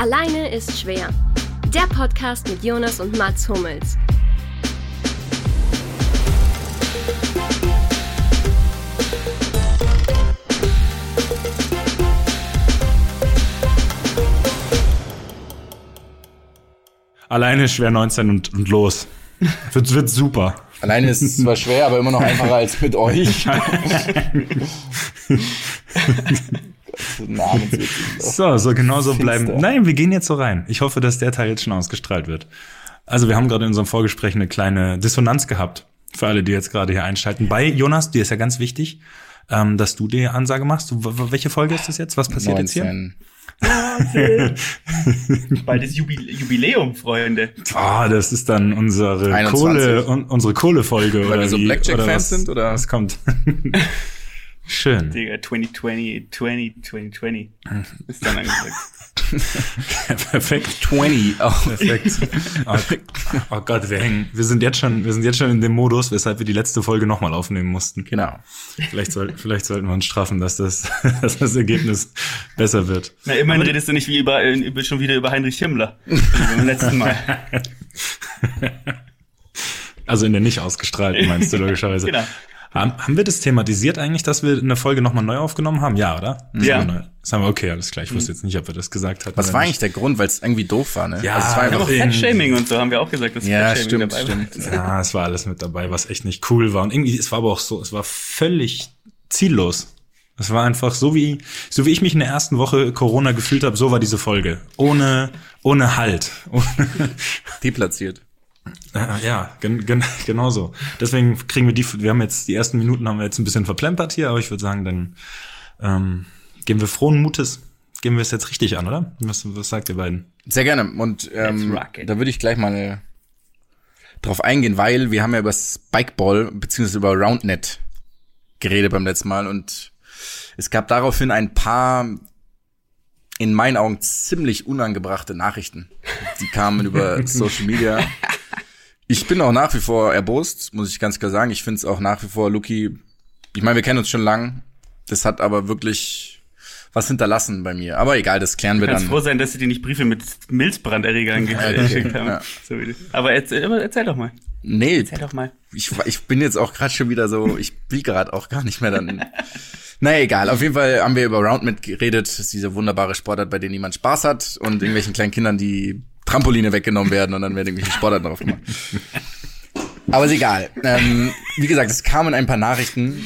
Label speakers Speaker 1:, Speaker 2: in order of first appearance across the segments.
Speaker 1: Alleine ist schwer. Der Podcast mit Jonas und Mats Hummels.
Speaker 2: Alleine ist schwer 19 und, und los. Wird, wird super.
Speaker 3: Alleine ist es zwar schwer, aber immer noch einfacher als mit euch.
Speaker 2: so, so genau so bleiben. Nein, wir gehen jetzt so rein. Ich hoffe, dass der Teil jetzt schon ausgestrahlt wird. Also wir haben gerade in unserem Vorgespräch eine kleine Dissonanz gehabt. Für alle, die jetzt gerade hier einschalten. Bei Jonas, dir ist ja ganz wichtig, ähm, dass du die Ansage machst. Welche Folge ist das jetzt? Was passiert 19. jetzt hier?
Speaker 4: Bald ist Jubil Jubiläum, Freunde.
Speaker 2: Ah, oh, das ist dann unsere 21. Kohle, un unsere Kohlefolge
Speaker 3: Weil oder wir so Blackjack-Fans sind, oder?
Speaker 2: Was kommt? Schön.
Speaker 4: Digga, 2020, 20, 2020 ist dann angesagt.
Speaker 2: Perfekt. 20. Oh. Perfekt. Oh, oh, Gott, wir hängen. Wir sind jetzt schon, wir sind jetzt schon in dem Modus, weshalb wir die letzte Folge nochmal aufnehmen mussten.
Speaker 3: Genau.
Speaker 2: Vielleicht, soll, vielleicht sollten wir uns straffen, dass das, dass das Ergebnis besser wird.
Speaker 4: Na, immerhin redest du nicht wie über, über schon wieder über Heinrich Himmler. beim letzten Mal.
Speaker 2: Also in der nicht ausgestrahlten, meinst du logischerweise. genau. Haben, haben wir das thematisiert eigentlich, dass wir eine Folge nochmal neu aufgenommen haben? Ja, oder?
Speaker 4: Ja.
Speaker 2: Das haben wir, okay, alles klar. Ich wusste jetzt nicht, ob wir das gesagt hatten.
Speaker 3: Was war eigentlich der Grund? Weil es irgendwie doof war, ne?
Speaker 2: Ja,
Speaker 4: also es war
Speaker 2: einfach
Speaker 4: auch Fettshaming und so haben wir auch gesagt, dass
Speaker 3: ja, stimmt, dabei stimmt.
Speaker 2: war. Ja, es war alles mit dabei, was echt nicht cool war. Und irgendwie, es war aber auch so, es war völlig ziellos. Es war einfach so wie, so wie ich mich in der ersten Woche Corona gefühlt habe, so war diese Folge. Ohne, ohne Halt.
Speaker 3: Deplatziert.
Speaker 2: Ja, gen, gen, genau so. Deswegen kriegen wir die, wir haben jetzt, die ersten Minuten haben wir jetzt ein bisschen verplempert hier, aber ich würde sagen, dann ähm, gehen wir frohen Mutes, gehen wir es jetzt richtig an, oder? Was, was sagt ihr beiden?
Speaker 3: Sehr gerne. Und ähm, da würde ich gleich mal drauf eingehen, weil wir haben ja über Spikeball beziehungsweise über Roundnet geredet beim letzten Mal und es gab daraufhin ein paar in meinen Augen ziemlich unangebrachte Nachrichten. Die kamen über Social Media. Ich bin auch nach wie vor erbost, muss ich ganz klar sagen. Ich finde es auch nach wie vor, Luki, ich meine, wir kennen uns schon lang. Das hat aber wirklich was hinterlassen bei mir. Aber egal, das klären wir dann.
Speaker 4: froh sein, dass sie dir nicht Briefe mit Milzbranderregern geschickt haben. Ja. aber erzähl, erzähl doch mal.
Speaker 3: Nee.
Speaker 4: Erzähl doch mal.
Speaker 3: Ich, ich bin jetzt auch gerade schon wieder so, ich will gerade auch gar nicht mehr dann. naja, egal. Auf jeden Fall haben wir über Roundmet geredet. Das ist diese wunderbare Sportart, bei der niemand Spaß hat und irgendwelchen kleinen Kindern, die Trampoline weggenommen werden und dann werden irgendwelche Sportarten drauf gemacht. Aber ist egal. Ähm, wie gesagt, es kamen ein paar Nachrichten.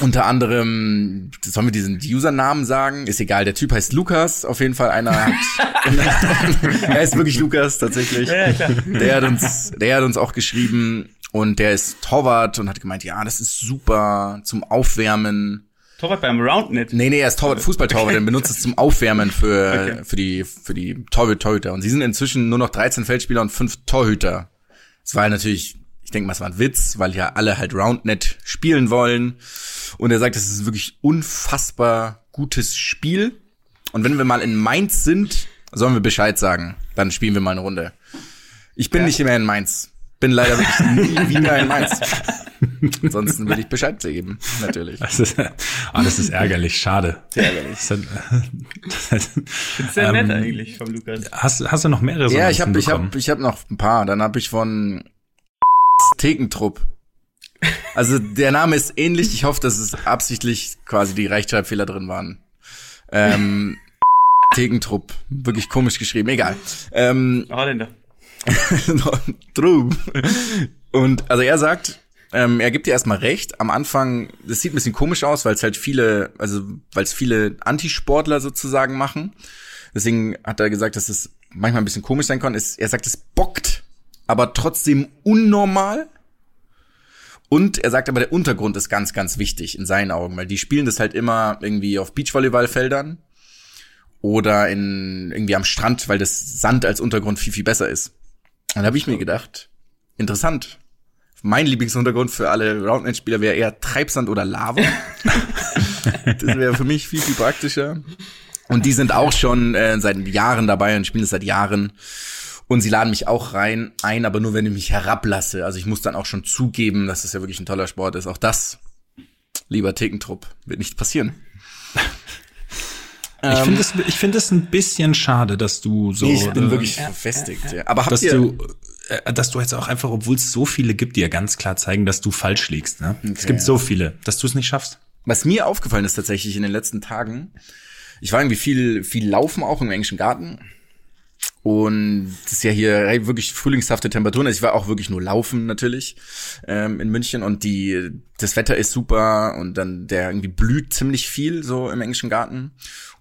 Speaker 3: Unter anderem, sollen wir diesen Usernamen sagen? Ist egal, der Typ heißt Lukas. Auf jeden Fall einer hat. er ist wirklich Lukas, tatsächlich. Ja, klar. Der hat uns, der hat uns auch geschrieben und der ist Torwart und hat gemeint, ja, das ist super zum Aufwärmen.
Speaker 4: Torwart beim Roundnet?
Speaker 3: Nee, nee, er ist Torwart, Fußballtorwart, der benutzt es zum Aufwärmen für, okay. für die, für die Torhüter. Und sie sind inzwischen nur noch 13 Feldspieler und 5 Torhüter. Es war natürlich, ich denke mal, es war ein Witz, weil ja alle halt Roundnet spielen wollen. Und er sagt, es ist wirklich unfassbar gutes Spiel. Und wenn wir mal in Mainz sind, sollen wir Bescheid sagen. Dann spielen wir mal eine Runde. Ich bin ja. nicht mehr in Mainz. Bin leider wirklich nie wieder in Mainz. Ansonsten würde ich Bescheid geben, natürlich.
Speaker 2: Das ist, oh, das ist ärgerlich, schade.
Speaker 3: Sehr ärgerlich. Das
Speaker 4: ist, das sehr nett ähm, eigentlich vom Lukas.
Speaker 2: Hast, hast du noch mehrere
Speaker 3: Ja, ich habe ich hab, ich hab noch ein paar. Dann habe ich von Thekentrupp. Also der Name ist ähnlich. Ich hoffe, dass es absichtlich quasi die Rechtschreibfehler drin waren. Ähm, Thekentrupp. Wirklich komisch geschrieben. Egal. Ähm,
Speaker 4: Holländer.
Speaker 3: Trub. Und also er sagt, ähm, er gibt dir erstmal recht. Am Anfang, das sieht ein bisschen komisch aus, weil es halt viele, also weil es viele Antisportler sozusagen machen. Deswegen hat er gesagt, dass es manchmal ein bisschen komisch sein kann. Es, er sagt, es bockt, aber trotzdem unnormal. Und er sagt aber, der Untergrund ist ganz, ganz wichtig in seinen Augen, weil die spielen das halt immer irgendwie auf Beachvolleyballfeldern oder in irgendwie am Strand, weil das Sand als Untergrund viel, viel besser ist. Dann habe ich mir gedacht, interessant, mein Lieblingsuntergrund für alle Roundnet-Spieler wäre eher Treibsand oder Lava. das wäre für mich viel, viel praktischer. Und die sind auch schon äh, seit Jahren dabei und spielen es seit Jahren. Und sie laden mich auch rein ein, aber nur wenn ich mich herablasse. Also ich muss dann auch schon zugeben, dass es ja wirklich ein toller Sport ist. Auch das, lieber Thekentrupp, wird nicht passieren.
Speaker 2: Ich finde es, ich finde es ein bisschen schade, dass du so.
Speaker 3: Ich bin
Speaker 2: äh,
Speaker 3: wirklich verfestigt. Ja. Aber habt
Speaker 2: dass
Speaker 3: ihr,
Speaker 2: du, äh, dass du jetzt auch einfach, obwohl es so viele gibt, die ja ganz klar zeigen, dass du falsch liegst. Ne? es gibt
Speaker 3: ja.
Speaker 2: so viele, dass du es nicht schaffst.
Speaker 3: was mir aufgefallen ist tatsächlich in den letzten Tagen, ich war irgendwie viel, viel laufen auch im englischen Garten. Und es ist ja hier wirklich frühlingshafte Temperaturen. Also ich war auch wirklich nur laufen natürlich ähm, in München und die das Wetter ist super und dann der irgendwie blüht ziemlich viel so im englischen Garten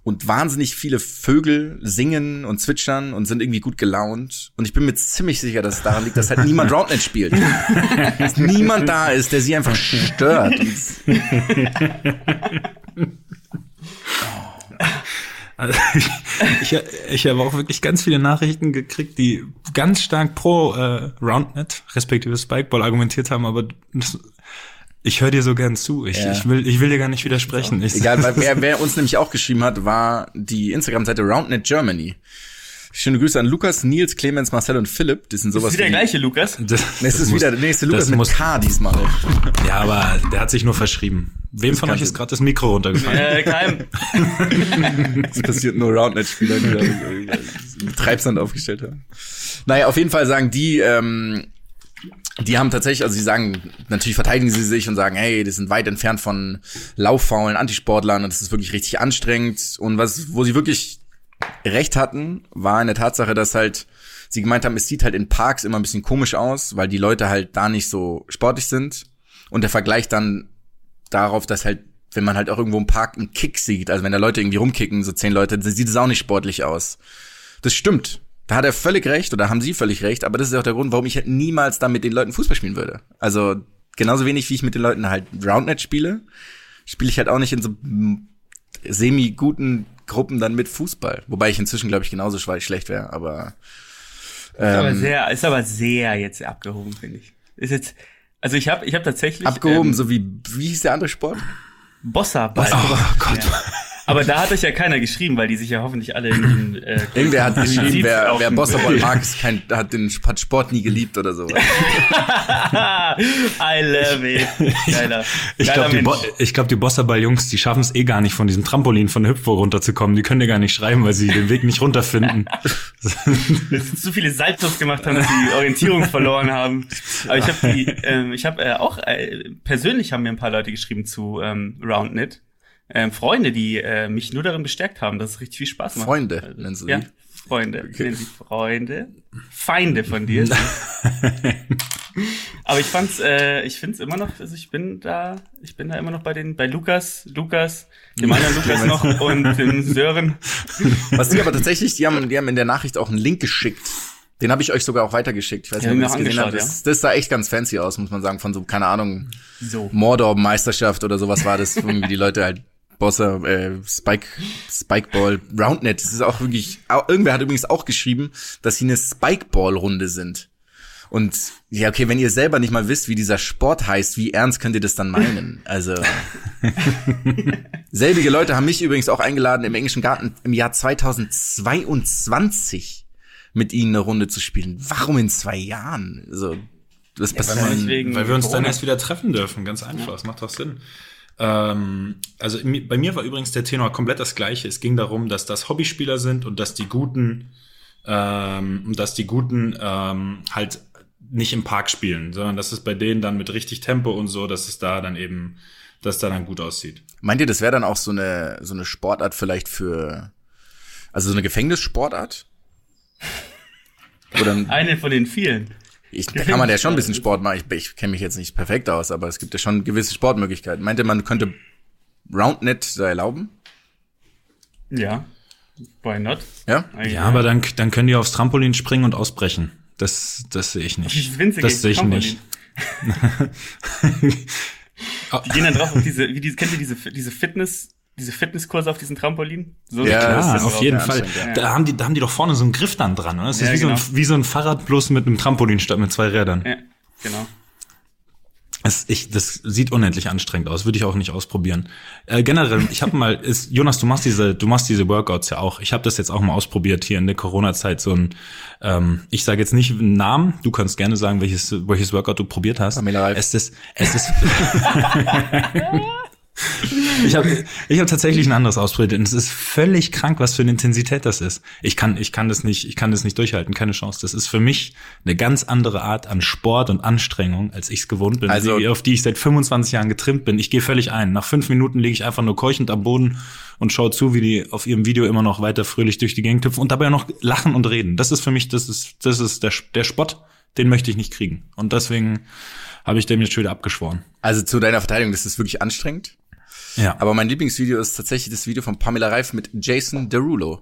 Speaker 3: und wahnsinnig viele Vögel singen und zwitschern und sind irgendwie gut gelaunt und ich bin mir ziemlich sicher, dass es daran liegt, dass halt niemand Roundnet spielt, dass niemand da ist, der sie einfach stört.
Speaker 2: Also ich, ich, ich habe auch wirklich ganz viele Nachrichten gekriegt, die ganz stark pro äh, Roundnet, respektive Spikeball argumentiert haben, aber das, ich höre dir so gern zu. Ich,
Speaker 3: Ja.
Speaker 2: ich, will, ich will dir gar nicht widersprechen. Ich,
Speaker 3: Egal, weil wer, wer uns nämlich auch geschrieben hat, war die Instagram-Seite Roundnet Germany. Schöne Grüße an Lukas, Nils, Clemens, Marcel und Philipp. Das sind
Speaker 4: Das
Speaker 3: sowas
Speaker 4: ist wieder
Speaker 3: wie-
Speaker 4: der gleiche Lukas.
Speaker 2: Das,
Speaker 3: Nee, es
Speaker 2: das
Speaker 3: ist
Speaker 2: muss-
Speaker 3: wieder der nächste Lukas
Speaker 2: das
Speaker 3: mit
Speaker 2: muss-
Speaker 3: K diesmal.
Speaker 2: Ja, aber der hat sich nur verschrieben. Wem von
Speaker 3: kann
Speaker 2: euch ist gerade das Mikro runtergefallen?
Speaker 4: Äh, Keim.
Speaker 3: Das passiert nur Roundnet-Spielern, die da irgendwie Treibsand aufgestellt haben. Naja, auf jeden Fall sagen die, ähm, die haben tatsächlich, also sie sagen, natürlich verteidigen sie sich und sagen, hey, das sind weit entfernt von lauffaulen Antisportlern und das ist wirklich richtig anstrengend. Und was, wo sie wirklich recht hatten, war in der Tatsache, dass halt sie gemeint haben, es sieht halt in Parks immer ein bisschen komisch aus, weil die Leute halt da nicht so sportlich sind. Und der Vergleich dann darauf, dass halt, wenn man halt auch irgendwo im Park einen Kick sieht, also wenn da Leute irgendwie rumkicken, so zehn Leute, sieht es auch nicht sportlich aus. Das stimmt. Da hat er völlig recht oder haben sie völlig recht, aber das ist auch der Grund, warum ich halt niemals da mit den Leuten Fußball spielen würde. Also genauso wenig wie ich mit den Leuten halt Roundnet spiele, spiele ich halt auch nicht in so semi-guten Gruppen dann mit Fußball. Wobei ich inzwischen, glaube ich, genauso schlecht wäre, aber
Speaker 4: Ist aber
Speaker 3: ähm,
Speaker 4: sehr, ist aber sehr jetzt abgehoben, finde ich. Ist jetzt, also ich habe, ich habe tatsächlich
Speaker 3: abgehoben,
Speaker 4: ähm,
Speaker 3: so wie, wie hieß der andere Sport?
Speaker 4: Bossa-Ball.
Speaker 2: Oh Gott.
Speaker 4: Ja. Aber da hat euch ja keiner geschrieben, weil die sich ja hoffentlich alle in, in äh,
Speaker 3: Irgendwer hat geschrieben, wer, wer Bosserball mag, ist kein, hat den hat Sport nie geliebt oder so.
Speaker 4: I love it. Geiler.
Speaker 2: Ich
Speaker 4: Geiler
Speaker 2: glaube, die, Bo
Speaker 4: Mensch.
Speaker 2: ich glaub, die Bosserball-Jungs, die schaffen es eh gar nicht, von diesem Trampolin von der Hüpfburg runterzukommen. Die können dir gar nicht schreiben, weil sie den Weg nicht runterfinden.
Speaker 4: dass sie zu viele Saltos gemacht haben, dass sie die Orientierung verloren haben. Aber ich habe die, ähm, ich habe äh, auch äh, persönlich haben mir ein paar Leute geschrieben zu ähm, Roundnet. Ähm, Freunde, die äh, mich nur darin bestärkt haben, dass es richtig viel Spaß macht.
Speaker 3: Freunde,
Speaker 4: Also,
Speaker 3: du
Speaker 4: Ja,
Speaker 3: die?
Speaker 4: Freunde. Ich nenne sie Freunde. Feinde von dir. Aber ich fand's, äh, ich find's immer noch, also ich bin da, ich bin da immer noch bei den, bei Lukas, Lukas, dem anderen Lukas noch und dem Sören.
Speaker 3: Was die aber tatsächlich, die haben, die haben in der Nachricht auch einen Link geschickt. Den habe ich euch sogar auch weitergeschickt. Ich weiß
Speaker 4: Ja,
Speaker 3: nicht, ob ihr das gesehen habt. Das, das sah echt ganz fancy aus, muss man sagen. Von so, keine Ahnung,
Speaker 4: So.
Speaker 3: Mordor-Meisterschaft oder sowas war das, wo irgendwie die Leute halt Bosser, äh, Spike, Spikeball, Roundnet. Das ist auch wirklich, irgendwer hat übrigens auch geschrieben, dass sie eine Spikeball-Runde sind. Und ja, okay, wenn ihr selber nicht mal wisst, wie dieser Sport heißt, wie ernst könnt ihr das dann meinen? Also selbige Leute haben mich übrigens auch eingeladen, im englischen Garten im Jahr 2022 mit ihnen eine Runde zu spielen. Warum in zwei Jahren? Also, das passiert
Speaker 4: wahrscheinlich wegen
Speaker 2: Weil wir uns dann
Speaker 4: Corona.
Speaker 2: erst wieder treffen dürfen, ganz einfach. Das macht doch Sinn. Ähm, also bei mir war übrigens der Tenor komplett das gleiche. Es ging darum, dass das Hobbyspieler sind und dass die Guten, ähm, dass die Guten ähm, halt nicht im Park spielen, sondern dass es bei denen dann mit richtig Tempo und so, dass es da dann eben, dass da dann gut aussieht.
Speaker 3: Meint ihr, das wäre dann auch so eine, so eine Sportart vielleicht für, also so eine Gefängnissportart? Oder
Speaker 4: Eine von den vielen.
Speaker 3: Ich, da kann man ja schon ein bisschen Sport machen. Ich, ich kenne mich jetzt nicht perfekt aus, aber es gibt ja schon gewisse Sportmöglichkeiten. Meint ihr, man könnte Roundnet da erlauben?
Speaker 4: Ja. Why not?
Speaker 3: Ja?
Speaker 4: Eigentlich
Speaker 2: Ja, aber dann, dann können die aufs Trampolin springen und ausbrechen. Das, das sehe ich nicht.
Speaker 4: Winzige
Speaker 2: Das sehe ich
Speaker 4: Trampolin.
Speaker 2: nicht.
Speaker 4: Die gehen dann drauf auf diese, wie diese, kennt ihr diese, diese Fitness, diese Fitnesskurse auf diesen Trampolin? So
Speaker 3: Ja, das ist
Speaker 2: auf jeden Fall.
Speaker 4: ja.
Speaker 2: Da haben die, da haben die doch vorne so einen Griff dann dran, oder? Das ist
Speaker 4: Ja,
Speaker 2: wie, so
Speaker 4: genau.
Speaker 2: ein, wie so ein Fahrrad bloß mit einem Trampolin statt mit zwei Rädern.
Speaker 4: Ja, genau.
Speaker 2: Das, ich, das sieht unendlich anstrengend aus, würde ich auch nicht ausprobieren. Äh, generell, ich habe mal, ist, Jonas, du machst diese, du machst diese Workouts ja auch. Ich habe das jetzt auch mal ausprobiert hier in der Corona-Zeit. So ein, ähm, ich sage jetzt nicht einen Namen. Du kannst gerne sagen, welches welches Workout du probiert hast.
Speaker 3: Pamela Reif.
Speaker 2: Es ist, es ist. ich habe ich hab tatsächlich ein anderes ausprobiert und es ist völlig krank, was für eine Intensität das ist. Ich kann, ich kann das nicht, ich kann das nicht durchhalten, keine Chance. Das ist für mich eine ganz andere Art an Sport und Anstrengung, als ich es gewohnt bin,
Speaker 3: Also-
Speaker 2: auf die ich seit 25 Jahren getrimmt bin. Ich gehe völlig ein. Nach fünf Minuten liege ich einfach nur keuchend am Boden und schaue zu, wie die auf ihrem Video immer noch weiter fröhlich durch die Gegend hüpfen und dabei noch lachen und reden. Das ist für mich, das ist, das ist der, der Spott, den möchte ich nicht kriegen. Und deswegen habe ich dem jetzt schon wieder abgeschworen.
Speaker 3: Also zu deiner Verteidigung, das ist wirklich anstrengend.
Speaker 2: Ja.
Speaker 3: Aber mein Lieblingsvideo ist tatsächlich das Video von Pamela Reif mit Jason Derulo.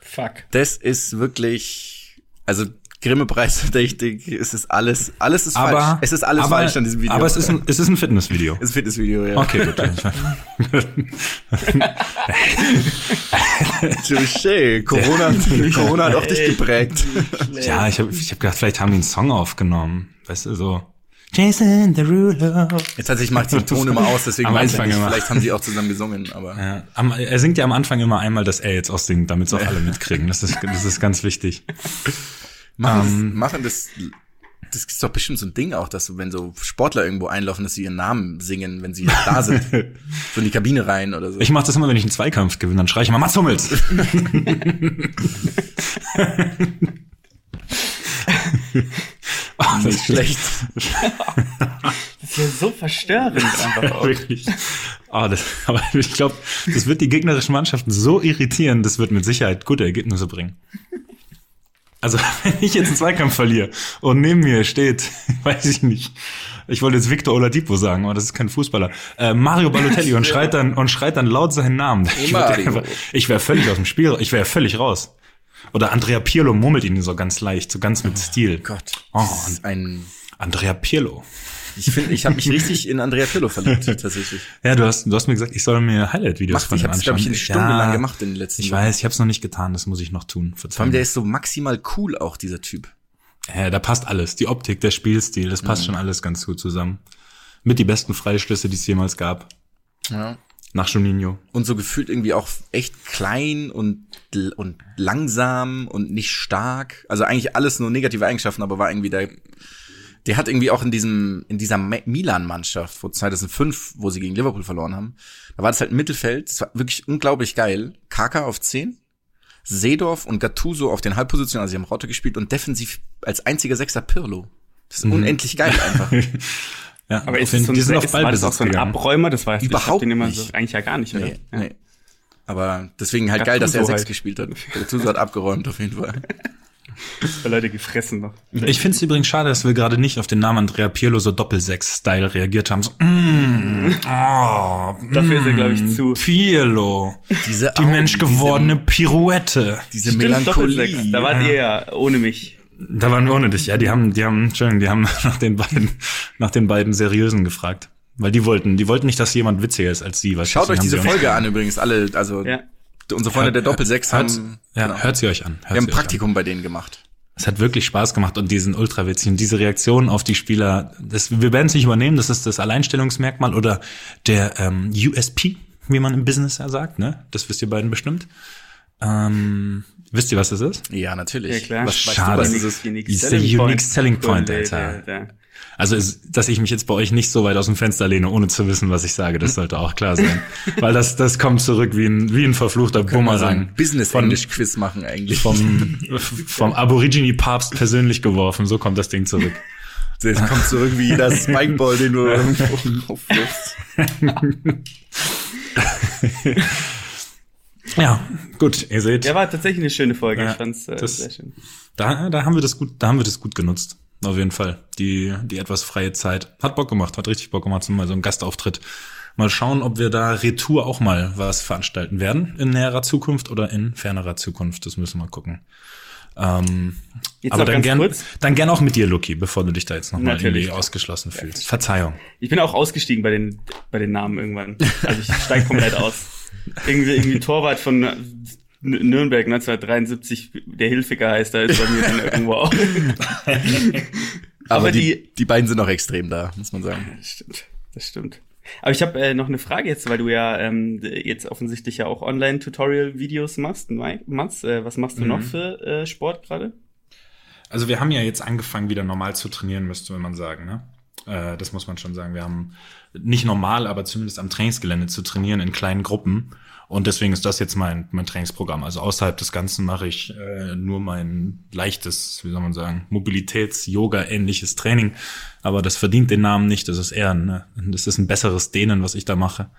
Speaker 4: Fuck.
Speaker 3: Das ist wirklich, also Grimme-Preis verdächtig. Es ist alles, alles ist
Speaker 2: aber
Speaker 3: falsch. Es ist alles
Speaker 2: aber,
Speaker 3: falsch an diesem Video.
Speaker 2: Aber es ist ein, es ist ein Fitnessvideo.
Speaker 3: es ist ein Fitnessvideo, ja.
Speaker 2: Okay, gut.
Speaker 3: Touché. Corona, Corona hat auch dich geprägt.
Speaker 2: ja, ich habe ich hab gedacht, vielleicht haben die einen Song aufgenommen. Weißt du, so. Jason Derulo.
Speaker 3: Jetzt tatsächlich macht sie den Ton immer aus, deswegen
Speaker 2: Am
Speaker 3: weiß ich
Speaker 2: Anfang
Speaker 3: nicht,
Speaker 2: immer.
Speaker 3: vielleicht haben sie auch zusammen gesungen, aber.
Speaker 2: Ja, am, er singt ja am Anfang immer einmal, dass er jetzt auch singt, damit es auch alle mitkriegen. Das ist, das ist ganz wichtig.
Speaker 3: Machen, das, machen das, das ist doch bestimmt so ein Ding auch, dass wenn so Sportler irgendwo einlaufen, dass sie ihren Namen singen, wenn sie da sind. so in die Kabine rein oder so.
Speaker 2: Ich mache das immer, wenn ich einen Zweikampf gewinne, dann schreie ich immer Mats Hummels. oh, das ist schlecht.
Speaker 4: Das ist ja so verstörend einfach auch.
Speaker 2: Wirklich. Ah, das, aber ich glaube, das wird die gegnerischen Mannschaften so irritieren, das wird mit Sicherheit gute Ergebnisse bringen. Also, wenn ich jetzt einen Zweikampf verliere und neben mir steht, weiß ich nicht, ich wollte jetzt Victor Oladipo sagen, aber das ist kein Fußballer, äh, Mario Balotelli und schreit dann und schreit dann laut seinen Namen. Ich, ich wäre völlig aus dem Spiel, ich wäre völlig raus. Oder Andrea Pirlo murmelt ihn so ganz leicht, so ganz mit Stil.
Speaker 3: Gott.
Speaker 2: Oh,
Speaker 3: Das ist ein,
Speaker 2: Andrea Pirlo.
Speaker 3: ich finde, ich habe mich richtig in Andrea Pirlo verliebt, tatsächlich.
Speaker 2: Ja, du hast, du hast mir gesagt, ich soll mir Highlight-Videos von
Speaker 3: ich
Speaker 2: ihm
Speaker 3: habe es, glaube ich, eine
Speaker 2: anschauen.
Speaker 3: Stunde
Speaker 2: Ja,
Speaker 3: lang gemacht in den letzten
Speaker 2: Ich
Speaker 3: Wochen.
Speaker 2: weiß, ich habe es noch nicht getan, das muss ich noch tun.
Speaker 3: Vor allem,
Speaker 2: Verzeihung.
Speaker 3: der ist so maximal cool auch, dieser Typ.
Speaker 2: Ja, da passt alles. Die Optik, der Spielstil, das
Speaker 3: Mhm.
Speaker 2: passt schon alles ganz gut zusammen. Mit die besten Freistöße, die es jemals gab.
Speaker 3: Ja.
Speaker 2: Nach Juninho.
Speaker 3: Und so gefühlt irgendwie auch echt klein und, und langsam und nicht stark. Also eigentlich alles nur negative Eigenschaften, aber war irgendwie der, der hat irgendwie auch in diesem, in dieser Ma- Milan-Mannschaft, wo 2005, wo sie gegen Liverpool verloren haben, da war das halt Mittelfeld, das war wirklich unglaublich geil. Kaka auf 10, Seedorf und Gattuso auf den Halbpositionen, also sie haben Raute gespielt und defensiv als einziger Sechser Pirlo. Das ist unendlich geil einfach.
Speaker 2: Ja,
Speaker 4: Aber ist, es so ein,
Speaker 2: die sind auf
Speaker 4: ist war das auch so ein
Speaker 2: gegangen.
Speaker 4: Abräumer? Das war
Speaker 3: Überhaupt
Speaker 4: den immer
Speaker 3: nicht.
Speaker 4: so, eigentlich ja gar nicht, oder?
Speaker 3: Nee,
Speaker 4: ja.
Speaker 3: nee. Aber deswegen halt geil, dass er
Speaker 4: Gattuso
Speaker 3: Sechs
Speaker 4: halt.
Speaker 3: gespielt hat. Gattuso hat abgeräumt auf jeden Fall.
Speaker 4: Leute gefressen noch.
Speaker 2: Ich finde es übrigens schade, dass wir gerade nicht auf den Namen Andrea Pirlo so Doppelsechs-Style reagiert haben. So, mm, oh,
Speaker 4: Dafür ist er, glaube ich,
Speaker 2: mm,
Speaker 4: zu.
Speaker 2: Pirlo.
Speaker 3: Diese
Speaker 2: Die
Speaker 3: Augen,
Speaker 2: menschgewordene Pirouette.
Speaker 3: diese,
Speaker 4: Stimmt,
Speaker 3: Melancholie.
Speaker 4: Da wart ihr ja ohne mich.
Speaker 2: Da waren wir ohne dich. Ja, die haben, die haben, Entschuldigung, die haben nach den beiden, nach den beiden Seriösen gefragt. Weil die wollten, die wollten nicht, dass jemand witziger ist als sie. Weil
Speaker 3: Schaut euch diese Folge an übrigens, alle, also
Speaker 4: Ja.
Speaker 3: unsere Freunde der Doppelsechs
Speaker 2: hört,
Speaker 3: haben,
Speaker 2: ja,
Speaker 3: genau,
Speaker 2: hört sie euch an. Hört
Speaker 3: wir haben ein
Speaker 2: euch an.
Speaker 3: Praktikum bei denen gemacht.
Speaker 2: Es hat wirklich Spaß gemacht und diesen ultra witzig und diese Reaktion auf die Spieler, das, wir werden es nicht übernehmen, das ist das Alleinstellungsmerkmal oder der ähm, USP, wie man im Business ja sagt, ne? Das wisst ihr beiden bestimmt. Ähm, wisst ihr, was das ist?
Speaker 3: Ja, natürlich.
Speaker 4: Ja, klar.
Speaker 3: Was, weißt
Speaker 2: Schade.
Speaker 3: du, was ist?
Speaker 4: Unique
Speaker 2: Ist der Unique Selling Point, Alter.
Speaker 4: der- der-
Speaker 2: Also, es, dass ich mich jetzt bei euch nicht so weit aus dem Fenster lehne, ohne zu wissen, was ich sage, das sollte auch klar sein. Weil das, das kommt zurück wie ein, wie ein verfluchter Bumerang.
Speaker 3: ein Business-English-Quiz machen eigentlich.
Speaker 2: Vom, vom Aborigine-Papst persönlich geworfen, so kommt das Ding zurück.
Speaker 3: Das kommt zurück wie jeder Spikeball, den du irgendwo aufwirfst.
Speaker 2: Ja, gut, ihr seht.
Speaker 4: Ja, war tatsächlich eine schöne Folge.
Speaker 2: Ja,
Speaker 4: ich fand's äh,
Speaker 2: das-
Speaker 4: sehr schön.
Speaker 2: Da, da haben wir das gut, da haben wir das gut genutzt. Auf jeden Fall. Die, die etwas freie Zeit. Hat Bock gemacht, hat richtig Bock gemacht, so mal so ein Gastauftritt. Mal schauen, ob wir da Retour auch mal was veranstalten werden in näherer Zukunft oder in fernerer Zukunft. Das müssen wir gucken. Ähm,
Speaker 4: Jetzt
Speaker 2: aber dann
Speaker 4: ganz
Speaker 2: gern,
Speaker 4: kurz.
Speaker 2: dann gern auch mit dir, Luki, bevor du dich da jetzt nochmal irgendwie ausgeschlossen fühlst. Verzeihung.
Speaker 4: Ich bin auch ausgestiegen bei den, bei den Namen irgendwann. Also ich steig komplett aus. Irgendwie, irgendwie Torwart von Nürnberg 1973, der Hilfiger heißt, da ist bei mir dann irgendwo auch.
Speaker 3: Aber,
Speaker 4: Aber
Speaker 3: die,
Speaker 4: die-
Speaker 3: die beiden sind auch extrem da, muss man sagen.
Speaker 4: Das stimmt, das stimmt. Aber ich habe äh, noch eine Frage jetzt, weil du ja ähm, jetzt offensichtlich ja auch Online-Tutorial-Videos machst. Mike, Mats, äh, was machst du noch für äh, Sport gerade?
Speaker 2: Also wir haben ja jetzt angefangen, wieder normal zu trainieren, müsste man sagen. Ne? Äh, das muss man schon sagen. Wir haben nicht normal, aber zumindest am Trainingsgelände zu trainieren in kleinen Gruppen. Und deswegen ist das jetzt mein, mein Trainingsprogramm. Also außerhalb des Ganzen mache ich äh, nur mein leichtes, wie soll man sagen, Mobilitäts-Yoga-ähnliches Training. Aber das verdient den Namen nicht. Das ist eher ein, das ist ein besseres Dehnen, was ich da mache.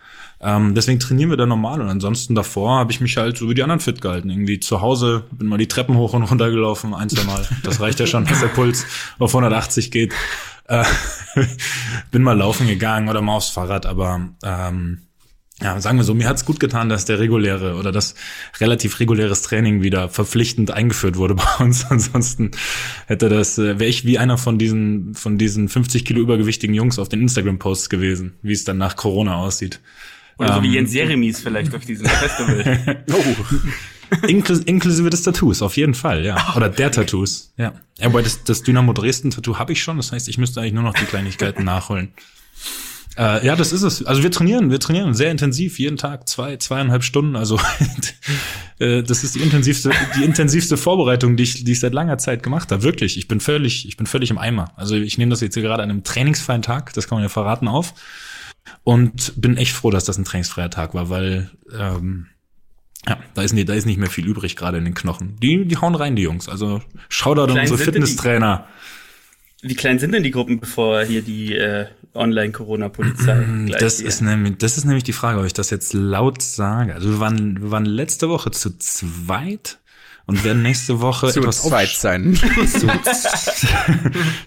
Speaker 2: Ähm, deswegen trainieren wir da normal. Und ansonsten davor habe ich mich halt so wie die anderen fit gehalten. Irgendwie zu Hause bin mal die Treppen hoch und runter gelaufen, ein, zwei Mal. Das reicht ja schon, dass der Puls auf 180 geht. Äh, bin mal laufen gegangen oder mal aufs Fahrrad, aber ähm, ja, sagen wir so, mir hat's gut getan, dass der reguläre oder das relativ reguläres Training wieder verpflichtend eingeführt wurde bei uns. Ansonsten hätte das, äh, wäre ich wie einer von diesen, von diesen 50 Kilo übergewichtigen Jungs auf den Instagram-Posts gewesen, wie es dann nach Corona aussieht.
Speaker 4: Oder ähm, so wie ähm, Jens Jeremies vielleicht auf diesem Festival. oh.
Speaker 2: Inklus inklusive des Tattoos, auf jeden Fall, ja. Oder der Tattoos, ja. ja aber das, das Dynamo Dresden-Tattoo habe ich schon, das heißt, ich müsste eigentlich nur noch die Kleinigkeiten nachholen. Äh, ja, das ist es. Also wir trainieren, wir trainieren sehr intensiv, jeden Tag zwei, zweieinhalb Stunden. Also äh, das ist die intensivste, die intensivste Vorbereitung, die ich, die ich seit langer Zeit gemacht habe. Wirklich, ich bin völlig, ich bin völlig im Eimer. Also ich nehme das jetzt hier gerade an einem trainingsfreien Tag, das kann man ja verraten, auf. Und bin echt froh, dass das ein trainingsfreier Tag war, weil ähm, ja, da ist, nicht, da ist nicht mehr viel übrig gerade in den Knochen. Die, die hauen rein, die Jungs. Also Shoutout an unsere Fitnesstrainer.
Speaker 4: Wie klein sind denn die Gruppen, bevor hier die äh, Online-Corona-Polizei
Speaker 2: Das ist nämlich, das ist nämlich die Frage, ob ich das jetzt laut sage. Also wir waren, wir waren letzte Woche zu zweit und werden nächste Woche
Speaker 3: zu etwas zweit sein. zu,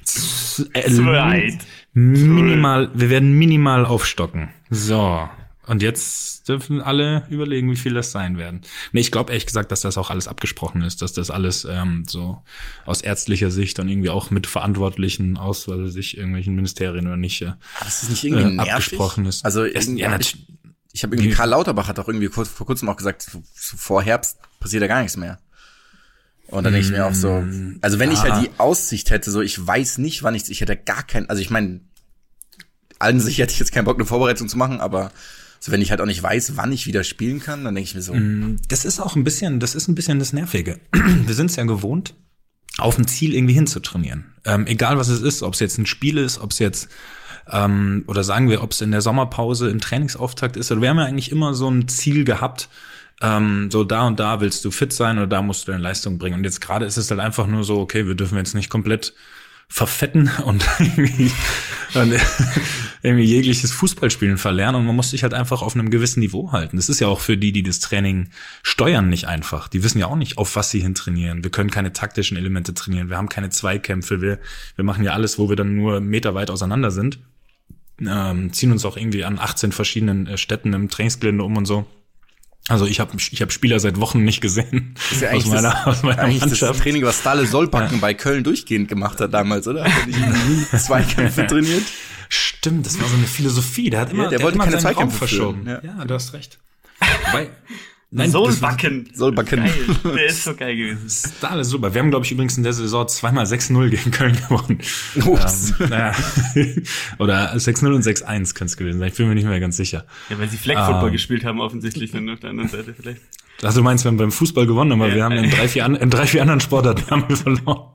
Speaker 2: zu, äh, Minimal, wir werden minimal aufstocken. So. Und jetzt dürfen alle überlegen, wie viel das sein werden. Nee, ich glaube ehrlich gesagt, dass das auch alles abgesprochen ist, dass das alles ähm, so aus ärztlicher Sicht und irgendwie auch mit Verantwortlichen aus, weil sich irgendwelchen Ministerien oder nicht, äh,
Speaker 3: das ist nicht irgendwie äh,
Speaker 2: abgesprochen ist.
Speaker 3: Also es, ja, ich, ich habe irgendwie Karl Lauterbach hat auch irgendwie kurz, vor kurzem auch gesagt, so, so vor Herbst passiert da gar nichts mehr. Und dann denke ich mir auch so, mm, also wenn ich halt die Aussicht hätte, so ich weiß nicht, wann ich, ich hätte gar kein, also ich meine, allen sich hätte ich jetzt keinen Bock, eine Vorbereitung zu machen, aber so, wenn ich halt auch nicht weiß, wann ich wieder spielen kann, dann denke ich mir so. Mm,
Speaker 2: das ist auch ein bisschen, das ist ein bisschen das Nervige. Wir sind es ja gewohnt, auf ein Ziel irgendwie hinzutrainieren. Ähm, egal was es ist, ob es jetzt ein Spiel ist, ob es jetzt ähm, oder sagen wir, ob es in der Sommerpause im Trainingsauftakt ist. Oder wir haben ja eigentlich immer so ein Ziel gehabt, ähm, so da und da willst du fit sein oder da musst du deine Leistung bringen. Und jetzt gerade ist es halt einfach nur so, okay, wir dürfen jetzt nicht komplett verfetten und irgendwie, irgendwie jegliches Fußballspielen verlernen und man muss sich halt einfach auf einem gewissen Niveau halten. Das ist ja auch für die, die das Training steuern, nicht einfach. Die wissen ja auch nicht, auf was sie hin trainieren. Wir können keine taktischen Elemente trainieren. Wir haben keine Zweikämpfe. Wir, wir machen ja alles, wo wir dann nur meterweit auseinander sind. Ähm, ziehen uns auch irgendwie an 18 verschiedenen äh, Städten im Trainingsgelände um und so. Also ich habe ich hab Spieler seit Wochen nicht gesehen.
Speaker 3: Ist ja eigentlich, aus meiner, das, aus meiner eigentlich Mannschaft. das Training, was Stale Sollbacken ja. bei Köln durchgehend gemacht hat damals, oder? Hat er Zweikämpfe trainiert?
Speaker 2: Stimmt, das war so eine Philosophie. Der hat immer,
Speaker 3: ja, der, der wollte keine Zweikämpfe verschoben.
Speaker 2: Ja. ja, du hast recht.
Speaker 4: Wobei, Nein, Soulbacken.
Speaker 3: Soulbacken.
Speaker 4: Der ist so geil gewesen.
Speaker 2: Das ist alles super. Wir haben, glaube ich, übrigens in der Saison zweimal 6-0 gegen Köln gewonnen.
Speaker 3: Ups.
Speaker 2: Ähm, naja. Oder 6-0 und 6-1 könnte es gewesen sein. Ich bin mir nicht mehr ganz sicher.
Speaker 4: Ja, weil sie Flag Football ähm, gespielt haben, offensichtlich dann auf der anderen Seite vielleicht.
Speaker 2: Also du meinst, wir haben beim Fußball gewonnen, aber ja. wir haben in drei, vier, an, in drei, vier anderen Sportarten haben wir verloren.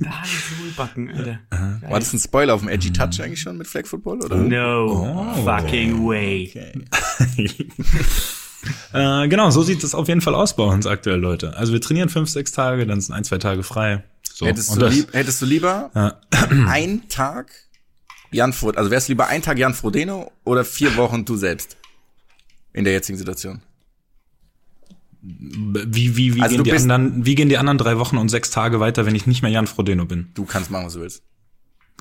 Speaker 4: Da Soulbacken, Alter.
Speaker 3: War das ein Spoiler auf dem Edgy Touch eigentlich schon mit Flag Football, oder?
Speaker 4: No oh. fucking way. Okay.
Speaker 2: Äh, genau, so sieht es auf jeden Fall aus bei uns aktuell, Leute. Also wir trainieren fünf, sechs Tage, dann sind ein, zwei Tage frei.
Speaker 3: So. Hättest, du, lieb, hättest du lieber ja. ein Tag Jan Frodeno, also wärst du lieber ein Tag Jan Frodeno oder vier Wochen du selbst? In der jetzigen Situation.
Speaker 2: Wie, wie, wie, also gehen die anderen, wie gehen die anderen drei Wochen und sechs Tage weiter, wenn ich nicht mehr Jan Frodeno bin?
Speaker 3: Du kannst machen, was du willst.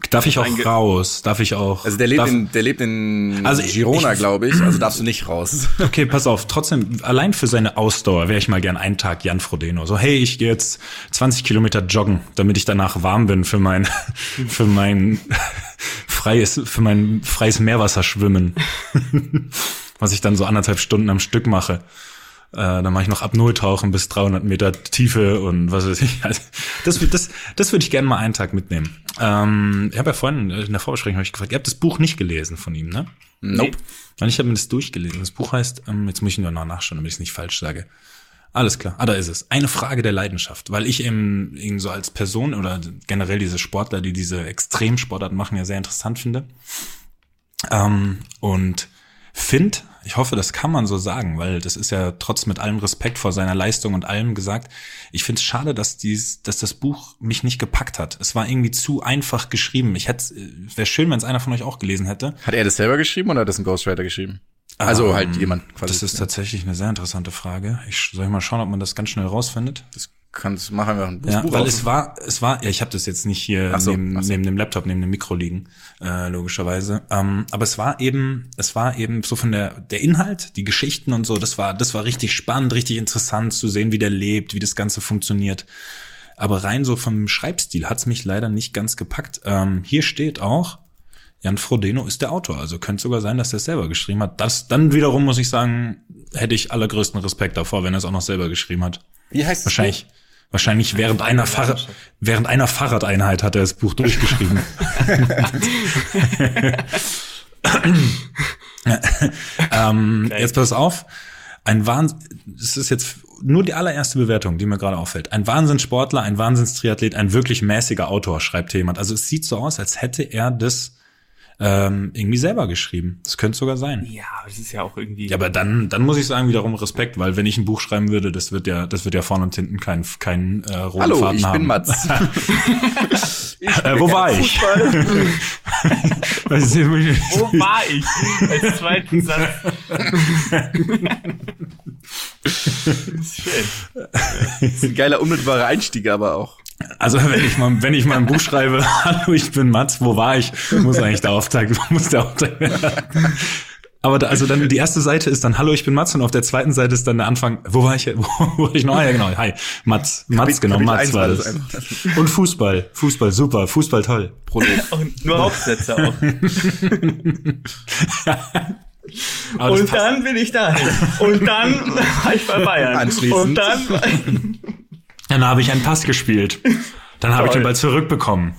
Speaker 2: Darf ich auch raus? Darf ich auch?
Speaker 3: Also der lebt in, der lebt in also Girona, glaube ich. Also darfst du nicht raus.
Speaker 2: Okay, pass auf. Trotzdem, allein für seine Ausdauer wäre ich mal gern einen Tag Jan Frodeno. So, hey, ich gehe jetzt 20 Kilometer joggen, damit ich danach warm bin für mein, für mein freies, für mein freies Meerwasserschwimmen. Was ich dann so anderthalb Stunden am Stück mache. Äh, dann mache ich noch ab Null tauchen bis 300 Meter Tiefe und was weiß ich. Also, das, das, das würde ich gerne mal einen Tag mitnehmen. Ähm, ich habe ja vorhin in der Vorbesprechung hab ich gefragt, ihr habt das Buch nicht gelesen von ihm, ne?
Speaker 3: Nope.
Speaker 2: Und ich habe mir das durchgelesen. Das Buch heißt, ähm, jetzt muss ich nur noch nachschauen, damit ich es nicht falsch sage. Alles klar. Ah, da ist es. Eine Frage der Leidenschaft, weil ich eben ihn so als Person oder generell diese Sportler, die diese Extremsportart machen, ja sehr interessant finde. Ähm, und finde, ich hoffe, das kann man so sagen, weil das ist ja trotz mit allem Respekt vor seiner Leistung und allem gesagt. Ich finde es schade, dass dies, dass das Buch mich nicht gepackt hat. Es war irgendwie zu einfach geschrieben. Ich hätte, wäre schön, wenn es einer von euch auch gelesen hätte.
Speaker 3: Hat er das selber geschrieben oder hat das ein Ghostwriter geschrieben? Also
Speaker 2: Ähm,
Speaker 3: halt jemand quasi.
Speaker 2: Das ist tatsächlich eine sehr interessante Frage. Ich soll ich mal schauen, ob man das ganz schnell rausfindet.
Speaker 3: das kannst machen wir ein
Speaker 2: Ja,
Speaker 3: Buch
Speaker 2: weil
Speaker 3: auf.
Speaker 2: es war, es war, ja, ich habe das jetzt nicht hier
Speaker 3: so,
Speaker 2: neben,
Speaker 3: so.
Speaker 2: neben dem Laptop, neben dem Mikro liegen, äh, logischerweise. Ähm, aber es war eben, es war eben so von der der Inhalt, die Geschichten und so, das war, das war richtig spannend, richtig interessant zu sehen, wie der lebt, wie das Ganze funktioniert. Aber rein so vom Schreibstil hat's mich leider nicht ganz gepackt. Ähm, hier steht auch, Jan Frodeno ist der Autor, also könnte sogar sein, dass er es selber geschrieben hat. Das dann wiederum muss ich sagen, hätte ich allergrößten Respekt davor, wenn er es auch noch selber geschrieben hat.
Speaker 3: Wie heißt es?
Speaker 2: Wahrscheinlich, wahrscheinlich während einer Fahrrad, während einer Fahrradeinheit hat er das Buch durchgeschrieben. ähm, jetzt pass auf. Ein Wahnsinn, es ist jetzt nur die allererste Bewertung, die mir gerade auffällt. Ein Wahnsinnssportler, ein Wahnsinnstriathlet, ein wirklich mäßiger Autor, schreibt jemand. Also es sieht so aus, als hätte er das ähm, irgendwie selber geschrieben. Das könnte sogar sein.
Speaker 4: Ja, aber das ist ja auch irgendwie.
Speaker 2: Ja, aber dann, dann muss ich sagen, wiederum Respekt, weil wenn ich ein Buch schreiben würde, das wird ja, das wird ja vorne und hinten kein, kein äh, roten
Speaker 3: Hallo,
Speaker 2: Faden
Speaker 3: ich
Speaker 2: haben.
Speaker 3: bin Mats.
Speaker 2: Äh, wo war ich?
Speaker 4: Wo war ich? Als zweiten Satz. Schön.
Speaker 3: Das ist ein geiler unmittelbarer Einstieg, aber auch.
Speaker 2: Also wenn ich mal, wenn ich mal ein Buch schreibe, hallo, ich bin Mats, wo war ich? Muss eigentlich der Auftakt, muss der Auftakt werden. Aber da, also dann die erste Seite ist dann Hallo, ich bin Mats und auf der zweiten Seite ist dann der Anfang, wo war ich, wo, wo war ich noch? Ah, ja, genau, hi, Mats, Mats, genau,
Speaker 3: Kapitel
Speaker 2: Mats war das. Und Fußball, Fußball, super, Fußball toll.
Speaker 4: Und nur Hauptsätze auch. Und dann bin ich da. Und dann war ich bei Bayern.
Speaker 3: Anschließend.
Speaker 4: Und dann.
Speaker 2: Dann habe ich einen Pass gespielt. Dann habe ich den Ball zurückbekommen.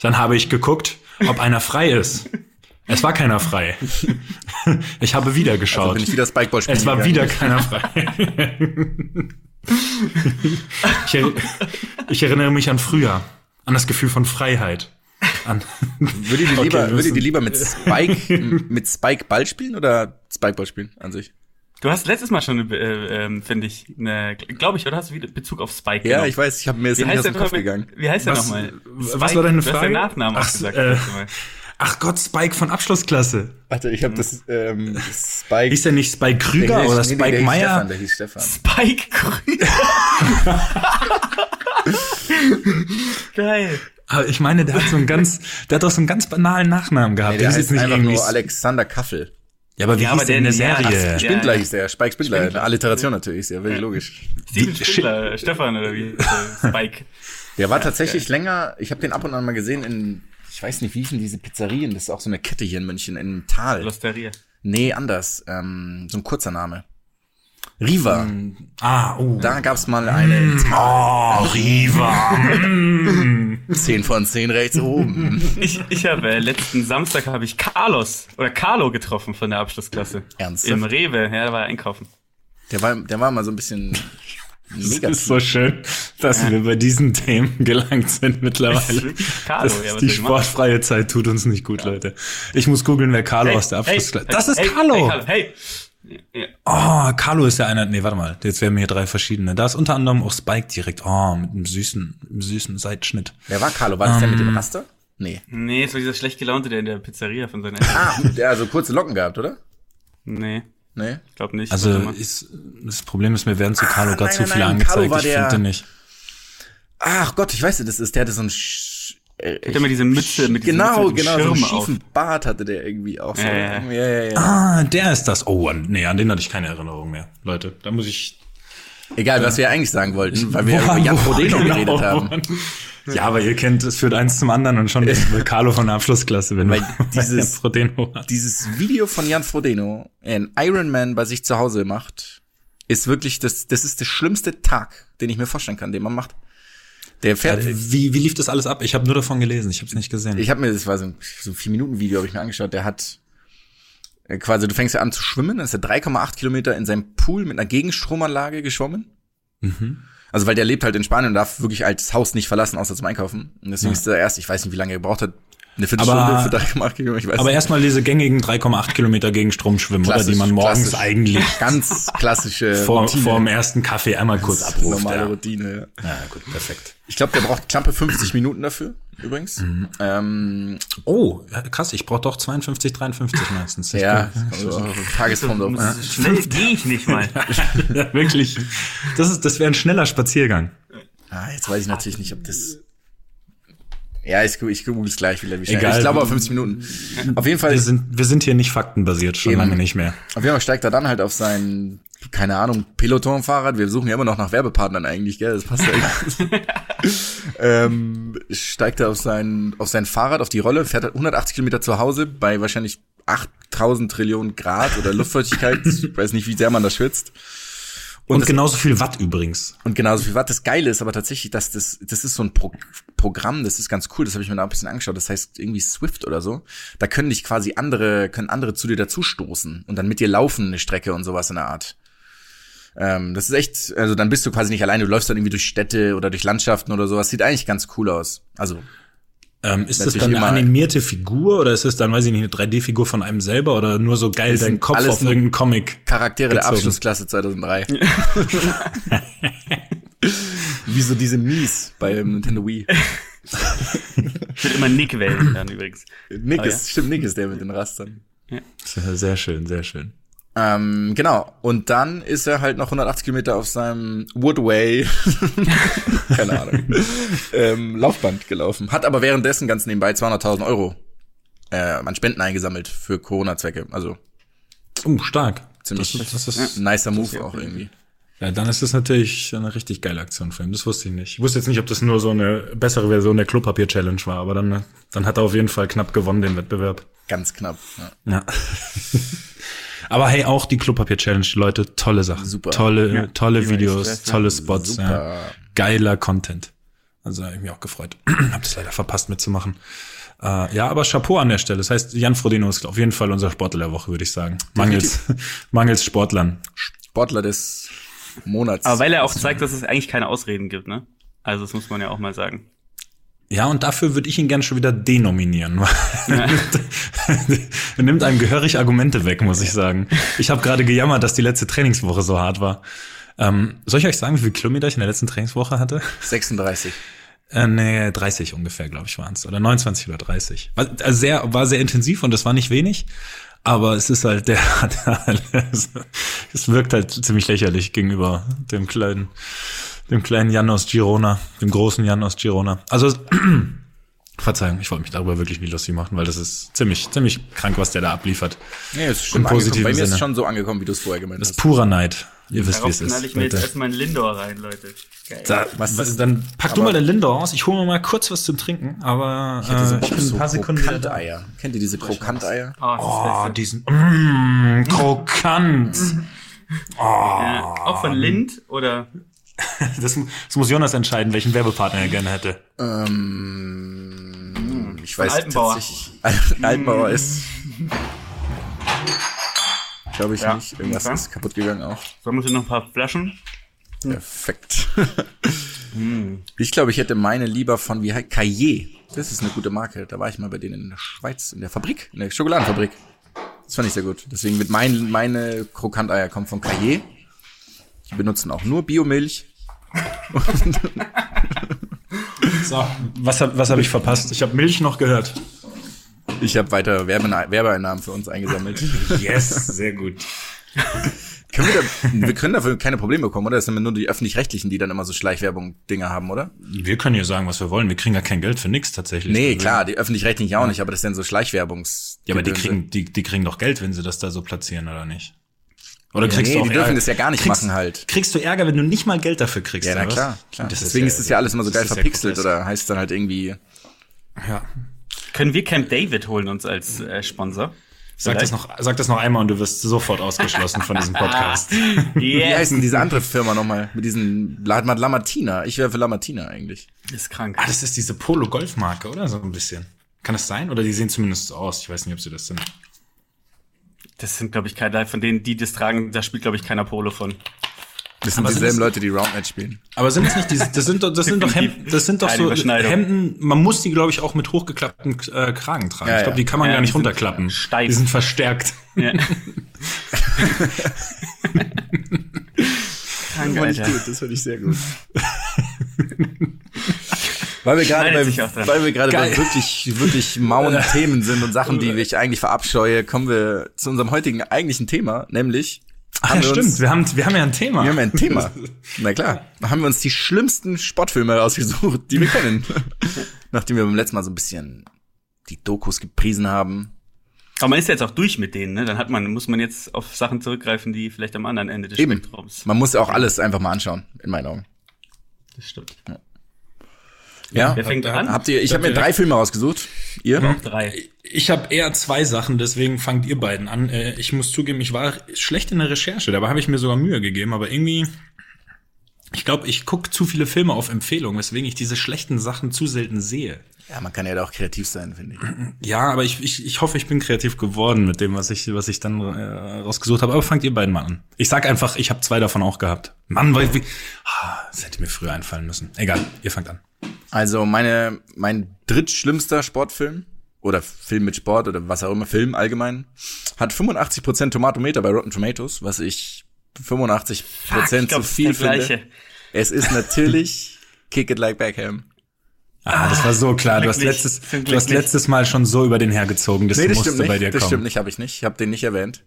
Speaker 2: Dann habe ich geguckt, ob einer frei ist. Es war keiner frei. Ich habe wieder
Speaker 3: Also
Speaker 2: geschaut.
Speaker 3: bin ich wieder Spikeball spielen
Speaker 2: es war
Speaker 3: gegangen.
Speaker 2: wieder keiner frei. Ich, er, ich erinnere mich an früher, an das Gefühl von Freiheit. An,
Speaker 3: Würdet ihr
Speaker 2: Okay,
Speaker 3: lieber, würdet ihr lieber mit Spike, mit Spike Ball spielen oder Spikeball spielen an sich?
Speaker 4: Du hast letztes Mal schon, äh, ähm, finde ich, eine, glaube ich, oder hast du wieder Bezug auf Spike?
Speaker 3: Ja,
Speaker 4: genommen?
Speaker 3: ich weiß, ich habe mir das
Speaker 4: Wie
Speaker 3: nicht aus
Speaker 4: der
Speaker 3: dem Kopf gegangen.
Speaker 4: Wie heißt der nochmal?
Speaker 2: was war deine
Speaker 4: Du hast
Speaker 2: Frage?
Speaker 4: den Nachnamen
Speaker 2: Ach,
Speaker 4: gesagt.
Speaker 2: äh, ach Gott, Spike von Abschlussklasse.
Speaker 3: Warte, ich habe das ähm, Spike.
Speaker 2: Hieß der nicht Spike Krüger oder
Speaker 3: Nee, nee,
Speaker 2: Spike
Speaker 3: der hieß Stefan,
Speaker 2: Meyer?
Speaker 3: der hieß Stefan.
Speaker 4: Spike Krüger. Geil.
Speaker 2: Aber ich meine, der hat so einen ganz, der hat doch so einen ganz banalen Nachnamen gehabt.
Speaker 3: Nee, der
Speaker 2: hieß
Speaker 3: heißt
Speaker 2: jetzt
Speaker 3: einfach
Speaker 2: irgendwie-
Speaker 3: nur Alexander Kaffel.
Speaker 2: Ja, aber wie
Speaker 4: Ja,
Speaker 2: hieß
Speaker 4: aber
Speaker 2: der in der
Speaker 4: der- ja,
Speaker 2: Serie?
Speaker 4: Ja.
Speaker 3: Spindler hieß der, Spike Spindler. Eine Alliteration natürlich, ist ja wirklich logisch.
Speaker 4: Steven Spindler, Stefan oder wie? Spike.
Speaker 3: Der war tatsächlich länger, ich habe den ab und an mal gesehen in, ich weiß nicht, wie hießen diese Pizzerien, das ist auch so eine Kette hier in München, in Tal.
Speaker 4: Losteria.
Speaker 3: Nee, anders, ähm, so ein kurzer Name. Riva.
Speaker 2: Ah, oh.
Speaker 3: Da gab's mal eine
Speaker 2: Oh, Riva.
Speaker 3: 10 von 10 rechts oben.
Speaker 4: Ich, ich habe äh, letzten Samstag habe ich Carlos oder Carlo getroffen von der Abschlussklasse.
Speaker 3: Ernsthaft?
Speaker 4: Im Rewe, ja, da war er einkaufen.
Speaker 3: Der war, der war mal so ein bisschen
Speaker 2: Es ist
Speaker 3: negativ.
Speaker 2: so schön, dass wir bei diesen Themen gelangt sind mittlerweile.
Speaker 4: Carlo,
Speaker 2: Das
Speaker 4: ja,
Speaker 2: ist die
Speaker 4: machen?
Speaker 2: sportfreie Zeit tut uns nicht gut, Leute. Ich muss googeln, wer Carlo aus der Abschlussklasse.
Speaker 4: hey,
Speaker 2: das ist
Speaker 4: hey,
Speaker 2: Carlo.
Speaker 4: Hey, Carlo, hey. Ja,
Speaker 2: Oh, Carlo ist ja einer. Nee, warte mal. Jetzt werden mir hier drei verschiedene. Da ist unter anderem auch Spike direkt. Oh, mit einem süßen, einem süßen Seitschnitt.
Speaker 3: Wer war Carlo? War das der mit dem Raster? Nee.
Speaker 4: Nee, es war dieser schlecht gelaunte, der in der Pizzeria von seinen Eltern.
Speaker 3: Ah, der hat so kurze Locken gehabt, oder?
Speaker 4: Nee,
Speaker 3: Nee.
Speaker 4: glaub nicht.
Speaker 2: Also ist, das Problem ist, mir werden zu Carlo
Speaker 3: Ah,
Speaker 2: gerade
Speaker 3: nein,
Speaker 2: zu
Speaker 3: nein,
Speaker 2: viele
Speaker 3: nein, Carlo
Speaker 2: angezeigt.
Speaker 3: war
Speaker 2: Ich
Speaker 3: der-
Speaker 2: finde den nicht.
Speaker 3: Ach Gott, ich weiß, das ist. Der hatte so ein Sch äh,
Speaker 4: Hat immer diese Mütze mit diesem,
Speaker 3: Genau,
Speaker 4: mit diesem
Speaker 3: genau, so einen
Speaker 4: Schirm auf.
Speaker 3: schiefen Bart hatte der irgendwie auch. So.
Speaker 4: Ja, ja,
Speaker 3: ja, ja.
Speaker 2: Ah, der ist das. Oh, an, nee, an den hatte ich keine Erinnerung mehr. Leute, da muss ich.
Speaker 3: Egal, was wir eigentlich sagen wollten, weil wir über Jan Frodeno
Speaker 2: genau,
Speaker 3: geredet haben.
Speaker 2: woran- Ja, aber ihr kennt, es führt eins zum anderen und schon ist Carlo von der Abschlussklasse, wenn
Speaker 3: Weil dieses-
Speaker 2: Jan Frodeno hast.
Speaker 3: Dieses Video von Jan Frodeno, ein Iron Man bei sich zu Hause macht, ist wirklich das, das ist der schlimmste Tag, den ich mir vorstellen kann, den man macht. Der fährt,
Speaker 2: Wie, wie lief das alles ab? Ich habe nur davon gelesen, ich habe es nicht gesehen.
Speaker 3: ich habe mir, das war so ein, so ein vier Minuten Video, habe ich mir angeschaut. Der hat Äh, quasi, du fängst ja an zu schwimmen, dann ist er 3,8 Kilometer in seinem Pool mit einer Gegenstromanlage geschwommen. Mhm. Also weil der lebt halt in Spanien und darf wirklich halt das Haus nicht verlassen, außer zum Einkaufen. Und deswegen ja. ist er erst, ich weiß nicht, wie lange er gebraucht hat, eine Viertelstunde
Speaker 2: aber,
Speaker 3: für 3,8 Kilometer, ich weiß
Speaker 2: Aber erstmal diese gängigen 3,8 Kilometer gegen Strom schwimmen, oder? Die man morgens eigentlich
Speaker 3: ganz klassische
Speaker 2: vor, Routine. vor dem ersten Kaffee einmal kurz abruft.
Speaker 3: Normale ja. Routine, ja. ja. gut, perfekt. Ich glaube, der braucht knappe 50 Minuten dafür, übrigens. Mhm. Ähm,
Speaker 2: oh, krass, ich brauche doch 52, 53 meistens.
Speaker 3: ja, also, Tagesform drauf.
Speaker 4: Ja. Schnell gehe ich nicht mal.
Speaker 2: ja, wirklich. Das ist, das wäre ein schneller Spaziergang.
Speaker 3: Ah, jetzt weiß ich natürlich nicht, ob das ja, ich, ich google es gleich wieder. Wie. Egal. Ich glaube auf 50 Minuten. Auf jeden Fall.
Speaker 2: Wir sind, wir sind hier nicht faktenbasiert, schon eben. lange nicht mehr.
Speaker 3: Auf jeden Fall steigt er dann halt auf sein, keine Ahnung, Peloton-Fahrrad. Wir suchen ja immer noch nach Werbepartnern eigentlich, gell? Das passt ja ähm, steigt er auf sein, auf sein Fahrrad, auf die Rolle, fährt 180 Kilometer zu Hause bei wahrscheinlich 8000 Trillionen Grad oder Luftfeuchtigkeit. ich weiß nicht, wie sehr man da schwitzt.
Speaker 2: Und, und genauso viel Watt übrigens.
Speaker 3: Und genauso viel Watt. Das Geile ist aber tatsächlich, dass das, das ist so ein Pro Programm, das ist ganz cool, das habe ich mir da ein bisschen angeschaut. Das heißt irgendwie Swift oder so. Da können dich quasi andere, können andere zu dir dazustoßen und dann mit dir laufen eine Strecke und sowas in der Art. Ähm, das ist echt, also dann bist du quasi nicht alleine, du läufst dann irgendwie durch Städte oder durch Landschaften oder sowas. Sieht eigentlich ganz cool aus. Also
Speaker 2: ähm, ist das dann eine animierte Figur oder ist das dann, weiß ich nicht, eine 3D-Figur von einem selber oder nur so geil dein Kopf auf irgendeinen Comic?
Speaker 3: Charaktere gezogen. der Abschlussklasse 2003. Wie so diese Mies bei Nintendo Wii.
Speaker 4: Wird immer Nick wählen dann übrigens.
Speaker 3: Nick ist, ja. stimmt, Nick ist der mit den Rastern.
Speaker 2: Ja. Sehr schön, sehr schön.
Speaker 3: Ähm, genau. Und dann ist er halt noch 180 Kilometer auf seinem Woodway, keine Ahnung, ähm, Laufband gelaufen. Hat aber währenddessen ganz nebenbei 200.000 Euro äh, an Spenden eingesammelt für Corona-Zwecke. Also.
Speaker 2: Uh, stark.
Speaker 3: Ziemlich das, das ist, ja, nicer Move auch irgendwie.
Speaker 2: Ja, dann ist das natürlich eine richtig geile Aktion für ihn. Das wusste ich nicht. Ich wusste jetzt nicht, ob das nur so eine bessere Version der Klopapier-Challenge war, aber dann, dann hat er auf jeden Fall knapp gewonnen, den Wettbewerb.
Speaker 3: Ganz knapp, ja.
Speaker 2: ja. Aber hey, auch die Klopapier-Challenge, Leute, tolle Sachen. Super. Tolle, ja, tolle Videos, tolle Spots, ja. Geiler Content. Also hab ich mich auch gefreut. hab das leider verpasst mitzumachen. Uh, ja, aber Chapeau an der Stelle. Das heißt, Jan Frodeno ist auf jeden Fall unser Sportler der Woche, würde ich sagen. Mangels, mangels Sportlern.
Speaker 3: Sportler des Monats.
Speaker 4: Aber weil er auch zeigt, dass es eigentlich keine Ausreden gibt, ne? Also das muss man ja auch mal sagen.
Speaker 2: Ja, und dafür würde ich ihn gerne schon wieder denominieren. Ja. er nimmt einem gehörig Argumente weg, muss ich sagen. Ich habe gerade gejammert, dass die letzte Trainingswoche so hart war. Ähm, soll ich euch sagen, wie viele Kilometer ich in der letzten Trainingswoche hatte?
Speaker 3: 36.
Speaker 2: Äh, nee, 30 ungefähr, glaube ich, waren es. Oder 29 oder 30. War, also sehr, war sehr intensiv und das war nicht wenig. Aber es ist halt, der es wirkt halt ziemlich lächerlich gegenüber dem kleinen dem kleinen Jan aus Girona, dem großen Jan aus Girona. Also Verzeihung, ich wollte mich darüber wirklich nie lustig machen, weil das ist ziemlich, ziemlich krank, was der da abliefert.
Speaker 3: Nee, ist schon positiv. Bei mir ist es schon so angekommen, wie du es vorher gemeint hast.
Speaker 2: Das ist purer Neid. Ihr wisst, wie es ist.
Speaker 4: knall ich mir jetzt erstmal einen Lindor rein, Leute.
Speaker 2: Geil. Da, was, was, dann pack du mal den Lindor aus. Ich hole mir mal kurz was zum Trinken, aber
Speaker 3: ich, äh, ich bin so ein paar Sekunden wieder Eier. Kennt ihr diese Krokanteier?
Speaker 2: Oh, oh diesen mm, krokant.
Speaker 4: oh. Ja, auch von Lind oder
Speaker 2: Das, das, muss Jonas entscheiden, welchen Werbepartner er gerne hätte.
Speaker 3: Ähm, ich weiß Altenbauer. tatsächlich. Altenbauer ist. Glaube ich ja. nicht. Irgendwas okay. ist kaputt gegangen auch.
Speaker 4: Sollen wir noch ein paar Flaschen?
Speaker 3: Perfekt. hm. Ich glaube, ich hätte meine lieber von wie heißt Cahiers. Das ist eine gute Marke. Da war ich mal bei denen in der Schweiz, in der Fabrik, in der Schokoladenfabrik. Das fand ich sehr gut. Deswegen wird mein, meine Krokanteier kommen von Cahiers. Die benutzen auch nur Biomilch.
Speaker 2: so, was, was habe ich verpasst? Ich habe Milch noch gehört.
Speaker 3: Ich habe weiter Werbeeinnahmen für uns eingesammelt.
Speaker 2: Yes, sehr gut.
Speaker 3: können wir, da, wir können dafür keine Probleme bekommen, oder? Das sind nur die öffentlich-rechtlichen, die dann immer so Schleichwerbung-Dinger haben, oder?
Speaker 2: Wir können ja sagen, was wir wollen. Wir kriegen ja kein Geld für nichts tatsächlich.
Speaker 3: Nee, klar, die öffentlich-rechtlichen auch nicht, aber das sind so Schleichwerbungs.
Speaker 2: Ja, aber die kriegen, die, die kriegen doch Geld, wenn sie das da so platzieren, oder nicht? Oder
Speaker 3: ja,
Speaker 2: kriegst
Speaker 3: nee,
Speaker 2: du auch
Speaker 3: die dürfen das ja gar nicht
Speaker 2: kriegst,
Speaker 3: machen halt.
Speaker 2: Kriegst du Ärger, wenn du nicht mal Geld dafür kriegst?
Speaker 3: Ja, na klar. klar. Deswegen ist, ja, es ja alles immer so geil verpixelt oder heißt dann halt irgendwie.
Speaker 2: Ja.
Speaker 4: Können wir Camp David holen uns als äh, Sponsor?
Speaker 2: Sag das, noch, sag das noch einmal und du wirst sofort ausgeschlossen von diesem Podcast.
Speaker 3: yes. Wie heißt denn diese andere Firma nochmal? Mit diesen Lamartina. Ich wäre für Lamartina eigentlich.
Speaker 4: ist krank.
Speaker 2: Ah, das ist diese Polo-Golf-Marke, oder? So ein bisschen. Kann das sein? Oder die sehen zumindest so aus. Ich weiß nicht, ob sie das sind.
Speaker 4: Das sind, glaube ich, keine, von denen, die das tragen, da spielt, glaube ich, keiner Polo von.
Speaker 3: Das sind
Speaker 2: Aber sind
Speaker 3: dieselben
Speaker 2: das-
Speaker 3: Leute, die Roundnet spielen.
Speaker 2: Aber sind das nicht diese, das sind doch, das sind doch Hemden, das sind doch so. Hemden, man muss die, glaube ich, auch mit hochgeklappten äh, Kragen tragen.
Speaker 3: Ja,
Speaker 2: ich glaube, die kann man
Speaker 4: Ja,
Speaker 2: gar nicht
Speaker 4: sind
Speaker 2: runterklappen.
Speaker 4: steif.
Speaker 2: Die sind verstärkt.
Speaker 4: Ja. Krank, Alter.
Speaker 3: das finde ich sehr gut. Weil wir gerade bei, weil wir gerade bei wirklich, wirklich mauen Themen sind und Sachen, die ich eigentlich verabscheue, kommen wir zu unserem heutigen eigentlichen Thema, nämlich
Speaker 2: Ach,
Speaker 3: haben
Speaker 2: ja,
Speaker 3: wir
Speaker 2: stimmt.
Speaker 3: uns,
Speaker 2: wir haben, wir haben ja ein Thema.
Speaker 3: wir haben ein Thema. Na klar, haben wir uns die schlimmsten Sportfilme rausgesucht, die wir kennen. Nachdem wir beim letzten Mal so ein bisschen die Dokus gepriesen haben.
Speaker 4: Aber man ist ja jetzt auch durch mit denen, ne? Dann hat man, muss man jetzt auf Sachen zurückgreifen, die vielleicht am anderen Ende des
Speaker 3: Eben.
Speaker 4: Spektrums.
Speaker 3: Man muss ja auch alles einfach mal anschauen, in meinen Augen.
Speaker 4: Das stimmt.
Speaker 3: Ja.
Speaker 4: Wer fängt an?
Speaker 3: Habt ihr, ich habe mir drei Filme rausgesucht. Ihr?
Speaker 4: Drei.
Speaker 2: Ich habe eher zwei Sachen, deswegen fangt ihr beiden an. Äh, Ich muss zugeben, ich war schlecht in der Recherche, dabei habe ich mir sogar Mühe gegeben, aber irgendwie, ich glaube, ich gucke zu viele Filme auf Empfehlung, weswegen ich diese schlechten Sachen zu selten sehe.
Speaker 3: Ja, man kann ja da auch kreativ sein, finde ich.
Speaker 2: Ja, aber ich, ich, ich hoffe, ich bin kreativ geworden mit dem, was ich, was ich dann äh, rausgesucht habe. Aber fangt ihr beiden mal an. Ich sag einfach, ich habe zwei davon auch gehabt. Mann, weil wie, ah, das hätte mir früher einfallen müssen. Egal, ihr fangt an.
Speaker 3: Also meine, mein drittschlimmster Sportfilm oder Film mit Sport oder was auch immer, Film allgemein, hat 85% Tomatometer bei Rotten Tomatoes, was ich 85%
Speaker 4: ich
Speaker 3: zu viel finde. Es ist natürlich Kick It Like Beckham.
Speaker 2: Ah, das war so klar. Du hast letztes, du hast letztes Mal schon so über den hergezogen, das
Speaker 3: Nee, das
Speaker 2: musste
Speaker 3: stimmt
Speaker 2: bei
Speaker 3: nicht.
Speaker 2: dir
Speaker 3: Das
Speaker 2: kommen.
Speaker 3: stimmt nicht, habe ich nicht. Ich habe den nicht erwähnt.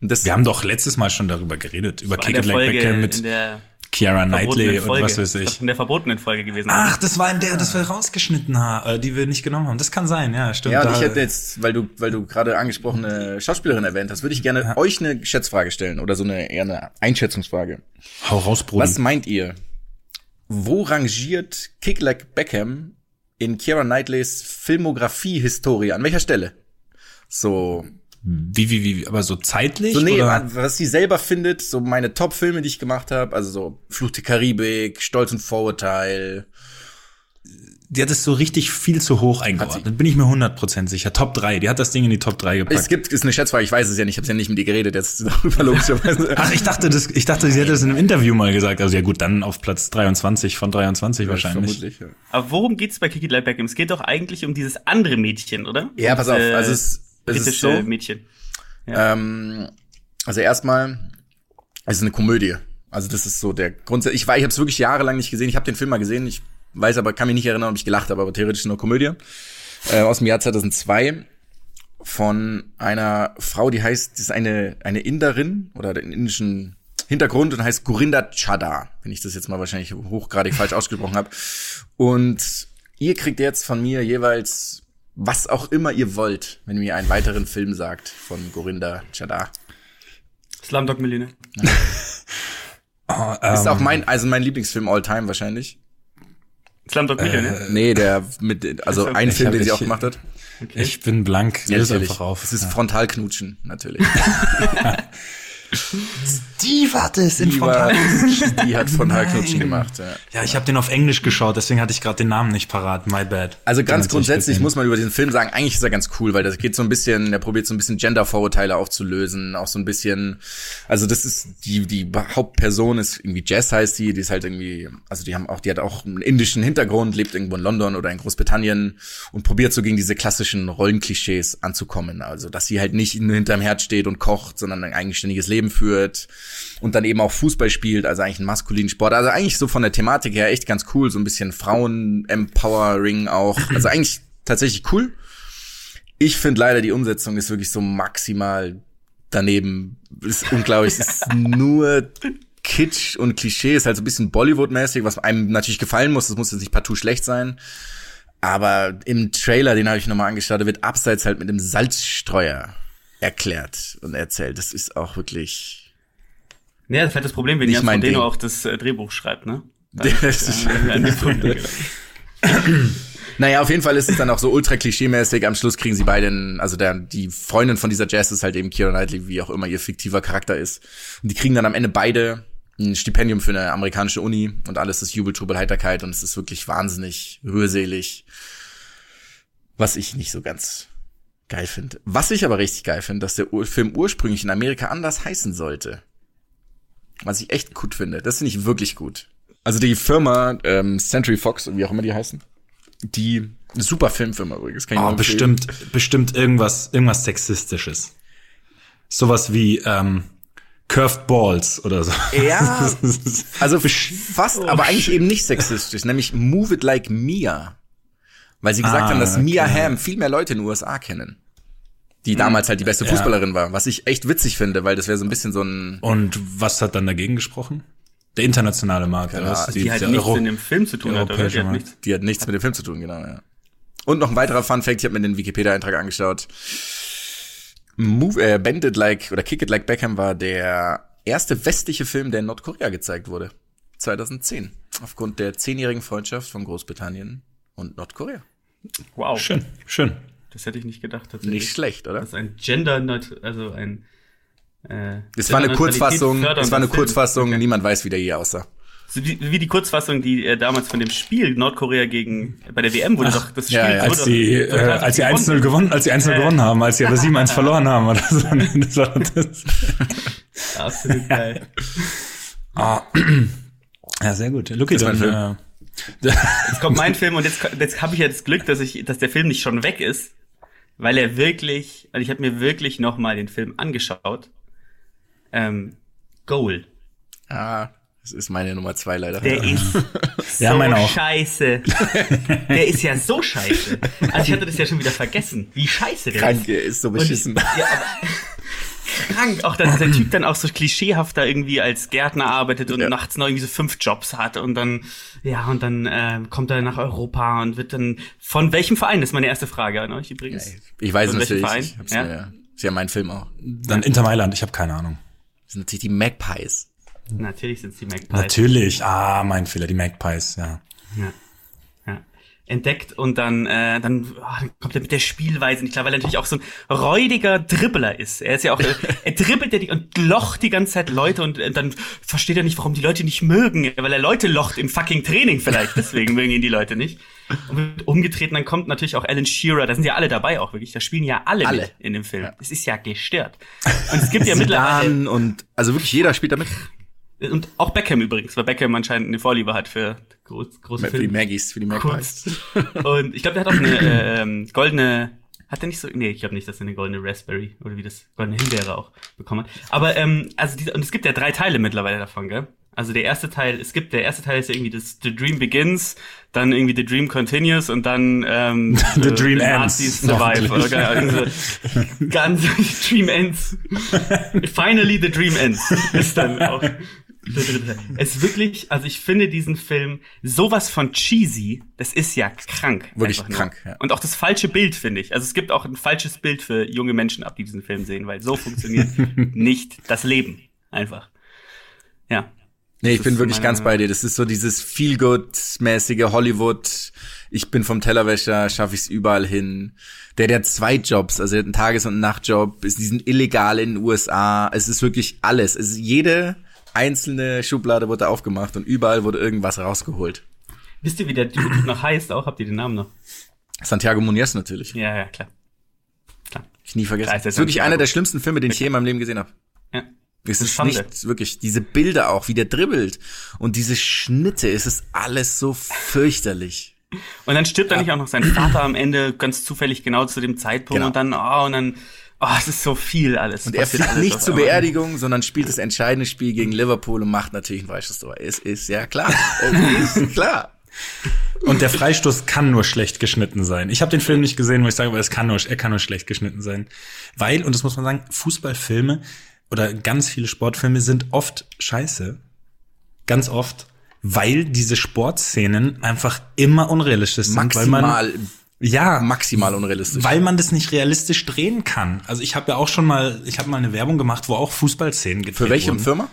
Speaker 3: Das
Speaker 2: Wir haben doch letztes Mal schon darüber geredet, über Kick It Like
Speaker 4: Folge,
Speaker 2: Beckham
Speaker 4: in
Speaker 2: mit
Speaker 4: der
Speaker 2: Kiara Knightley und was weiß
Speaker 4: Das
Speaker 2: ich.
Speaker 4: ist In der verbotenen Folge gewesen.
Speaker 2: Ach, das war in der, das wir rausgeschnitten haben, äh, die wir nicht genommen haben. Das kann sein, ja, stimmt.
Speaker 3: ja, und ich hätte jetzt, weil du, weil du gerade angesprochene Schauspielerin erwähnt hast, würde ich gerne euch eine Schätzfrage stellen oder so eine eher eine Einschätzungsfrage.
Speaker 2: Hau raus, Brudi.
Speaker 3: Was meint ihr? Wo rangiert Kick Like Beckham in Keira Knightleys Filmografie-Historie? An welcher Stelle? So,
Speaker 2: Wie, wie, wie, aber so zeitlich?
Speaker 3: so nee,
Speaker 2: oder?
Speaker 3: was sie selber findet, so meine Top-Filme, die ich gemacht habe, also so Fluch der Karibik, Stolz und Vorurteil.
Speaker 2: Die hat es so richtig viel zu hoch eingeordnet. Bin ich mir 100% sicher. Top 3. Die hat das Ding in die Top 3
Speaker 3: Es
Speaker 2: gepackt.
Speaker 3: gibt, ist eine Schätzfrage, ich weiß es ja nicht, ich habe ja nicht mit ihr geredet, jetzt darüber logischerweise.
Speaker 2: Ach, ich dachte, das, ich dachte, sie hätte das in einem Interview mal gesagt. Also ja gut, dann auf Platz 23 von 23 wahrscheinlich.
Speaker 3: Vermutlich, ja.
Speaker 4: Aber worum geht's bei Like Beckham? Es geht doch eigentlich um dieses andere Mädchen, oder?
Speaker 3: Ja, pass auf, also es, es ist
Speaker 4: britische
Speaker 3: so,
Speaker 4: Mädchen.
Speaker 3: Ähm, also erstmal, es ist eine Komödie. Also das ist so der Grund. Ich war, ich habe es wirklich jahrelang nicht gesehen. Ich habe den Film mal gesehen. Ich weiß aber, kann mich nicht erinnern, ob ich gelacht habe, aber theoretisch eine Komödie äh, aus dem Jahr 2002 von einer Frau, die heißt, die ist eine eine Inderin oder den indischen Hintergrund und heißt Gurinder Chadha, wenn ich das jetzt mal wahrscheinlich hochgradig falsch ausgesprochen habe. Und ihr kriegt jetzt von mir jeweils was auch immer ihr wollt, wenn ihr mir einen weiteren Film sagt von Gurinder Chadha.
Speaker 4: Slumdog Millionaire.
Speaker 2: Oh,
Speaker 3: Ist
Speaker 2: ähm,
Speaker 3: auch mein, also mein Lieblingsfilm all time wahrscheinlich.
Speaker 4: Slumdog Millionaire.
Speaker 3: Nee, der mit, also
Speaker 4: Ist
Speaker 3: ein
Speaker 4: okay.
Speaker 3: Film, den sie auch gemacht hat.
Speaker 2: ich bin blank. Löse einfach auf.
Speaker 3: Es ist Frontalknutschen, natürlich.
Speaker 2: Die war das in
Speaker 3: Die, war, die hat Frontalknutschen gemacht, ja.
Speaker 2: Ja, ich habe den auf Englisch geschaut, deswegen hatte ich gerade den Namen nicht parat. My bad.
Speaker 3: Also ganz grundsätzlich muss man über diesen Film sagen, eigentlich ist er ganz cool, weil das geht so ein bisschen, der probiert so ein bisschen Gender-Vorurteile aufzulösen, auch so ein bisschen, also das ist, die, die Hauptperson ist irgendwie Jess heißt die, die ist halt irgendwie, also die haben auch, die hat auch einen indischen Hintergrund, lebt irgendwo in London oder in Großbritannien und probiert so gegen diese klassischen Rollenklischees anzukommen. Also, dass sie halt nicht hinterm Herd steht und kocht, sondern ein eigenständiges Leben führt und dann eben auch Fußball spielt, also eigentlich einen maskulinen Sport. Also eigentlich so von der Thematik her echt ganz cool, so ein bisschen Frauen-Empowering auch. Also eigentlich tatsächlich cool. Ich finde leider, die Umsetzung ist wirklich so maximal daneben. Ist unglaublich. Es ist nur Kitsch und Klischee. Ist halt so ein bisschen Bollywood-mäßig, was einem natürlich gefallen muss. Das muss jetzt nicht partout schlecht sein. Aber im Trailer, den habe ich nochmal angeschaut, wird abseits halt mit dem Salzstreuer erklärt und erzählt. Das ist auch wirklich
Speaker 4: Ja, das ist halt das Problem, wenn
Speaker 3: Nicht
Speaker 4: Jan
Speaker 3: mein
Speaker 4: Frodeno auch das äh, Drehbuch schreibt, ne?
Speaker 3: Das ist-
Speaker 4: an, an.
Speaker 3: Naja, auf jeden Fall ist es dann auch so ultra klischee-mäßig. Am Schluss kriegen sie beide, einen- also der, die Freundin von dieser Jazz ist halt eben Keira Knightley, wie auch immer ihr fiktiver Charakter ist. Und die kriegen dann am Ende beide ein Stipendium für eine amerikanische Uni und alles ist Jubel, Trubel, Heiterkeit und es ist wirklich wahnsinnig rührselig. Was ich nicht so ganz geil finde. Was ich aber richtig geil finde, dass der Film ursprünglich in Amerika anders heißen sollte. Was ich echt gut finde. Das finde ich wirklich gut. Also die Firma ähm, Century Fox, wie auch immer die heißen, die super Filmfirma übrigens.
Speaker 2: Kann ich oh, bestimmt, bestimmt irgendwas, irgendwas sexistisches. Sowas wie ähm, Curved Balls oder so.
Speaker 3: Ja, also fast, aber eigentlich eben nicht sexistisch, nämlich Move It Like Mia. Weil sie gesagt ah, haben, dass okay. Mia Hamm viel mehr Leute in den USA kennen. Die damals halt die beste Fußballerin ja. war, was ich echt witzig finde, weil das wäre so ein bisschen so ein.
Speaker 2: Und was hat dann dagegen gesprochen? Der internationale Markt,
Speaker 4: ja, was? Die, die halt nichts in dem Film zu tun hat, oder?
Speaker 3: Die hat, nichts, die hat nichts mit dem Film zu tun, genau, ja. Und noch ein weiterer Fun Fact, ich habe mir den Wikipedia-Eintrag angeschaut. Move, äh, Bend It Like oder Kick It Like Beckham war der erste westliche Film, der in Nordkorea gezeigt wurde. 2010. Aufgrund der zehnjährigen Freundschaft von Großbritannien und Nordkorea.
Speaker 2: Wow. Schön, schön.
Speaker 4: Das hätte ich nicht gedacht.
Speaker 3: Nicht schlecht, oder?
Speaker 4: Das ist ein Gender, also ein.
Speaker 3: Äh, es war eine Kurzfassung. Es war eine Kurzfassung. Okay. Niemand weiß, wie der je aussah.
Speaker 4: Wie, wie die Kurzfassung, die äh, damals von dem Spiel Nordkorea gegen bei der WM wurde Ach, doch das Spiel
Speaker 2: ja, ja. als die äh, als sie 1-0 gewonnen, als sie 1 äh. gewonnen haben, als sie aber 7-1 verloren haben oder so. Das war das.
Speaker 4: Absolut geil.
Speaker 2: Ah. Ja, sehr gut. Lucky, dann, äh,
Speaker 4: Jetzt kommt mein Film und jetzt, jetzt habe ich ja das Glück, dass ich, dass der Film nicht schon weg ist, weil er wirklich, also ich habe mir wirklich noch mal den Film angeschaut. Ähm, Goal.
Speaker 3: Ah, das ist meine Nummer zwei leider.
Speaker 4: Der ist so ja, scheiße. Der ist ja so scheiße. Also ich hatte das ja schon wieder vergessen, wie scheiße der
Speaker 3: Krank, ist. Der ist so beschissen. Und, ja, aber,
Speaker 4: krank. Auch dass der Typ dann auch so klischeehafter irgendwie als Gärtner arbeitet und ja. nachts noch irgendwie so fünf Jobs hat und dann, ja, und dann äh, kommt er nach Europa und wird dann von welchem Verein? Das ist meine erste Frage an euch übrigens. Ja,
Speaker 3: ich weiß es natürlich. Verein? Ich hab's ja? Mir, ist ja mein Film auch.
Speaker 2: Dann Inter Mailand, ich habe keine Ahnung.
Speaker 3: Das sind natürlich die Magpies.
Speaker 4: Natürlich sind es die Magpies.
Speaker 2: Natürlich, ah, mein Fehler, die Magpies, ja.
Speaker 4: Ja entdeckt und dann, äh, dann, oh, er mit der Spielweise nicht klar, weil er natürlich auch so ein räudiger Dribbler ist. Er ist ja auch, er dribbelt ja die und locht die ganze Zeit Leute und äh, dann versteht er nicht, warum die Leute nicht mögen, weil er Leute locht im fucking Training vielleicht, deswegen mögen ihn die Leute nicht. Und wird umgetreten, dann kommt natürlich auch Alan Shearer, da sind ja alle dabei auch wirklich, da spielen ja alle, alle. mit in dem Film. Es ja. ist ja gestört.
Speaker 3: Und es gibt ja mittlerweile und also wirklich jeder spielt damit.
Speaker 4: Und auch Beckham übrigens, weil Beckham anscheinend eine Vorliebe hat für groß, große
Speaker 3: Für die Maggies, für die Magpies.
Speaker 4: Und ich glaube, der hat auch eine äh, ähm, goldene, hat er nicht so, nee, ich glaube nicht, dass er eine goldene Raspberry oder wie das, goldene Himbeere auch bekommen hat. Aber, ähm, also diese, und es gibt ja drei Teile mittlerweile davon, gell? Also der erste Teil, es gibt, der erste Teil ist ja irgendwie das The Dream Begins, dann irgendwie The Dream Continues und dann ähm,
Speaker 2: The äh, Dream Ends.
Speaker 4: Nazis Survive oder also, ganz Dream Ends. Finally The Dream Ends ist dann auch es ist wirklich, also ich finde diesen Film sowas von cheesy, das ist ja krank.
Speaker 3: Wirklich krank, ja.
Speaker 4: Und auch das falsche Bild, finde ich. Also es gibt auch ein falsches Bild für junge Menschen ab, die diesen Film sehen, weil so funktioniert nicht das Leben. Einfach. Ja.
Speaker 3: Nee, ich bin wirklich ganz bei dir. Das ist so dieses Feel-Good-mäßige Hollywood. Ich bin vom Tellerwäscher, schaffe ich es überall hin. Der, der zwei Jobs, also der hat einen Tages- und einen Nachtjob, ist diesen illegal in den USA. Es ist wirklich alles. Es ist jede einzelne Schublade wurde aufgemacht und überall wurde irgendwas rausgeholt.
Speaker 4: Wisst ihr, wie der Typ noch heißt? Auch habt ihr den Namen noch?
Speaker 3: Santiago Muniz natürlich.
Speaker 4: Ja, ja, klar.
Speaker 3: klar. Ich nie vergessen. das ist wirklich einer der schlimmsten Filme, den ich je in meinem Leben gesehen habe.
Speaker 4: Ja.
Speaker 3: Es ist nicht wirklich diese Bilder auch, wie der dribbelt und diese Schnitte, es ist alles so fürchterlich.
Speaker 4: Und dann stirbt ja. dann nicht auch noch sein Vater am Ende ganz zufällig genau zu dem Zeitpunkt genau. und dann oh und dann Oh, es ist so viel alles.
Speaker 3: Und er fliegt nicht zur Beerdigung, sondern spielt das entscheidende Spiel gegen Liverpool und macht natürlich ein Freistoßtor. Es ist ja klar. Es ist klar.
Speaker 2: Und der Freistoß kann nur schlecht geschnitten sein. Ich habe den Film nicht gesehen, muss ich sagen, aber es kann nur, er kann nur schlecht geschnitten sein. Weil, und das muss man sagen, Fußballfilme oder ganz viele Sportfilme sind oft scheiße. Ganz oft. Weil diese Sportszenen einfach immer unrealistisch sind.
Speaker 3: Maximal
Speaker 2: weil man ja,
Speaker 3: maximal unrealistisch.
Speaker 2: Weil man das nicht realistisch drehen kann. Also ich habe ja auch schon mal, ich habe mal eine Werbung gemacht, wo auch Fußballszenen gedreht
Speaker 3: Für welche
Speaker 2: wurden.
Speaker 3: Firma?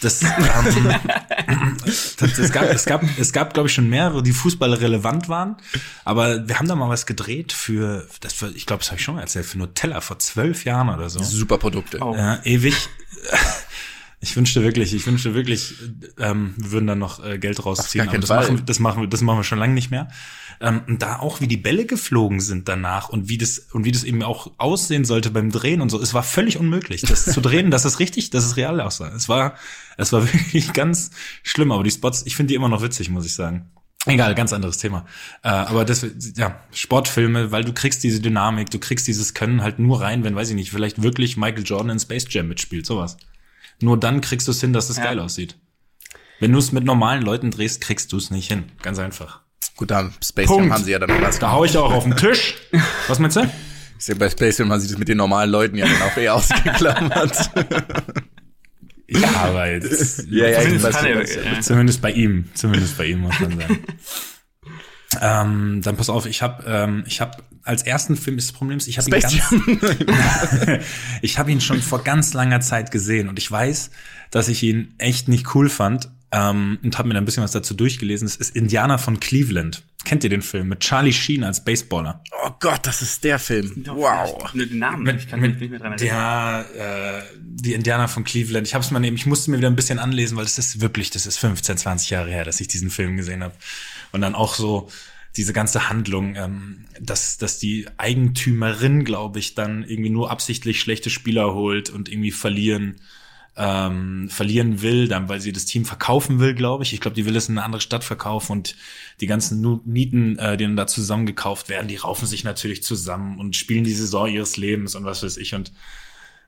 Speaker 2: Das, ähm, das, es gab, es gab, es gab, glaube ich, schon mehrere, die Fußball relevant waren. Aber wir haben da mal was gedreht für, das für, ich glaube, das habe ich schon mal erzählt, für Nutella vor zwölf Jahren oder so.
Speaker 3: Super Produkte.
Speaker 2: Oh. Ja, ewig. Ich wünschte wirklich, ich wünschte wirklich, ähm, wir würden da noch äh, Geld rausziehen. Aber das
Speaker 3: keinen
Speaker 2: machen,
Speaker 3: Fall.
Speaker 2: das machen wir, das machen wir schon lange nicht mehr. Ähm, und da auch, wie die Bälle geflogen sind danach und wie das und wie das eben auch aussehen sollte beim Drehen und so. Es war völlig unmöglich, das zu drehen, dass es richtig, dass es real aussah. Es war, es war wirklich ganz schlimm. Aber die Spots, ich finde die immer noch witzig, muss ich sagen. Egal, ganz anderes Thema. Äh, aber das, ja, Sportfilme, weil du kriegst diese Dynamik, du kriegst dieses Können halt nur rein, wenn, weiß ich nicht, vielleicht wirklich Michael Jordan in Space Jam mitspielt, sowas. Nur dann kriegst du es hin, dass es
Speaker 4: Ja.
Speaker 2: geil aussieht. Wenn du es mit normalen Leuten drehst, kriegst du es nicht hin. Ganz einfach.
Speaker 3: Gut, da Space
Speaker 2: Punkt.
Speaker 3: Jam haben sie ja dann noch was
Speaker 2: Da hau ich auch auf den Tisch. Was meinst du?
Speaker 3: Ist ja bei Space Jam haben sie das mit den normalen Leuten ja dann auch eher ausgeklammert.
Speaker 2: Ja, aber jetzt.
Speaker 3: ja, ja,
Speaker 4: Zumindest äh,
Speaker 2: Zumindest bei ihm, zumindest bei ihm muss man sagen. Ähm, dann pass auf, ich habe ähm, ich habe als ersten Film ist das Problem, ist, ich habe ihn ganz, ich habe ihn schon vor ganz langer Zeit gesehen und ich weiß, dass ich ihn echt nicht cool fand ähm, und habe mir dann ein bisschen was dazu durchgelesen. Es ist Indianer von Cleveland. Kennt ihr den Film mit Charlie Sheen als Baseballer?
Speaker 3: Oh Gott, das ist der Film. Wow.
Speaker 4: Nur den Namen, ich kann mich nicht mehr dran erinnern.
Speaker 2: Ja, äh, die Indianer von Cleveland. Ich habe es mal eben, ich musste mir wieder ein bisschen anlesen, weil das ist wirklich, das ist 15, 20 Jahre her, dass ich diesen Film gesehen habe. Und dann auch so diese ganze Handlung, ähm, dass, dass die Eigentümerin, glaube ich, dann irgendwie nur absichtlich schlechte Spieler holt und irgendwie verlieren ähm, verlieren will, dann weil sie das Team verkaufen will, glaube ich. Ich glaube, die will es in eine andere Stadt verkaufen und die ganzen Nieten, äh, die dann da zusammengekauft werden, die raufen sich natürlich zusammen und spielen die Saison ihres Lebens und was weiß ich. Und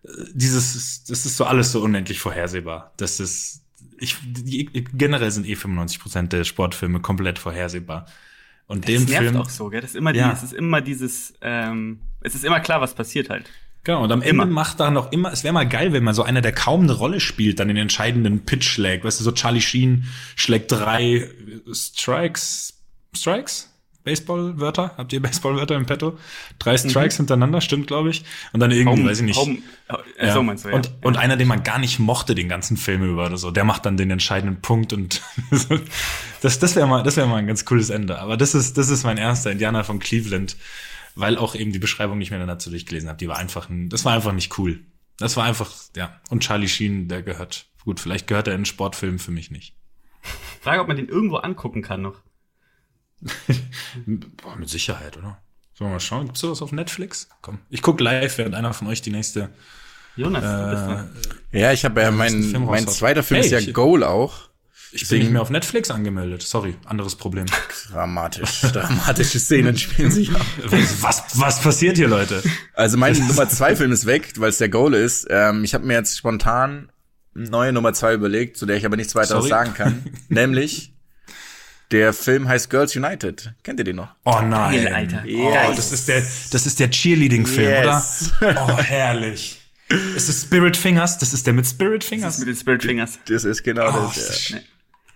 Speaker 2: äh, dieses, das ist so alles so unendlich vorhersehbar. Das ist, ich, die, generell sind eh 95 Prozent der Sportfilme komplett vorhersehbar. Und
Speaker 4: Das
Speaker 2: dem
Speaker 4: nervt
Speaker 2: Film,
Speaker 4: auch so, gell? Das ist immer, die,
Speaker 2: Ja.
Speaker 4: es ist immer dieses, ähm, es ist immer klar, was passiert halt.
Speaker 2: Genau, und am
Speaker 4: Immer.
Speaker 2: Ende macht da noch immer, es wäre mal geil, wenn man so einer, der kaum eine Rolle spielt, dann den entscheidenden Pitch schlägt. Weißt du, so Charlie Sheen schlägt drei Strikes, Strikes? Baseballwörter? Habt ihr Baseballwörter im Petto? Drei Strikes hintereinander, stimmt, glaube ich. Und dann irgendwie,
Speaker 4: Home-
Speaker 2: weiß ich nicht.
Speaker 4: Home- äh,
Speaker 2: Ja.
Speaker 4: So meinst du, ja.
Speaker 2: und, und einer, den man gar nicht mochte, den ganzen Film über oder so, der macht dann den entscheidenden Punkt und das, das wäre mal, das wäre mal ein ganz cooles Ende. Aber das ist, das ist mein erster Indianer von Cleveland, weil auch eben die Beschreibung nicht mehr dann dazu durchgelesen habe. Die war einfach, ein, das war einfach nicht cool. Das war einfach, ja. Und Charlie Sheen, der gehört, gut, vielleicht gehört er in einen Sportfilm für mich nicht.
Speaker 4: Frage, ob man den irgendwo angucken kann noch.
Speaker 2: Boah, mit Sicherheit, oder? Sollen wir mal schauen? Gibt's sowas auf Netflix? Komm, ich guck live, während einer von euch die nächste
Speaker 4: Jonas, du bist
Speaker 2: Äh,
Speaker 4: dran.
Speaker 3: Ja, ich habe ja mein,
Speaker 2: Film
Speaker 3: mein zweiter Film
Speaker 2: Hey,
Speaker 3: ist ja
Speaker 2: ich-
Speaker 3: Goal auch.
Speaker 2: Ich bin nicht mehr auf Netflix angemeldet. Sorry, anderes Problem.
Speaker 3: Dramatisch. Dramatische Szenen spielen sich ab.
Speaker 2: Was, was passiert hier, Leute?
Speaker 3: Also mein Nummer zwei Film ist weg, weil es der Goal ist. Ähm, ich habe mir jetzt spontan eine neue Nummer zwei überlegt, zu der ich aber nichts weiteres
Speaker 2: Sorry.
Speaker 3: sagen kann. Nämlich der Film heißt Girls United. Kennt ihr den noch?
Speaker 2: Oh nein.
Speaker 4: Geil, Alter.
Speaker 2: Oh,
Speaker 3: Yes.
Speaker 2: das ist der, das ist der Cheerleading-Film,
Speaker 3: Yes.
Speaker 2: oder? Oh, herrlich. Ist es Spirit Fingers? Das ist der mit Spirit
Speaker 4: Das
Speaker 2: Fingers.
Speaker 4: ist mit den Spirit Fingers.
Speaker 3: Das ist genau
Speaker 2: Oh,
Speaker 3: das.
Speaker 2: ist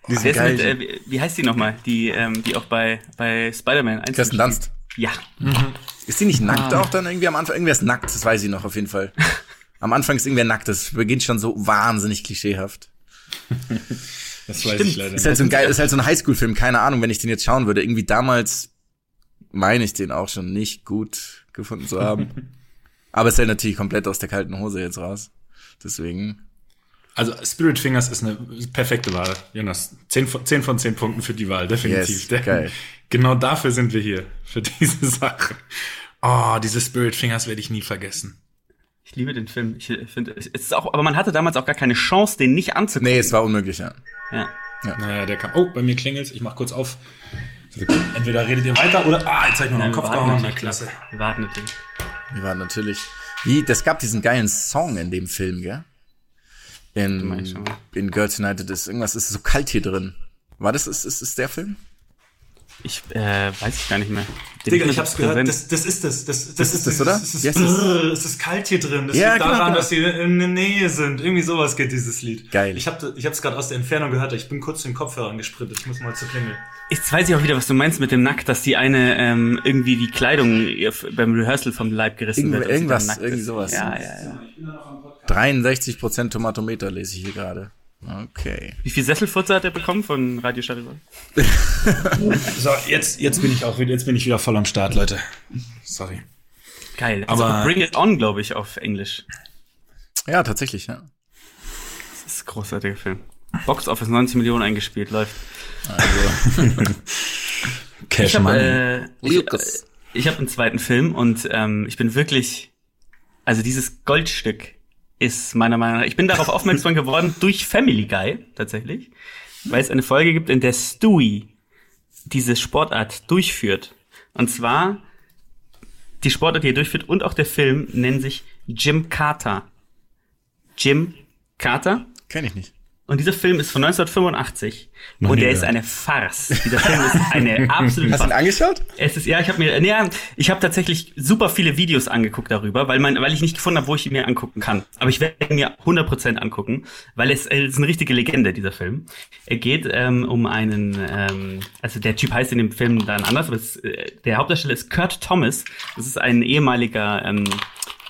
Speaker 2: das
Speaker 3: Ja.
Speaker 4: ist mit, äh, wie, heißt die nochmal? Die, ähm, die auch bei, bei Spider-Man einzeln
Speaker 3: Kirsten Dunst.
Speaker 4: Ja.
Speaker 3: Ist die nicht nackt
Speaker 2: Ah.
Speaker 3: auch dann irgendwie am Anfang? Irgendwer ist nackt, das weiß ich noch auf jeden Fall. Am Anfang ist irgendwer nackt, das beginnt schon so wahnsinnig klischeehaft.
Speaker 2: Das weiß
Speaker 4: Stimmt.
Speaker 2: ich leider
Speaker 3: Ist halt so ein geil, ist halt so ein Highschool-Film, keine Ahnung, wenn ich den jetzt schauen würde. Irgendwie damals meine ich den auch schon nicht gut gefunden zu haben. Aber es ist halt natürlich komplett aus der kalten Hose jetzt raus. Deswegen.
Speaker 2: Also Spirit Fingers ist eine perfekte Wahl, Jonas. Zehn von, zehn von zehn Punkten für die Wahl, definitiv.
Speaker 3: Yes, geil.
Speaker 2: Genau dafür sind wir hier, für diese Sache. Oh, diese Spirit Fingers werde ich nie vergessen.
Speaker 4: Ich liebe den Film. Ich finde, es ist auch, aber man hatte damals auch gar keine Chance, den nicht anzugucken.
Speaker 3: Nee, es war unmöglich, ja.
Speaker 4: Ja.
Speaker 2: Naja, der kam. Oh, bei mir klingelt's. Ich mach kurz auf. Entweder redet ihr weiter oder. Ah, jetzt hab ich mir noch
Speaker 4: Ja,
Speaker 2: einen
Speaker 4: wir
Speaker 2: Kopf
Speaker 4: warten
Speaker 2: gehauen. Na,
Speaker 4: natürlich.
Speaker 2: klasse.
Speaker 4: Wir warten natürlich.
Speaker 3: Wir waren natürlich. Wie, das gab diesen geilen Song in dem Film, gell? In, in Girls United ist irgendwas, ist so kalt hier drin. War das, ist, ist, ist der Film?
Speaker 4: Ich äh, weiß ich gar nicht mehr. Den
Speaker 2: Digga, ich hab's gehört. Das, das ist das. Das, das,
Speaker 3: Das ist das, oder?
Speaker 2: Es ist,
Speaker 3: Yes,
Speaker 2: brrr, es ist kalt hier drin. Das
Speaker 3: Ja,
Speaker 2: liegt
Speaker 3: genau,
Speaker 2: daran,
Speaker 3: genau.
Speaker 2: dass sie in der Nähe sind. Irgendwie sowas geht dieses Lied.
Speaker 3: Geil.
Speaker 2: Ich habe ich hab's gerade aus der Entfernung gehört. Ich bin kurz zu den Kopfhörern gesprintet. Ich muss mal zur Klingel.
Speaker 4: Jetzt weiß ich auch wieder, was du meinst mit dem Nackt, dass die eine ähm, irgendwie die Kleidung beim Rehearsal vom Leib gerissen
Speaker 3: Irgendw-
Speaker 4: wird.
Speaker 3: irgendwas, irgendwie sowas.
Speaker 4: Ja, ja, ja.
Speaker 3: 63% Tomatometer lese ich hier gerade. Okay.
Speaker 4: Wie viel Sesselfurze hat er bekommen von Radio Charivari?
Speaker 2: So, jetzt, jetzt bin ich auch wieder, jetzt bin ich wieder voll am Start, Leute. Sorry.
Speaker 4: Geil.
Speaker 2: Aber-
Speaker 4: also Bring It On, glaube ich, auf Englisch.
Speaker 3: Ja, tatsächlich, ja.
Speaker 4: Das ist großartiger Film. Box Office 90 Millionen eingespielt, läuft. Also.
Speaker 2: Cash
Speaker 4: ich habe
Speaker 2: Money.
Speaker 4: äh, ich, äh, ich hab einen zweiten Film und ähm, ich bin wirklich, also dieses Goldstück ist meiner Meinung nach, ich bin darauf aufmerksam geworden durch Family Guy tatsächlich, weil es eine Folge gibt, in der Stewie diese Sportart durchführt. Und zwar die Sportart, die er durchführt und auch der Film nennen sich Jim Carter. Jim Carter.
Speaker 3: Kenn ich nicht.
Speaker 4: Und dieser Film ist von 1985
Speaker 2: Noch
Speaker 4: und der ist eine Farce. Dieser Film ist eine absolute
Speaker 3: Hast du ihn
Speaker 4: Farce.
Speaker 3: angeschaut?
Speaker 4: Es ist ja, ich habe mir, ja, ich habe tatsächlich super viele Videos angeguckt darüber, weil man, weil ich nicht gefunden habe, wo ich ihn mir angucken kann. Aber ich werde ihn mir 100% angucken, weil es, es ist eine richtige Legende dieser Film. Er geht ähm, um einen, ähm, also der Typ heißt in dem Film dann anders, aber es, äh, der Hauptdarsteller ist Kurt Thomas. Das ist ein ehemaliger ähm,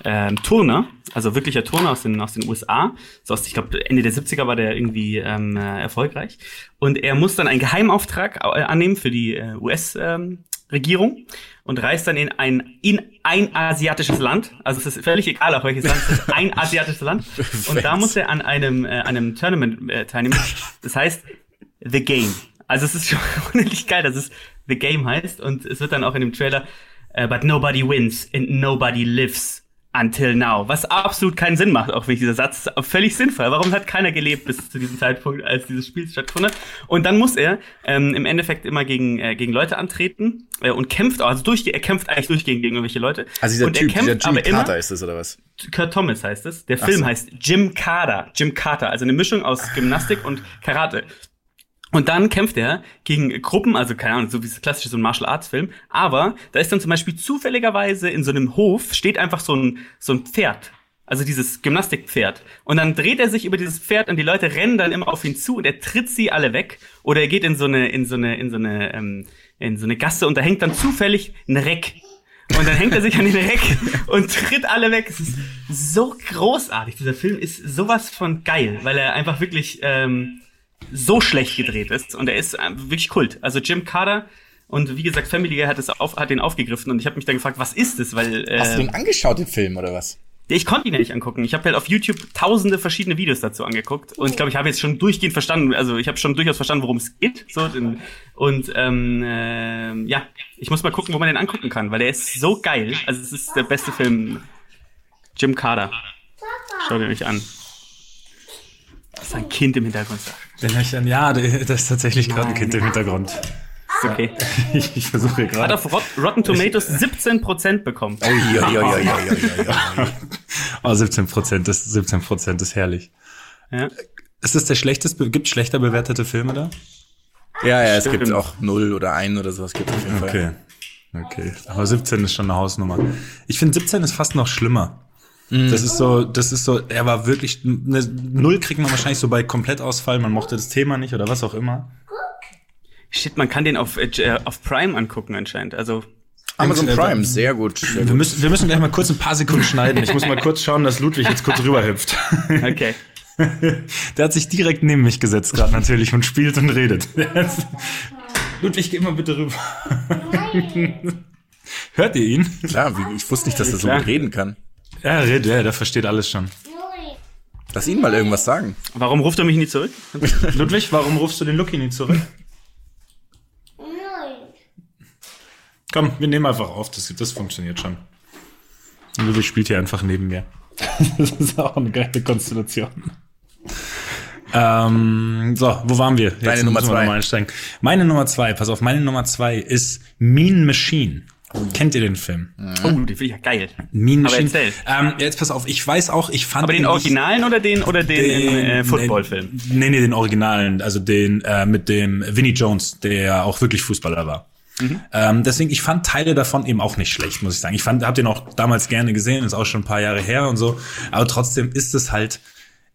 Speaker 4: ähm, Turner, also wirklicher Turner aus den, aus den USA. So aus, ich glaube, Ende der 70er war der irgendwie ähm, äh, erfolgreich. Und er muss dann einen Geheimauftrag äh, annehmen für die äh, US-Regierung und reist dann in ein, in ein asiatisches Land. Also es ist völlig egal, auf welches Land, es ist ein asiatisches Land. Und da muss er an einem, äh, einem Tournament äh, teilnehmen. Das heißt The Game. Also es ist schon unendlich geil, dass es The Game heißt. Und es wird dann auch in dem Trailer, äh, but nobody wins and nobody lives until now. Was absolut keinen Sinn macht, auch wenn dieser Satz völlig sinnvoll. Warum hat keiner gelebt bis zu diesem Zeitpunkt, als dieses Spiel stattgefunden hat? Und dann muss er ähm, im Endeffekt immer gegen, äh, gegen Leute antreten äh, und kämpft, also durch, er kämpft eigentlich durchgehend gegen irgendwelche Leute.
Speaker 3: Also dieser
Speaker 4: und
Speaker 3: Typ,
Speaker 4: er kämpft
Speaker 3: dieser Jimmy Carter ist das, oder was?
Speaker 4: Kurt Thomas heißt es. Der Film
Speaker 3: so.
Speaker 4: heißt Jim Carter. Jim Carter, also eine Mischung aus Gymnastik und Karate. Und dann kämpft er gegen Gruppen, also keine Ahnung, so wie das klassische so ein Martial Arts Film. Aber da ist dann zum Beispiel zufälligerweise in so einem Hof steht einfach so ein, so ein Pferd. Also dieses Gymnastikpferd. Und dann dreht er sich über dieses Pferd und die Leute rennen dann immer auf ihn zu und er tritt sie alle weg. Oder er geht in so eine, in so eine, in so eine, ähm, in so eine Gasse und da hängt dann zufällig ein Reck. Und dann hängt er sich an den Reck und tritt alle weg. Es ist so großartig. Dieser Film ist sowas von geil, weil er einfach wirklich ähm, so schlecht gedreht ist. Und er ist äh, wirklich Kult. Also Jim Carter und wie gesagt, Family Guy hat, es auf, hat den aufgegriffen und ich habe mich dann gefragt, was ist es? Weil
Speaker 3: Hast du
Speaker 4: äh,
Speaker 3: den angeschaut, den Film, oder was?
Speaker 4: ich konnte ihn ja nicht angucken. Ich habe halt auf YouTube tausende verschiedene Videos dazu angeguckt und ich glaube, ich habe jetzt schon durchgehend verstanden, also ich habe schon durchaus verstanden, worum es geht. So, den, und ähm, ähm, ja, ich muss mal gucken, wo man den angucken kann, weil der ist so geil. Also es ist der beste Film. Jim Carter. Schau dir mich an. Das ist ein Kind im Hintergrund.
Speaker 2: Den dann, ja, das ist tatsächlich gerade ein Kind im Hintergrund.
Speaker 4: Ist okay.
Speaker 2: Ich, ich versuche hier
Speaker 4: Hat
Speaker 2: gerade.
Speaker 4: auf Rot Rotten Tomatoes 17% bekommen.
Speaker 3: Oh, ja, ja, ja, ja, ja, ja.
Speaker 2: Oh, 17 Prozent, das 17 Prozent ist herrlich.
Speaker 4: Ja.
Speaker 2: Ist das der schlechteste, gibt schlechter bewertete Filme da?
Speaker 3: Ja, ja, es gibt auch null oder ein oder sowas gibt es auf jeden Fall.
Speaker 2: Okay. Okay. Aber 17 ist schon eine Hausnummer. Ich finde 17 ist fast noch schlimmer. Das ist so, das ist so, er war wirklich, eine Null kriegt man wahrscheinlich so bei Komplettausfall, man mochte das Thema nicht oder was auch immer.
Speaker 4: Shit, man kann den auf, äh, auf Prime angucken anscheinend. Also
Speaker 3: Amazon Prime, sehr gut. Sehr
Speaker 2: Wir müssen, wir müssen gleich mal kurz ein paar Sekunden schneiden. Ich muss mal kurz schauen, dass Ludwig jetzt kurz rüberhüpft.
Speaker 4: Okay.
Speaker 2: Der hat sich direkt neben mich gesetzt gerade natürlich und spielt und redet. Ludwig, geh mal bitte rüber. Hört ihr ihn?
Speaker 3: Klar, wie, ich wusste nicht, dass er so gut reden kann.
Speaker 2: Ja, er redet, ja, der versteht alles schon.
Speaker 3: Lass ihn mal irgendwas sagen.
Speaker 4: Warum ruft er mich nie zurück?
Speaker 2: Ludwig, warum rufst du den Lucky nicht zurück? Komm, wir nehmen einfach auf, das, das funktioniert schon. Ludwig spielt hier einfach neben mir. Das ist auch eine geile Konstellation. Ähm, so, wo waren wir? Jetzt
Speaker 3: Deine Nummer zwei.
Speaker 2: Meine Nummer zwei, pass auf, meine Nummer zwei ist Mean Machine. Kennt ihr den Film?
Speaker 4: Oh, die finde ich ja geil.
Speaker 2: Mean
Speaker 4: Aber erzähl.
Speaker 2: Ähm, jetzt pass auf, ich weiß auch, ich fand
Speaker 4: Aber den
Speaker 2: nicht-
Speaker 4: Originalen oder den oder den,
Speaker 2: den
Speaker 4: äh, Footballfilm?
Speaker 2: Nee, nee, den Originalen, also den äh, mit dem Vinnie Jones, der auch wirklich Fußballer war.
Speaker 4: Mhm.
Speaker 2: Ähm, deswegen, ich fand Teile davon eben auch nicht schlecht, muss ich sagen. Ich fand, hab den auch damals gerne gesehen, ist auch schon ein paar Jahre her und so. Aber trotzdem ist es halt,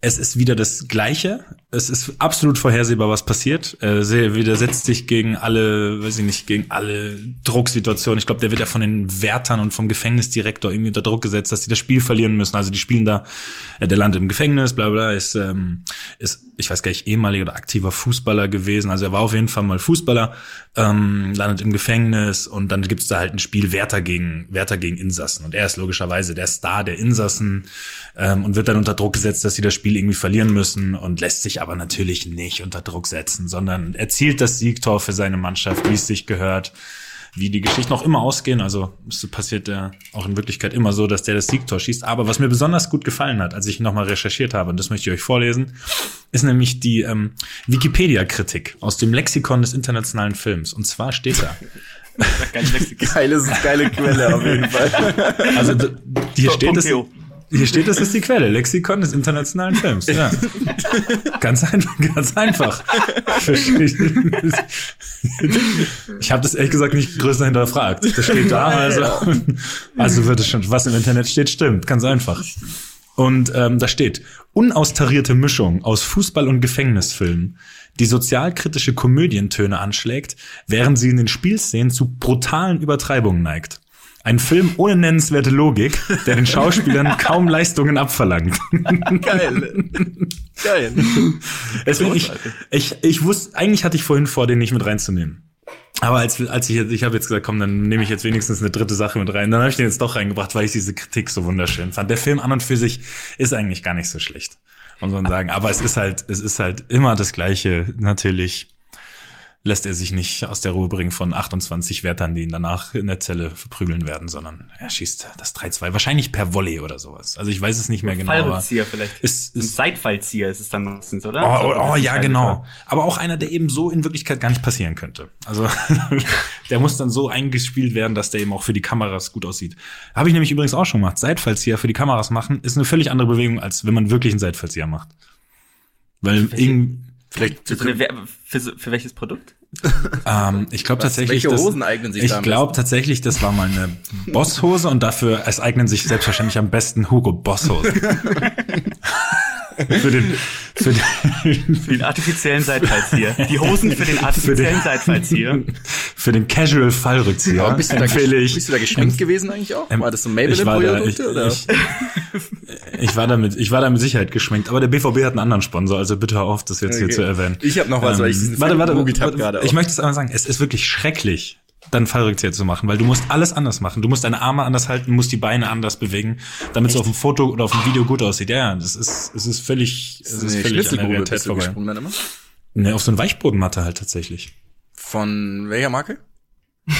Speaker 2: es ist wieder das Gleiche. Es ist absolut vorhersehbar, was passiert. Er widersetzt sich gegen alle, weiß ich nicht, gegen alle Drucksituationen. Ich glaube, der wird ja von den Wärtern und vom Gefängnisdirektor irgendwie unter Druck gesetzt, dass die das Spiel verlieren müssen. Also die spielen da, äh, der landet im Gefängnis, bla bla, ist, ähm, ist, ich weiß gar nicht, ehemaliger oder aktiver Fußballer gewesen. Also er war auf jeden Fall mal Fußballer, ähm, landet im Gefängnis und dann gibt's da halt ein Spiel Wärter gegen, Wärter gegen Insassen. Und er ist logischerweise der Star der Insassen ähm, und wird dann unter Druck gesetzt, dass sie das Spiel irgendwie verlieren müssen und lässt sich aber natürlich nicht unter Druck setzen, sondern erzielt das Siegtor für seine Mannschaft, wie es sich gehört, wie die Geschichten auch immer ausgehen. Also es passiert ja auch in Wirklichkeit immer so, dass der das Siegtor schießt. Aber was mir besonders gut gefallen hat, als ich nochmal recherchiert habe, und das möchte ich euch vorlesen, ist nämlich die ähm, Wikipedia-Kritik aus dem Lexikon des internationalen Films. Und zwar steht da.
Speaker 3: Geile, geile Quelle auf jeden Fall.
Speaker 2: Also hier steht es, hier steht, das ist die Quelle. Lexikon des internationalen Films. Ja. ganz, ein, ganz einfach. Ich habe das ehrlich gesagt nicht größer hinterfragt. Das steht da, also, also wird es schon, was im Internet steht, stimmt. Ganz einfach. Und ähm, da steht, unaustarierte Mischung aus Fußball- und Gefängnisfilmen, die sozialkritische Komödientöne anschlägt, während sie in den Spielszenen zu brutalen Übertreibungen neigt. Ein Film ohne nennenswerte Logik, der den Schauspielern kaum Leistungen abverlangt.
Speaker 3: Geil. Geil.
Speaker 2: Deswegen, ich, ich, ich wusste, eigentlich hatte ich vorhin vor, den nicht mit reinzunehmen. Aber als, als ich jetzt, ich habe jetzt gesagt, komm, dann nehme ich jetzt wenigstens eine dritte Sache mit rein. Dann habe ich den jetzt doch reingebracht, weil ich diese Kritik so wunderschön fand. Der Film an und für sich ist eigentlich gar nicht so schlecht, muss man sagen. Aber es ist halt, es ist halt immer das Gleiche, natürlich lässt er sich nicht aus der Ruhe bringen von 28 Wärtern, die ihn danach in der Zelle verprügeln werden, sondern er schießt das 3-2, wahrscheinlich per Volley oder sowas. Also ich weiß es nicht mehr genau.
Speaker 4: Fallrückzieher vielleicht.
Speaker 2: Ist, ist,
Speaker 4: Ein Seitfallzieher ist es dann meistens, oder?
Speaker 2: Oh, oh, oh
Speaker 4: ist
Speaker 2: ja, genau. Aber auch einer, der eben so in Wirklichkeit gar nicht passieren könnte. Also der muss dann so eingespielt werden, dass der eben auch für die Kameras gut aussieht. Habe ich nämlich übrigens auch schon gemacht. Seitfallzieher für die Kameras machen ist eine völlig andere Bewegung, als wenn man wirklich einen Seitfallzieher macht. Weil irgendwie
Speaker 3: Vielleicht
Speaker 4: Für, für, für, für welches Produkt?
Speaker 2: Ähm, ich glaube tatsächlich,
Speaker 3: welche
Speaker 2: das,
Speaker 3: Hosen eignen sich
Speaker 2: ich glaube tatsächlich, das war mal eine Bosshose und dafür es eignen sich selbstverständlich am besten Hugo Bosshosen. für den für den,
Speaker 4: Für den artifiziellen Seitfallzieher. Die Hosen für den artifiziellen Seitfallzieher.
Speaker 2: für den Casual Fallrückzieher
Speaker 3: Aber bist du, da,
Speaker 2: empfehle ich
Speaker 3: bist du da geschminkt gewesen eigentlich auch?
Speaker 2: Ähm,
Speaker 3: War das so
Speaker 2: ich war da, ich,
Speaker 3: Maybelline-Produkte oder?
Speaker 2: ich, ich war damit ich war da mit Sicherheit geschminkt, aber der BVB hat einen anderen Sponsor, also bitte hör auf, das jetzt hier
Speaker 3: Okay.
Speaker 2: zu erwähnen.
Speaker 3: Ich habe noch was, weil ich diesen
Speaker 2: Ähm, warte,
Speaker 3: Film
Speaker 2: warte,
Speaker 3: gegoogelt hab
Speaker 2: warte,
Speaker 3: gerade
Speaker 2: Ich
Speaker 3: auch.
Speaker 2: möchte es aber sagen, es ist wirklich schrecklich, dann Fallrückzieher zu machen, weil du musst alles anders machen. Du musst deine Arme anders halten, musst die Beine anders bewegen, damit es auf dem Foto oder auf dem Video gut aussieht. Ja, ja, das ist, es ist völlig, es ist
Speaker 3: Nee,
Speaker 2: völlig an der Realität vorbei. Ne, auf so eine Weichbodenmatte halt tatsächlich.
Speaker 3: Von welcher Marke?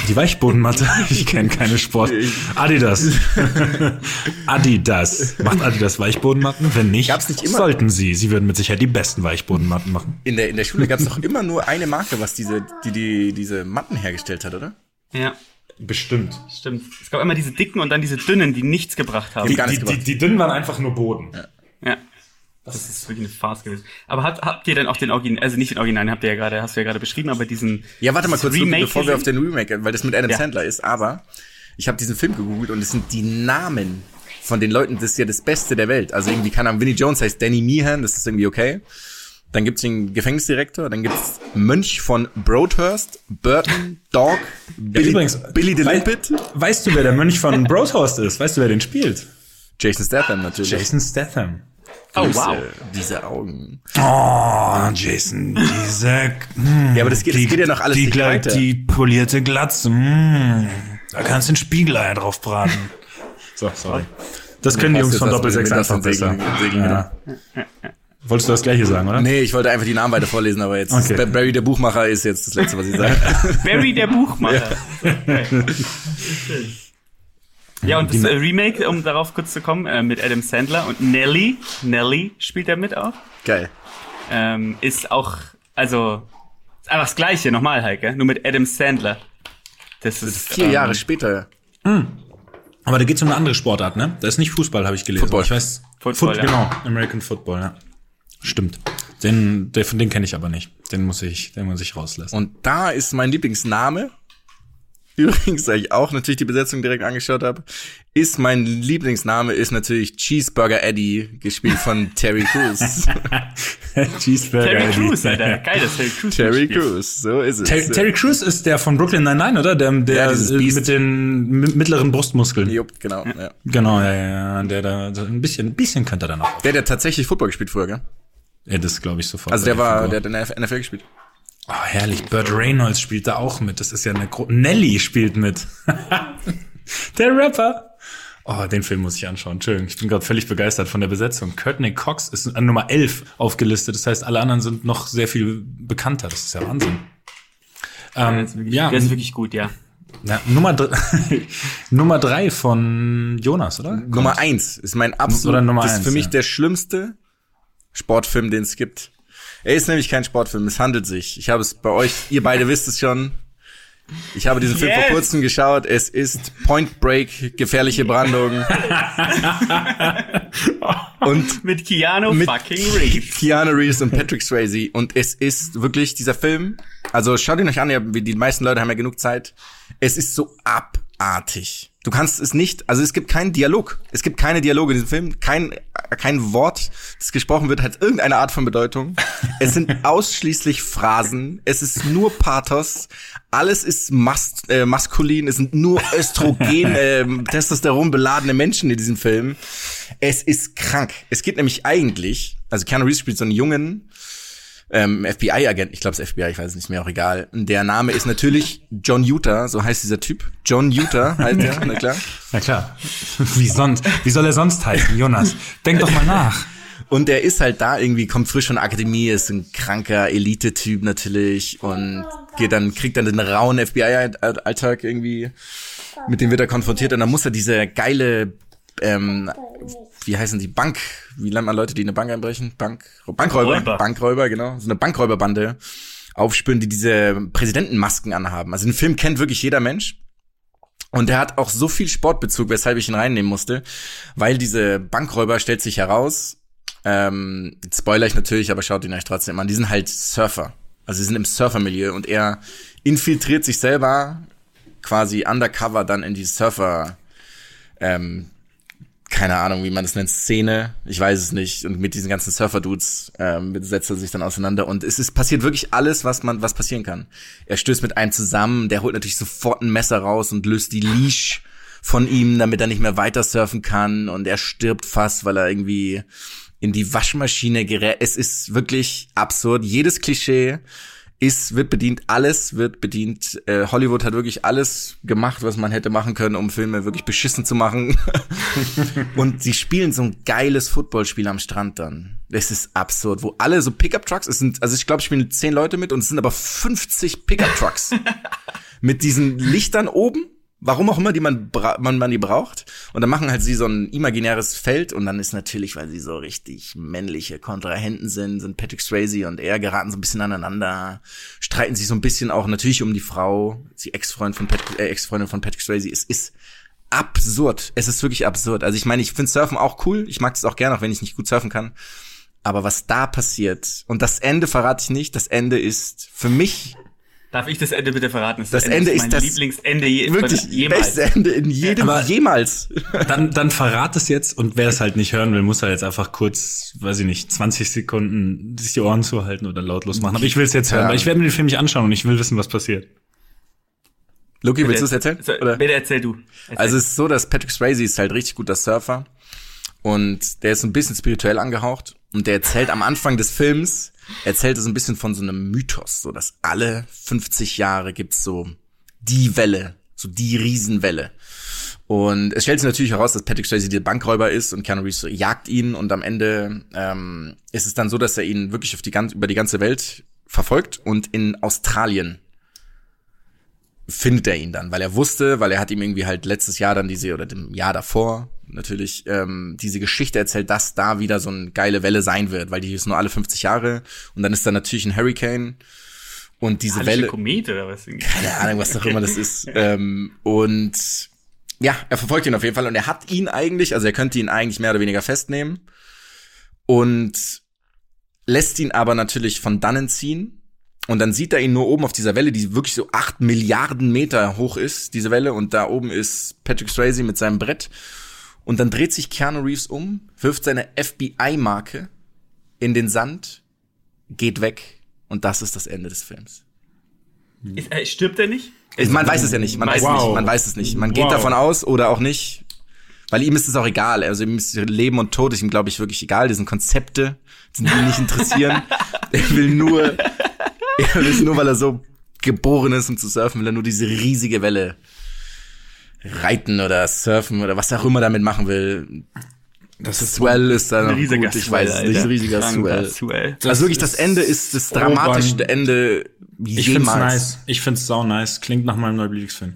Speaker 2: Die Weichbodenmatte, ich kenne keine Sport. Adidas. Adidas. Macht Adidas Weichbodenmatten? Wenn nicht,
Speaker 3: Gab's nicht immer-
Speaker 2: sollten sie. Sie würden mit Sicherheit die besten Weichbodenmatten machen.
Speaker 3: In der, in der Schule gab es doch immer nur eine Marke, was diese, die, die diese Matten hergestellt hat, oder?
Speaker 4: Ja,
Speaker 2: Bestimmt.
Speaker 4: stimmt. Es gab immer diese dicken und dann diese dünnen, die nichts gebracht haben.
Speaker 3: Die-
Speaker 2: die, die, die dünnen waren einfach nur Boden.
Speaker 4: Ja. Das ist wirklich eine Farce gewesen. Aber habt, habt ihr denn auch den Original, also nicht den Original, habt ihr ja gerade, hast du ja gerade beschrieben, aber diesen
Speaker 3: Ja, warte mal
Speaker 4: das
Speaker 3: kurz,
Speaker 4: Remake
Speaker 3: bevor wir auf den Remake, weil das mit Adam
Speaker 4: Ja.
Speaker 3: Sandler ist, aber ich habe diesen Film gegoogelt und es sind die Namen von den Leuten, das ist ja das Beste der Welt. Also irgendwie, keine Ahnung, Vinnie Jones heißt Danny Meehan, das ist irgendwie okay. Dann gibt's den Gefängnisdirektor, dann gibt's Mönch von Broadhurst, Burton, Dog, Billy,
Speaker 2: übrigens,
Speaker 3: Billy the
Speaker 2: wei-
Speaker 3: Limpet,
Speaker 2: Weißt du, wer der Mönch von Broadhurst ist? Weißt du, wer den spielt?
Speaker 3: Jason Statham natürlich.
Speaker 2: Jason Statham.
Speaker 4: Oh,
Speaker 3: Grüße,
Speaker 4: wow.
Speaker 3: Diese Augen.
Speaker 2: Oh, Jason, diese. mm,
Speaker 3: Ja, aber das geht- das geht ja noch alles
Speaker 2: die,
Speaker 3: nicht weiter.
Speaker 2: die polierte Glatze. Mm, da kannst du ein Spiegelei drauf braten. So, sorry. Das können die Jungs von
Speaker 3: das
Speaker 2: Doppel
Speaker 3: mit
Speaker 2: 6
Speaker 3: dem
Speaker 2: einfach besser.
Speaker 3: Segeln
Speaker 2: Ja. Wolltest du das gleiche sagen, oder?
Speaker 3: Nee, ich wollte einfach die Namen weiter vorlesen, aber jetzt
Speaker 2: Okay.
Speaker 3: Barry der Buchmacher ist jetzt das letzte, was ich sage.
Speaker 4: Barry der Buchmacher. Ja, und das äh, Remake, um darauf kurz zu kommen, äh, mit Adam Sandler und Nelly, Nelly spielt er mit auch,
Speaker 3: Geil.
Speaker 4: ähm, ist auch, also, ist einfach das Gleiche, nochmal, Heike, nur mit Adam Sandler. Das ist,
Speaker 3: Vier
Speaker 4: ähm,
Speaker 3: Jahre später.
Speaker 2: Aber da geht's um eine andere Sportart, ne? Das ist nicht Fußball, habe ich gelesen.
Speaker 3: Football.
Speaker 2: Ich weiß.
Speaker 4: Football, ja.
Speaker 2: Genau, American Football, ja. Stimmt. Den, der, von den kenne ich aber nicht. Den muss ich, den muss ich rauslassen.
Speaker 3: Und da ist mein Lieblingsname übrigens, da ich auch natürlich die Besetzung direkt angeschaut habe, ist mein Lieblingsname ist natürlich Cheeseburger Eddie, gespielt von Terry Crews.
Speaker 2: Cheeseburger
Speaker 4: Terry
Speaker 2: Eddie.
Speaker 4: Crews, Alter. Geil, dass Terry Crews
Speaker 3: Terry. Crews, so ist es.
Speaker 2: Ter Terry Crews ist der von Brooklyn Nine-Nine, oder? Der, der
Speaker 3: Ja,
Speaker 2: mit den mi- mittleren Brustmuskeln.
Speaker 3: Jupp, genau. Ja.
Speaker 2: Genau, ja, ja. Der da, so ein bisschen, ein bisschen könnte er dann auch.
Speaker 3: Der, der tatsächlich Football gespielt früher, gell?
Speaker 2: Ja, das glaube ich sofort.
Speaker 3: Also der war, der hat in der NFL gespielt.
Speaker 2: Oh, herrlich. Burt Reynolds spielt da auch mit. Das ist ja eine Gro Nelly spielt mit. der Rapper. Oh, den Film muss ich anschauen. Entschuldigung, ich bin gerade völlig begeistert von der Besetzung. Courtney Cox ist an Nummer 11 aufgelistet. Das heißt, alle anderen sind noch sehr viel bekannter. Das ist ja Wahnsinn. Ähm,
Speaker 4: ist wirklich,
Speaker 2: ja,
Speaker 4: der ist wirklich gut, ja.
Speaker 2: ja, Nummer, dr Nummer drei von Jonas, oder?
Speaker 3: Nummer eins ist mein absolut,
Speaker 2: Oder Nummer
Speaker 3: das ist
Speaker 2: eins,
Speaker 3: für mich
Speaker 2: ja.
Speaker 3: der schlimmste Sportfilm, den es gibt. Er ist nämlich kein Sportfilm, es handelt sich. Ich habe es bei euch, ihr beide wisst es schon. Ich habe diesen Film
Speaker 4: Yes!
Speaker 3: vor kurzem geschaut. Es ist Point Break, gefährliche Brandung. und
Speaker 4: Mit Keanu
Speaker 3: Mit-
Speaker 4: fucking Reeves.
Speaker 3: Keanu Reeves und Patrick Swayze. Und es ist wirklich dieser Film. Also schaut ihn euch an, die meisten Leute haben ja genug Zeit. Es ist so abartig. Du kannst es nicht, also es gibt keinen Dialog. Es gibt keine Dialoge in diesem Film. Kein, kein Wort, das gesprochen wird, hat irgendeine Art von Bedeutung. Es sind ausschließlich Phrasen. Es ist nur Pathos. Alles ist mas äh, maskulin. Es sind nur Östrogen, äh, Testosteron beladene Menschen in diesem Film. Es ist krank. Es geht nämlich eigentlich, also Keanu Reeves spielt so einen jungen ähm, FBI-Agent, ich glaube das FBI, ich weiß es nicht mehr, auch egal. Der Name ist natürlich John Utah, so heißt dieser Typ. John Utah heißt er, na klar.
Speaker 2: Na klar. Wie sonst? Wie soll er sonst heißen, Jonas? Denk doch mal nach.
Speaker 3: Und der ist halt da irgendwie, kommt frisch von der Akademie, ist ein kranker Elite-Typ natürlich und geht dann, kriegt dann den rauen FBI-Alltag irgendwie, mit dem wird er konfrontiert und dann muss er diese geile, ähm, wie heißen die, Bank, wie nennt man Leute, die eine Bank einbrechen? Bank, Bankräuber,
Speaker 4: Räuber.
Speaker 3: Bankräuber, genau, so eine Bankräuberbande aufspüren, die diese Präsidentenmasken anhaben. Also den Film kennt wirklich jeder Mensch. Und der hat auch so viel Sportbezug, weshalb ich ihn reinnehmen musste, weil diese Bankräuber stellt sich heraus, ähm, spoiler ich natürlich, aber schaut ihn euch trotzdem an, die sind halt Surfer. Also sie sind im Surfermilieu und er infiltriert sich selber quasi undercover dann in die Surfer, ähm, keine Ahnung, wie man das nennt, Szene, ich weiß es nicht. Und mit diesen ganzen Surfer-Dudes ähm, setzt er sich dann auseinander. Und es ist passiert wirklich alles, was man, was passieren kann. Er stößt mit einem zusammen, der holt natürlich sofort ein Messer raus und löst die Leash von ihm, damit er nicht mehr weiter surfen kann. Und er stirbt fast, weil er irgendwie in die Waschmaschine gerät. Es ist wirklich absurd. Jedes Klischee ist, wird bedient, alles wird bedient. Äh, Hollywood hat wirklich alles gemacht, was man hätte machen können, um Filme wirklich beschissen zu machen. Und sie spielen so ein geiles Footballspiel am Strand dann. Das ist absurd, wo alle so Pickup-Trucks, es sind, also ich glaube, spielen zehn Leute mit und es sind aber 50 Pickup-Trucks. mit diesen Lichtern oben, warum auch immer, die man, man, man die braucht. Und dann machen halt sie so ein imaginäres Feld und dann ist natürlich, weil sie so richtig männliche Kontrahenten sind, sind Patrick Swayze und er geraten so ein bisschen aneinander, streiten sich so ein bisschen auch natürlich um die Frau, die Ex-Freundin von Patrick, äh, Ex-Freundin von Patrick Swayze. Es ist absurd. Es ist wirklich absurd. Also ich meine, ich finde Surfen auch cool. Ich mag es auch gerne, auch wenn ich nicht gut surfen kann. Aber was da passiert, und das Ende verrate ich nicht, das Ende ist für mich
Speaker 4: Darf ich das Ende bitte verraten?
Speaker 3: Das Ende ist
Speaker 4: mein
Speaker 3: das-
Speaker 4: Lieblingsende je,
Speaker 3: wirklich
Speaker 4: jemals.
Speaker 3: beste Ende in jedem
Speaker 2: Aber-
Speaker 3: jemals.
Speaker 2: Dann, dann verrat es jetzt und wer es halt nicht hören will, muss halt jetzt einfach kurz, weiß ich nicht, 20 Sekunden sich die Ohren zuhalten oder lautlos machen. Aber ich will es jetzt hören,
Speaker 3: Ja.
Speaker 2: weil ich werde mir den Film nicht anschauen und ich will wissen, was passiert.
Speaker 3: Luki, willst du es erzählen?
Speaker 4: So,
Speaker 3: Oder?
Speaker 4: Bitte erzähl du. Erzähl.
Speaker 3: Also es ist so, dass Patrick Swayze ist halt richtig guter Surfer und der ist so ein bisschen spirituell angehaucht und der erzählt am Anfang des Films, erzählt er so ein bisschen von so einem Mythos, so dass alle 50 Jahre gibt's so die Welle, so die Riesenwelle. Und es stellt sich natürlich heraus, dass Patrick Swayze der Bankräuber ist und Keanu Reeves jagt ihn und am Ende ähm, ist es dann so, dass er ihn wirklich auf die ganz, über die ganze Welt verfolgt und in Australien findet er ihn dann, weil er wusste, weil er hat ihm irgendwie halt letztes Jahr dann diese oder dem Jahr davor natürlich ähm, diese Geschichte erzählt, dass da wieder so eine geile Welle sein wird, weil die ist nur alle 50 Jahre und dann ist da natürlich ein Hurricane und diese
Speaker 4: Hallische
Speaker 3: Welle
Speaker 4: Komet oder was?
Speaker 3: keine Ahnung, was auch immer das ist. Ähm, und ja, er verfolgt ihn auf jeden Fall und er hat ihn eigentlich, also er könnte ihn eigentlich mehr oder weniger festnehmen und lässt ihn aber natürlich von dannen ziehen, Und dann sieht er ihn nur oben auf dieser Welle, die wirklich so acht Milliarden Meter hoch ist, diese Welle. Und da oben ist Patrick Swayze mit seinem Brett. Und dann dreht sich Keanu Reeves um, wirft seine FBI-Marke in den Sand, geht weg. Und das ist das Ende des Films.
Speaker 4: Ist, äh, stirbt er nicht?
Speaker 3: Man weiß es ja nicht. Man weiß,
Speaker 2: Wow.
Speaker 3: es nicht. Man weiß es nicht. Man geht
Speaker 2: Wow.
Speaker 3: davon aus oder auch nicht. Weil ihm ist es auch egal. Also ihm ist Leben und Tod ist ihm, glaube ich, wirklich egal. Die sind Konzepte, die ihn nicht interessieren. er will nur, er will nur, weil er so geboren ist, um zu surfen, will er nur diese riesige Welle reiten oder surfen oder was er auch immer damit machen will. Das Swell ist da noch
Speaker 4: Ein riesiger
Speaker 3: gut, ich
Speaker 4: Swell,
Speaker 3: weiß es nicht,
Speaker 4: Alter.
Speaker 3: ein riesiger Swell.
Speaker 4: Swell.
Speaker 3: also wirklich, das
Speaker 2: ist
Speaker 3: Ende ist das
Speaker 2: urban.
Speaker 3: dramatischste Ende
Speaker 2: Ich find's
Speaker 3: jemals.
Speaker 2: nice. Ich find's sau nice. Klingt nach meinem neuen Lieblingsfilm.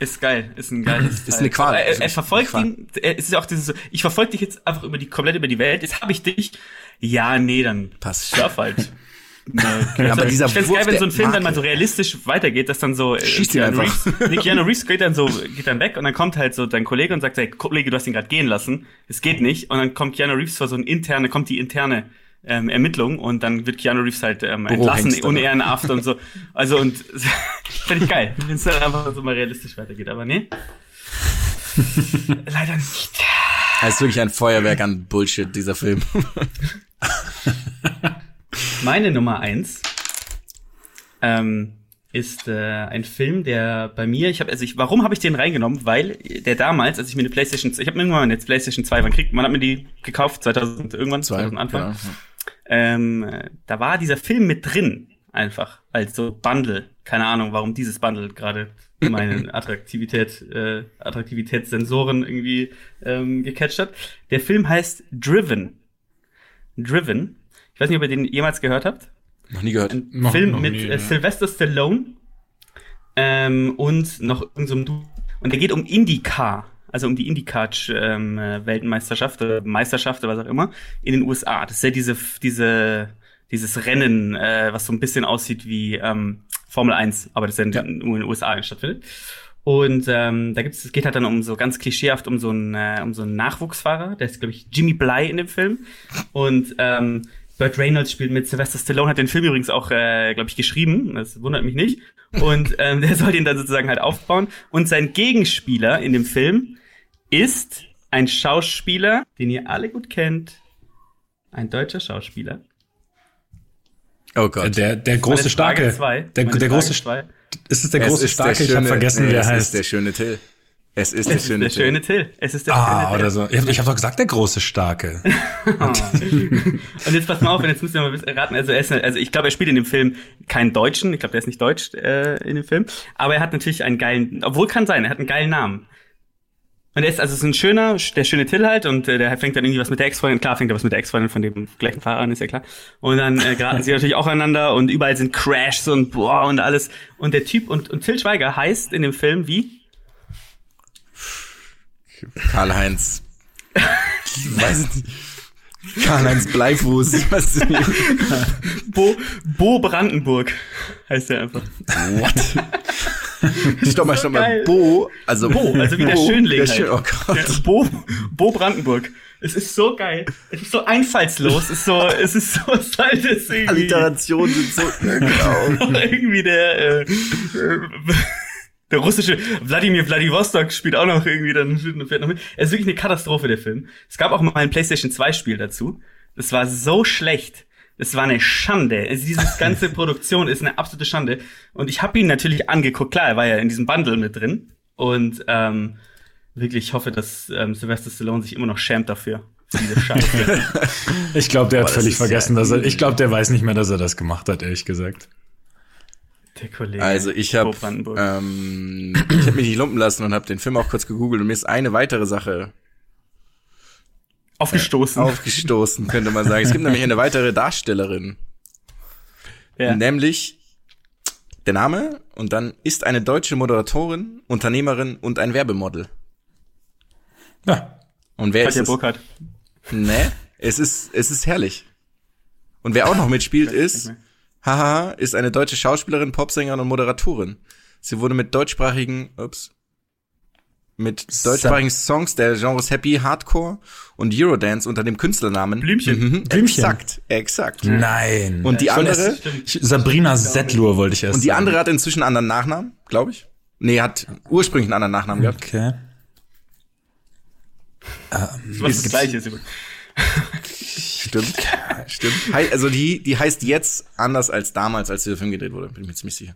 Speaker 4: Ist geil, ist ein geiles.
Speaker 3: Ist eine Qual.
Speaker 4: Er,
Speaker 3: Ist
Speaker 4: er
Speaker 3: eine
Speaker 4: verfolgt ihn, er, es ist ja auch dieses so, ich verfolge dich jetzt einfach über die, komplett über die Welt, jetzt habe ich dich. Ja, nee, dann
Speaker 3: Passt.
Speaker 4: surf halt. Okay.
Speaker 3: aber dieser
Speaker 4: ich find's
Speaker 3: Wurf
Speaker 4: geil, wenn so ein Film dann mal
Speaker 3: Marke.
Speaker 4: so realistisch weitergeht, dass dann so äh,
Speaker 3: Schießt
Speaker 4: Keanu
Speaker 3: einfach.
Speaker 4: Reeves, nee, Keanu Reeves geht dann so geht dann weg und dann kommt halt so dein Kollege und sagt, hey, Kollege, du hast ihn gerade gehen lassen, es geht nicht und dann kommt Keanu Reeves vor so ein interne, kommt die interne ähm, Ermittlung und dann wird Keanu Reeves halt ähm, entlassen
Speaker 3: ne?
Speaker 4: Ehrenaft und so. Also und finde ich geil, wenn es dann einfach so mal realistisch weitergeht, aber nee. Leider nicht.
Speaker 3: Es ist wirklich ein Feuerwerk an Bullshit, dieser Film.
Speaker 4: Meine Nummer eins ähm, ist äh, ein Film, der bei mir, ich habe, also ich, warum habe ich den reingenommen? Weil der damals, als ich mir eine PlayStation, ich habe mir irgendwann eine PlayStation 2, wann kriegt, man hat mir die gekauft, 2000 irgendwann, 2000 Anfang.
Speaker 3: genau.
Speaker 4: Ähm, äh, da war dieser Film mit drin, einfach als so Bundle. Keine Ahnung, warum dieses Bundle gerade meine Attraktivität, äh, Attraktivitätssensoren irgendwie ähm, gecatcht hat. Der Film heißt Driven. Driven. Ich weiß nicht, ob ihr den jemals gehört habt.
Speaker 3: Noch nie gehört.
Speaker 4: Ein
Speaker 2: Noch-
Speaker 4: Film
Speaker 2: noch
Speaker 4: mit
Speaker 2: nie,
Speaker 4: äh,
Speaker 2: ja.
Speaker 4: Sylvester Stallone ähm, und noch irgendeinem so und der geht um IndyCar, also um die IndyCar ähm, äh, oder Meisterschaft oder was auch immer in den USA. Das ist ja diese diese dieses Rennen, äh, was so ein bisschen aussieht wie ähm, Formel 1, aber das ja,
Speaker 3: Ja.
Speaker 4: nur in den USA stattfindet. Und ähm, da gibt's, es geht halt dann um so ganz klischeehaft um so einen äh, um so einen Nachwuchsfahrer, der ist glaube ich Jimmy Bly in dem Film und ähm, Burt Reynolds spielt mit Sylvester Stallone hat den Film übrigens auch äh, glaube ich geschrieben, das wundert mich nicht und ähm, der soll den dann sozusagen halt aufbauen und sein Gegenspieler in dem Film ist ein Schauspieler, den ihr alle gut kennt, ein deutscher Schauspieler.
Speaker 3: Oh Gott.
Speaker 2: Der, der große Starke.
Speaker 4: zwei.
Speaker 2: Der, der große
Speaker 4: zwei.
Speaker 2: Ist es der
Speaker 3: Es
Speaker 2: große
Speaker 3: ist der
Speaker 2: Starke? ich habe
Speaker 3: schöne-
Speaker 2: vergessen,
Speaker 3: nee,
Speaker 2: wie er
Speaker 3: es
Speaker 2: heißt.
Speaker 3: ist der schöne Till. Es ist der
Speaker 4: Es ist
Speaker 3: schöne
Speaker 4: der
Speaker 3: Till.
Speaker 4: schöne Till. Es ist der
Speaker 2: ah,
Speaker 4: schöne Till.
Speaker 2: oder so. Ich habe hab doch gesagt, der große Starke.
Speaker 4: Und jetzt pass mal auf, und jetzt müsst ihr mal wissen- raten. Also, er ist, also ich glaube, er spielt in dem Film keinen Deutschen. Ich glaube, der ist nicht deutsch äh, in dem Film. Aber er hat natürlich einen geilen, obwohl kann sein, er hat einen geilen Namen. Und er ist also so ein schöner, der schöne Till halt, und äh, der fängt dann irgendwie was mit der Ex-Freundin, klar fängt er was mit der Ex-Freundin von dem gleichen Fahrer an, ist ja klar. Und dann äh, geraten sie natürlich auch aneinander und überall sind Crashs und boah und alles. Und der Typ und, und Till Schweiger heißt in dem Film wie?
Speaker 3: Karl-Heinz. Weiß nicht. Karl-Heinz Bleifuß. Ich weiß nicht.
Speaker 4: Bo, Bo Brandenburg heißt er einfach.
Speaker 3: What? Stopp mal, stopp mal. Bo, also
Speaker 4: Bo, also wie der Schönling
Speaker 3: Der
Speaker 4: halt.
Speaker 3: Schön, oh Gott.
Speaker 4: Bo, Bo Brandenburg. Es ist so geil. Es ist so einfallslos. Es ist so, es ist so, es ist halt irgendwie,
Speaker 3: Alliterationen sind so genau.
Speaker 4: irgendwie der, äh, äh, der russische Wladimir Vladivostok spielt auch noch irgendwie dann fährt noch mit. Es ist wirklich eine Katastrophe, der Film. Es gab auch mal ein PlayStation 2 Spiel dazu. Das war so schlecht. Es war eine Schande. Also diese ganze Produktion ist eine absolute Schande. Und ich habe ihn natürlich angeguckt. Klar, er war ja in diesem Bundle mit drin. Und ähm, wirklich, ich hoffe, dass ähm, Sylvester Stallone sich immer noch schämt dafür. Für diese Scheiße.
Speaker 2: Ich glaube, der hat
Speaker 3: das
Speaker 2: völlig vergessen,
Speaker 3: ja
Speaker 2: dass er. Ich glaube, der weiß nicht mehr, dass er das gemacht hat, ehrlich gesagt.
Speaker 4: Der Kollege.
Speaker 3: Also ich habe ähm, ich habe mich nicht lumpen lassen und habe den Film auch kurz gegoogelt und mir ist eine weitere Sache
Speaker 4: Aufgestoßen.
Speaker 3: aufgestoßen, könnte man sagen. Es gibt nämlich eine weitere Darstellerin,
Speaker 4: ja.
Speaker 3: nämlich der Name und dann ist eine deutsche Moderatorin, Unternehmerin und ein Werbemodel.
Speaker 2: Ja.
Speaker 3: Und wer
Speaker 4: Katja
Speaker 3: ist?
Speaker 4: Burkhardt.
Speaker 3: Ne, es ist es ist herrlich. Und wer auch noch mitspielt ist haha, ist eine deutsche Schauspielerin, Popsängerin und Moderatorin. Sie wurde mit deutschsprachigen, ups, mit deutschsprachigen Songs der Genres Happy, Hardcore und Eurodance unter dem Künstlernamen
Speaker 4: Blümchen.
Speaker 3: Mhm,
Speaker 2: Blümchen.
Speaker 3: Exakt, exakt.
Speaker 2: Nein.
Speaker 3: Und die andere?
Speaker 2: ich- Sabrina Settlur wollte ich erst
Speaker 3: Und die
Speaker 2: sagen.
Speaker 3: andere hat inzwischen einen anderen Nachnamen, glaube ich. Nee, hat ursprünglich einen anderen Nachnamen gehabt.
Speaker 2: Okay.
Speaker 4: Was das gleiche ist.
Speaker 3: Stimmt. Stimmt. Hei- Also die, die heißt jetzt anders als damals, als der Film gedreht wurde, bin ich mir ziemlich sicher.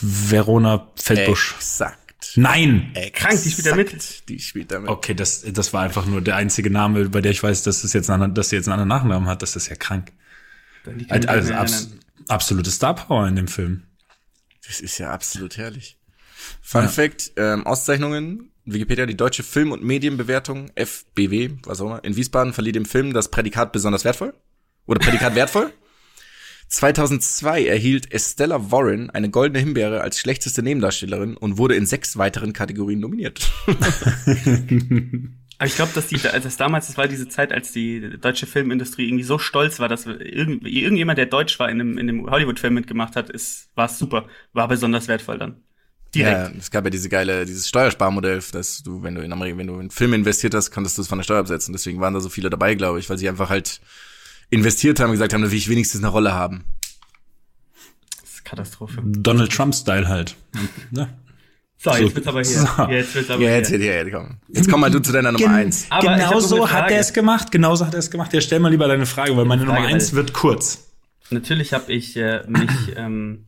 Speaker 2: Verona Feldbusch.
Speaker 3: Exakt.
Speaker 2: Nein.
Speaker 4: Krank, die spielt da mit.
Speaker 3: Exakt. Die spielt da mit.
Speaker 2: Okay, das, das war einfach nur der einzige Name, bei der ich weiß, dass es jetzt einen, anderen- dass sie jetzt einen anderen Nachnamen hat. Das ist ja krank.
Speaker 4: Ich
Speaker 2: Also
Speaker 4: nicht
Speaker 2: abs absolute Star Power in dem Film.
Speaker 3: Das ist ja absolut herrlich. Fun Fact, ähm, Auszeichnungen, Wikipedia, die deutsche Film- und Medienbewertung, FBW, was auch immer, in Wiesbaden verlieh dem Film das Prädikat besonders wertvoll. Oder Prädikat wertvoll. 2002 erhielt Estella Warren eine goldene Himbeere als schlechteste Nebendarstellerin und wurde in sechs weiteren Kategorien nominiert.
Speaker 4: Aber ich glaube, dass die, als das damals, das war diese Zeit, als die deutsche Filmindustrie irgendwie so stolz war, dass irgend, irgendjemand, der deutsch war, in einem, in einem Hollywood-Film mitgemacht hat, ist, war es super, war besonders wertvoll dann. Direkt.
Speaker 3: Ja, es gab ja diese geile, dieses Steuersparmodell, dass du, wenn du in Amerika, wenn du in Film investiert hast, konntest du es von der Steuer absetzen. Deswegen waren da so viele dabei, glaube ich, weil sie einfach halt investiert haben und gesagt haben, da will ich wenigstens eine Rolle haben.
Speaker 4: Das ist Katastrophe.
Speaker 2: Donald Trump-Style halt. Ja.
Speaker 4: So,
Speaker 2: So.
Speaker 4: jetzt wird's aber hier.
Speaker 2: So.
Speaker 4: Jetzt wird's aber
Speaker 3: Ja, jetzt,
Speaker 4: hier.
Speaker 3: ja, ja, komm. Jetzt komm mal du zu deiner Nummer eins.
Speaker 4: Aber
Speaker 2: genau
Speaker 4: noch
Speaker 2: so hat er es gemacht. Genauso hat er es gemacht. Ja, stell mal lieber deine Frage, weil meine
Speaker 4: Frage,
Speaker 2: Nummer eins wird kurz.
Speaker 4: Natürlich habe ich äh, mich ähm,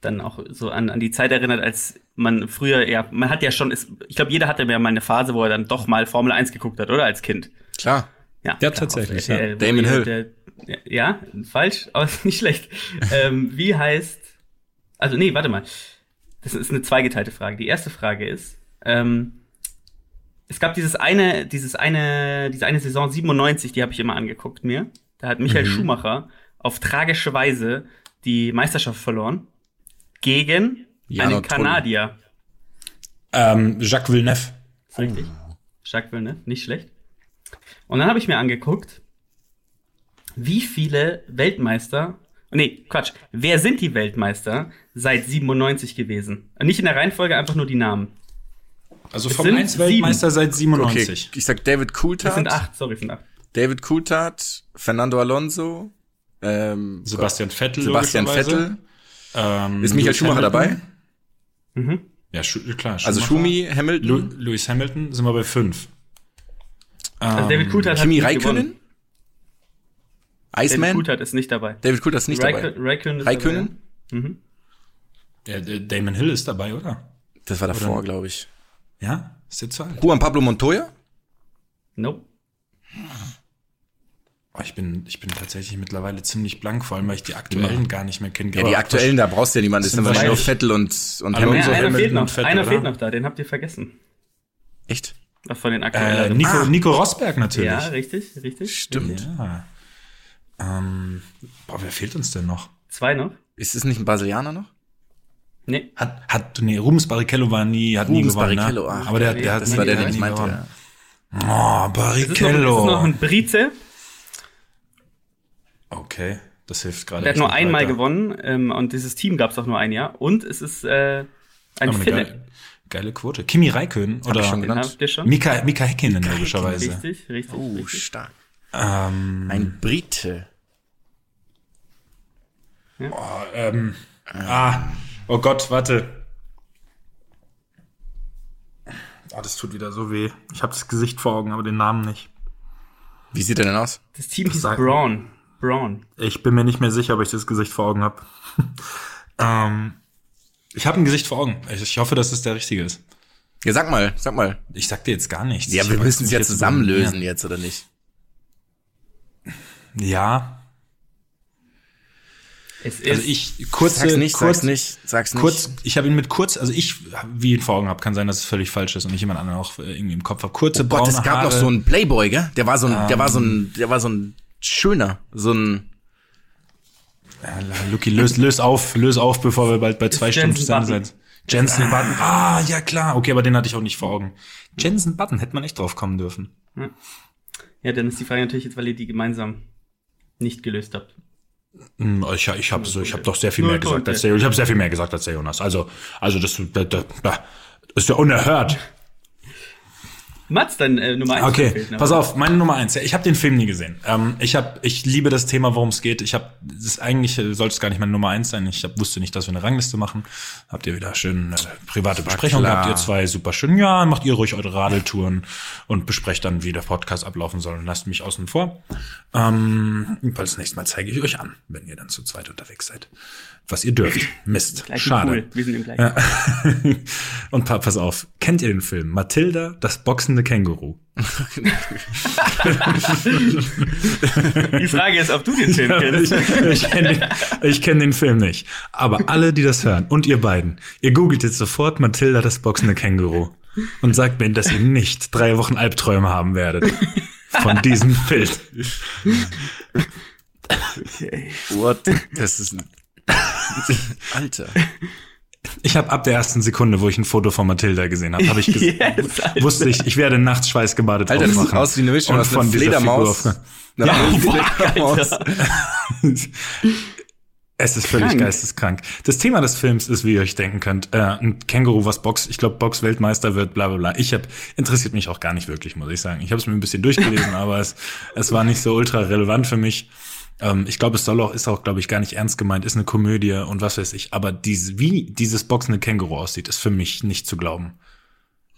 Speaker 4: dann auch so an, an die Zeit erinnert, als man früher, ja, man hat ja schon, ist, ich glaube, jeder hatte ja mal eine Phase, wo er dann doch mal Formel 1 geguckt hat, oder? Als Kind.
Speaker 3: Klar.
Speaker 4: Ja,
Speaker 2: Ja,
Speaker 4: klar,
Speaker 2: tatsächlich,
Speaker 4: auf RTL,
Speaker 2: ja.
Speaker 4: wo
Speaker 3: Damon Hill.
Speaker 4: Der, ja, falsch, aber nicht schlecht. ähm, wie heißt, also nee, warte mal. Das ist eine zweigeteilte Frage. Die erste Frage ist, ähm, es gab dieses eine, dieses eine, diese eine Saison 97, die habe ich immer angeguckt mir. Da hat Michael Schumacher auf tragische Weise die Meisterschaft verloren gegen
Speaker 3: Jano
Speaker 4: einen Kanadier.
Speaker 2: Ähm, Jacques Villeneuve.
Speaker 4: Ist richtig. Jacques Villeneuve, nicht schlecht. Und dann habe ich mir angeguckt, wie viele Weltmeister, nee, Quatsch, wer sind die Weltmeister seit 97 gewesen? Nicht in der Reihenfolge, einfach nur die Namen.
Speaker 2: Also
Speaker 4: Es
Speaker 2: Formel
Speaker 4: sind
Speaker 2: 1 Weltmeister seit
Speaker 3: Okay,
Speaker 2: 97.
Speaker 3: ich sag David
Speaker 4: Das
Speaker 3: Coulthard.
Speaker 4: sind acht, sorry, sind acht.
Speaker 3: David Coulthard, Fernando Alonso, ähm,
Speaker 2: Sebastian Vettel.
Speaker 3: Sebastian. Vettel.
Speaker 2: Ähm,
Speaker 3: Ist Michael Schumacher
Speaker 2: Hamilton.
Speaker 3: dabei?
Speaker 4: Mhm.
Speaker 2: Ja, Schu klar.
Speaker 3: Also
Speaker 2: Schumacher.
Speaker 3: Schumi, Hamilton,
Speaker 2: Lu Lewis Hamilton sind wir bei fünf.
Speaker 4: Also David Coulthard hat
Speaker 3: Kimi
Speaker 4: nicht
Speaker 3: Räikkönen?
Speaker 4: gewonnen. David
Speaker 3: Iceman?
Speaker 4: Coulthard ist nicht dabei.
Speaker 3: David Coulthard ist nicht dabei.
Speaker 4: Raikö- Raikkonen ist
Speaker 3: Räikkönen?
Speaker 4: dabei. Mhm.
Speaker 2: Der, der Damon Hill ist dabei, oder?
Speaker 3: Das war davor, glaube ich.
Speaker 2: Ja? Ist der zu alt?
Speaker 3: Juan Pablo Montoya?
Speaker 4: Nope.
Speaker 2: Oh, ich, bin, ich bin tatsächlich mittlerweile ziemlich blank, vor allem, weil ich die aktuellen gar nicht mehr kenne.
Speaker 3: Ja, die aktuellen, da brauchst du ja niemanden. Das sind wahrscheinlich nur Vettel und, und
Speaker 2: Alonso,
Speaker 4: Ja,
Speaker 3: Hamilton.
Speaker 4: einer fehlt
Speaker 2: und
Speaker 4: noch.
Speaker 2: Vettel,
Speaker 4: einer
Speaker 2: oder?
Speaker 4: fehlt noch da, den habt ihr vergessen.
Speaker 3: Echt?
Speaker 4: Was von den aktuellen.
Speaker 2: Äh. Nico,
Speaker 3: Ah.
Speaker 2: Nico Rosberg natürlich.
Speaker 4: ja, richtig, richtig.
Speaker 3: Stimmt.
Speaker 2: Ja. Ähm, boah, wer fehlt uns denn noch?
Speaker 4: Zwei noch?
Speaker 3: Ist es nicht ein Brasilianer noch?
Speaker 4: Nee.
Speaker 2: Hat, hat, nee, Rubens Barrichello war nie, hat nie
Speaker 3: Rubens
Speaker 2: gewonnen.
Speaker 3: Barrichello,
Speaker 2: ne?
Speaker 3: ach,
Speaker 2: Aber der, der hat
Speaker 3: Das
Speaker 2: nie,
Speaker 3: war der,
Speaker 2: der
Speaker 3: den ich
Speaker 2: hat nie
Speaker 3: meinte. Ja.
Speaker 2: Oh,
Speaker 4: Es ist, noch, es ist
Speaker 2: Barrichello.
Speaker 4: noch ein Brite,
Speaker 2: okay, das hilft gerade.
Speaker 4: der hat nur einmal
Speaker 2: weiter.
Speaker 4: gewonnen ähm, und dieses Team gab es auch nur ein Jahr. Und es ist äh, ein Finne.
Speaker 2: geile, geile Quote. Kimi Räikkönen
Speaker 3: ich
Speaker 2: oder
Speaker 3: schon genannt.
Speaker 4: schon?
Speaker 2: Mika, Mika Häkkinen logischerweise.
Speaker 4: Richtig, richtig.
Speaker 3: Oh,
Speaker 4: richtig.
Speaker 3: stark.
Speaker 2: Ähm,
Speaker 3: Ein Brite.
Speaker 2: oh, ähm, ah, oh Gott, warte. Ah, das tut wieder so weh. Ich habe das Gesicht vor Augen, aber den Namen nicht.
Speaker 3: Wie sieht er denn aus?
Speaker 4: Das Team hieß Braun. Braun.
Speaker 2: Ich bin mir nicht mehr sicher, ob ich das Gesicht vor Augen habe. ähm, ich habe ein Gesicht vor Augen. Ich, ich hoffe, dass es der richtige ist.
Speaker 3: Ja, sag mal, sag mal.
Speaker 2: Ich sag dir jetzt gar nichts.
Speaker 3: Ja,
Speaker 2: Ich
Speaker 3: wir müssen es ja
Speaker 2: jetzt
Speaker 3: zusammenlösen
Speaker 2: über-
Speaker 3: jetzt, oder nicht?
Speaker 2: Ja,
Speaker 4: Es ist
Speaker 2: also ich kurze,
Speaker 3: Sag's nicht,
Speaker 2: kurz,
Speaker 3: sag's nicht, sag's nicht.
Speaker 2: kurz. Ich habe ihn mit kurz, also ich wie ihn vor Augen habe, kann sein, dass es völlig falsch ist und ich jemand anderen auch äh, irgendwie im Kopf habe. Kurze
Speaker 3: Oh Gott,
Speaker 2: braune
Speaker 3: es gab
Speaker 2: Haare.
Speaker 3: noch so einen Playboy, gell? Der war so ein, der war so ein, der war so ein schöner, so ein.
Speaker 2: Ja, Lucky, löst, löst auf, löst auf, bevor wir bald bei zwei Stunden
Speaker 4: Button.
Speaker 2: sind. Jensen Button. Ah, ja klar. Okay, aber den hatte ich auch nicht vor Augen. Jensen Button hätte man echt drauf kommen dürfen.
Speaker 4: ja, dann ist die Frage natürlich jetzt, weil ihr die gemeinsam nicht gelöst habt.
Speaker 2: Hm, Ich, ich habe so, ich habe doch sehr viel mehr gesagt als der. Ich habe sehr viel mehr gesagt als der Jonas. Also, also das, da, da, da, Das ist ja unerhört.
Speaker 4: Mats, dann äh, Nummer eins.
Speaker 2: Okay,
Speaker 4: fehlt noch.
Speaker 2: pass auf, meine Nummer eins. Ja, Ich habe den Film nie gesehen. Ähm, ich hab, ich liebe das Thema, worum es geht. Ich habe, das ist eigentlich äh, sollte es gar nicht meine Nummer eins sein. Ich hab, wusste nicht, dass wir eine Rangliste machen. Habt ihr wieder schön äh, private Besprechung
Speaker 3: klar.
Speaker 2: gehabt, ihr zwei super schön. Ja, macht ihr ruhig eure Radeltouren und besprecht dann, wie der Podcast ablaufen soll und lasst mich außen vor. Ähm, das nächste Mal zeige ich euch an, wenn ihr dann zu zweit unterwegs seid. Was ihr dürft. Mist. Schade.
Speaker 4: Pool. Wir sind im gleichen.
Speaker 2: Ja. Und pa pass auf, kennt ihr den Film Matilda, das boxende Känguru?
Speaker 4: Die Frage ist, ob du den Film
Speaker 2: ich
Speaker 4: kennst.
Speaker 2: ich kenne den, ich kenn den Film nicht. Aber alle, die das hören, und ihr beiden, ihr googelt jetzt sofort Matilda, das boxende Känguru. Und sagt mir, dass ihr nicht drei Wochen Albträume haben werdet. Von diesem Film.
Speaker 3: What? Das ist ein Alter.
Speaker 2: Ich habe ab der ersten Sekunde, wo ich ein Foto von Matilda gesehen habe, habe ich gesehen,
Speaker 4: Yes, Alter.
Speaker 2: wusste ich, ich werde nachts schweißgebadet
Speaker 3: Alter, das sieht
Speaker 2: aufwachen.
Speaker 3: aus wie eine Mischung
Speaker 2: und
Speaker 3: aus einer
Speaker 2: von
Speaker 3: Fledermaus. Einer
Speaker 2: Ja,
Speaker 3: Fledermaus.
Speaker 2: Es ist völlig
Speaker 4: Krank.
Speaker 2: geisteskrank. Das Thema des Films ist, wie ihr euch denken könnt, äh, ein Känguru, was Box, ich glaube, Box-Weltmeister wird, bla bla bla. Ich hab, interessiert mich auch gar nicht wirklich, muss ich sagen. Ich habe es mir ein bisschen durchgelesen, aber es, es war nicht so ultra relevant für mich. Ähm, ich glaube, es soll auch, ist auch, glaube ich, gar nicht ernst gemeint, ist eine Komödie und was weiß ich. Aber diese, wie dieses boxende Känguru aussieht, ist für mich nicht zu glauben.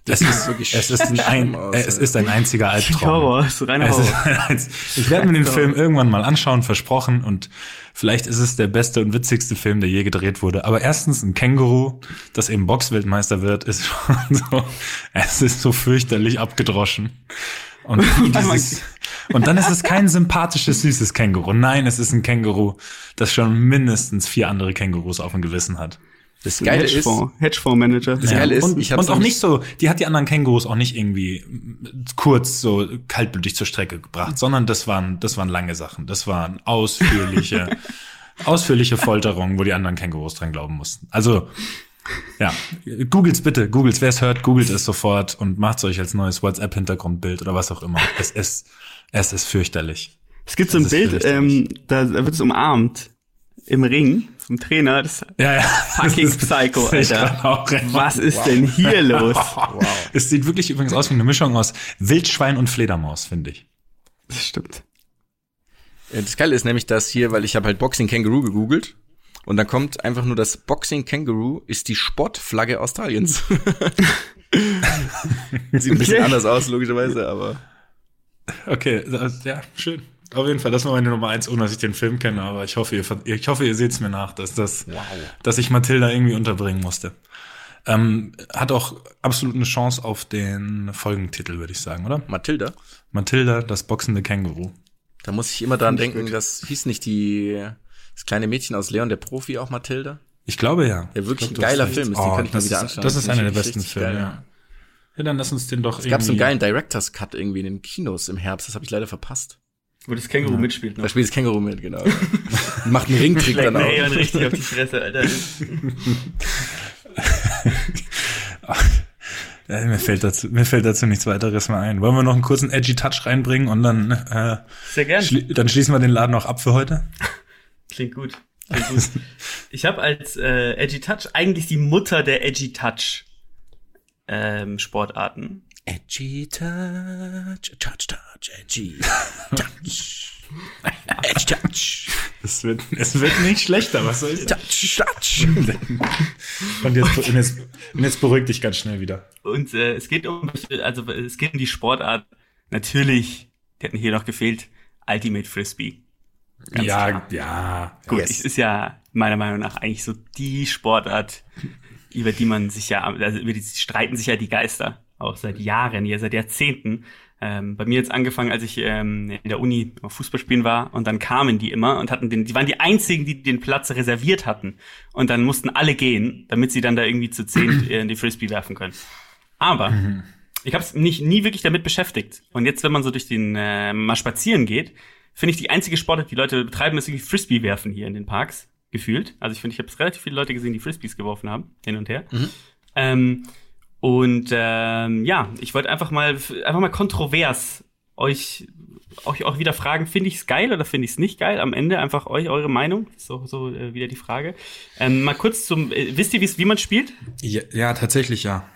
Speaker 2: Es ist,
Speaker 3: wirklich
Speaker 2: es ist ein,
Speaker 3: aus,
Speaker 2: es ist ein einziger Albtraum.
Speaker 4: Horror, ist reiner Horror.
Speaker 2: ich werde mir den Film irgendwann mal anschauen, versprochen. Und vielleicht ist es der beste und witzigste Film, der je gedreht wurde. Aber erstens, ein Känguru, das eben Boxweltmeister wird, ist schon so, es ist so fürchterlich abgedroschen. Und, dieses, und dann ist es kein sympathisches, süßes Känguru. Nein, es ist ein Känguru, das schon mindestens vier andere Kängurus auf dem Gewissen hat.
Speaker 3: Das Geile ist,
Speaker 4: Hedgefonds, Hedgefonds-Manager.
Speaker 3: Das Geile ist,
Speaker 2: und,
Speaker 3: ich hab's
Speaker 2: und auch nicht so, die hat die anderen Kängurus auch nicht irgendwie kurz so kaltblütig zur Strecke gebracht, sondern das waren, das waren lange Sachen. Das waren ausführliche, ausführliche Folterungen, wo die anderen Kängurus dran glauben mussten. Also, ja, googelt's bitte, googelt's, wer es hört, googelt es sofort und macht's euch als neues WhatsApp-Hintergrundbild oder was auch immer. Es ist, es ist fürchterlich.
Speaker 4: Es gibt so ein Bild, ähm, da wird es umarmt im Ring vom Trainer. Das
Speaker 2: Ja, ja.
Speaker 4: Fucking
Speaker 2: Das ist-
Speaker 4: Psycho, Alter. Was ist denn hier los?
Speaker 2: Es sieht wirklich übrigens aus wie eine Mischung aus Wildschwein und Fledermaus, finde ich.
Speaker 4: Das stimmt.
Speaker 3: Das Geile ist nämlich, dass hier, weil ich habe halt Boxing Kangaroo gegoogelt und dann kommt einfach nur das Boxing Kangaroo ist die Sportflagge Australiens. Sieht ein bisschen
Speaker 4: Okay.
Speaker 3: anders aus, logischerweise, aber
Speaker 2: Okay, das, ja, schön. Auf jeden Fall, das war meine Nummer eins, ohne dass ich den Film kenne, aber ich hoffe, ihr, ich hoffe, ihr seht's mir nach, dass das, dass ich Matilda irgendwie unterbringen musste. Ähm, hat auch absolut eine Chance auf den Folgentitel, würde ich sagen, oder?
Speaker 3: Matilda,
Speaker 2: Matilda, das boxende Känguru.
Speaker 3: da muss ich immer dran denken, das hieß nicht die das kleine Mädchen aus Leon der Profi auch Matilda?
Speaker 2: Ich glaube ja.
Speaker 3: Ja, wirklich
Speaker 2: ich
Speaker 3: ein
Speaker 2: glaub, du
Speaker 3: geiler. Film ist, den
Speaker 2: Oh,
Speaker 3: kann ich mal
Speaker 2: das
Speaker 3: wieder
Speaker 2: ist-
Speaker 3: anschauen.
Speaker 2: Das ist einer der besten Filme,
Speaker 3: geil,
Speaker 2: ja. Ja, dann lass uns den doch
Speaker 3: Es gab so einen
Speaker 2: irgendwie-
Speaker 3: geilen Director's Cut irgendwie in den Kinos im Herbst, das habe ich leider verpasst.
Speaker 4: Wo das Känguru mitspielt
Speaker 3: Da
Speaker 4: noch.
Speaker 3: spielt das Känguru mit, genau. Macht einen Ringtrick dann auch.
Speaker 4: Mayern richtig auf die Fresse, Alter.
Speaker 2: Ja, mir fällt dazu, mir fällt dazu nichts weiteres mehr ein. Wollen wir noch einen kurzen edgy Touch reinbringen und dann, äh,
Speaker 4: Sehr gern.
Speaker 2: schli dann schließen wir den Laden auch ab für heute?
Speaker 4: Klingt gut. Klingt gut. Ich habe als äh, Edgy Touch eigentlich die Mutter der Edgy Touch ähm, Sportarten.
Speaker 3: Edgy Touch, Touch, Touch, Edgy Touch. Edgy Touch,
Speaker 2: Es wird, es wird nicht schlechter, was soll ich sagen?
Speaker 3: Touch, Touch.
Speaker 2: Und jetzt, und jetzt, und jetzt beruhig dich ganz schnell wieder.
Speaker 4: Und äh, es geht um, also es geht um die Sportart. Natürlich, die hatten hier noch gefehlt, Ultimate Frisbee. Ganz
Speaker 2: ja,
Speaker 4: klar.
Speaker 2: ja.
Speaker 4: Gut,
Speaker 3: Yes.
Speaker 4: es ist ja meiner Meinung nach eigentlich so die Sportart, über die man sich ja, also über die streiten sich ja die Geister, auch seit Jahren, ja seit Jahrzehnten. Ähm, bei mir jetzt angefangen, als ich ähm, in der Uni auf Fußball spielen war und dann kamen die immer und hatten den, die waren die einzigen, die den Platz reserviert hatten und dann mussten alle gehen, damit sie dann da irgendwie zu zehn äh, in die Frisbee werfen können. Aber ich habe es nicht nie wirklich damit beschäftigt und jetzt, wenn man so durch den äh, mal spazieren geht, finde ich die einzige Sportart, die Leute betreiben, ist irgendwie Frisbee werfen hier in den Parks gefühlt. Also ich finde, ich habe relativ viele Leute gesehen, die Frisbees geworfen haben hin und her. Ähm, und ähm, ja, ich wollte einfach mal einfach mal kontrovers euch euch auch wieder fragen, finde ich es geil oder finde ich es nicht geil? Am Ende einfach euch eure Meinung, so so äh, wieder die Frage. Ähm, mal kurz zum, äh, wisst ihr, wie's- wie man spielt?
Speaker 2: Ja, ja, tatsächlich ja.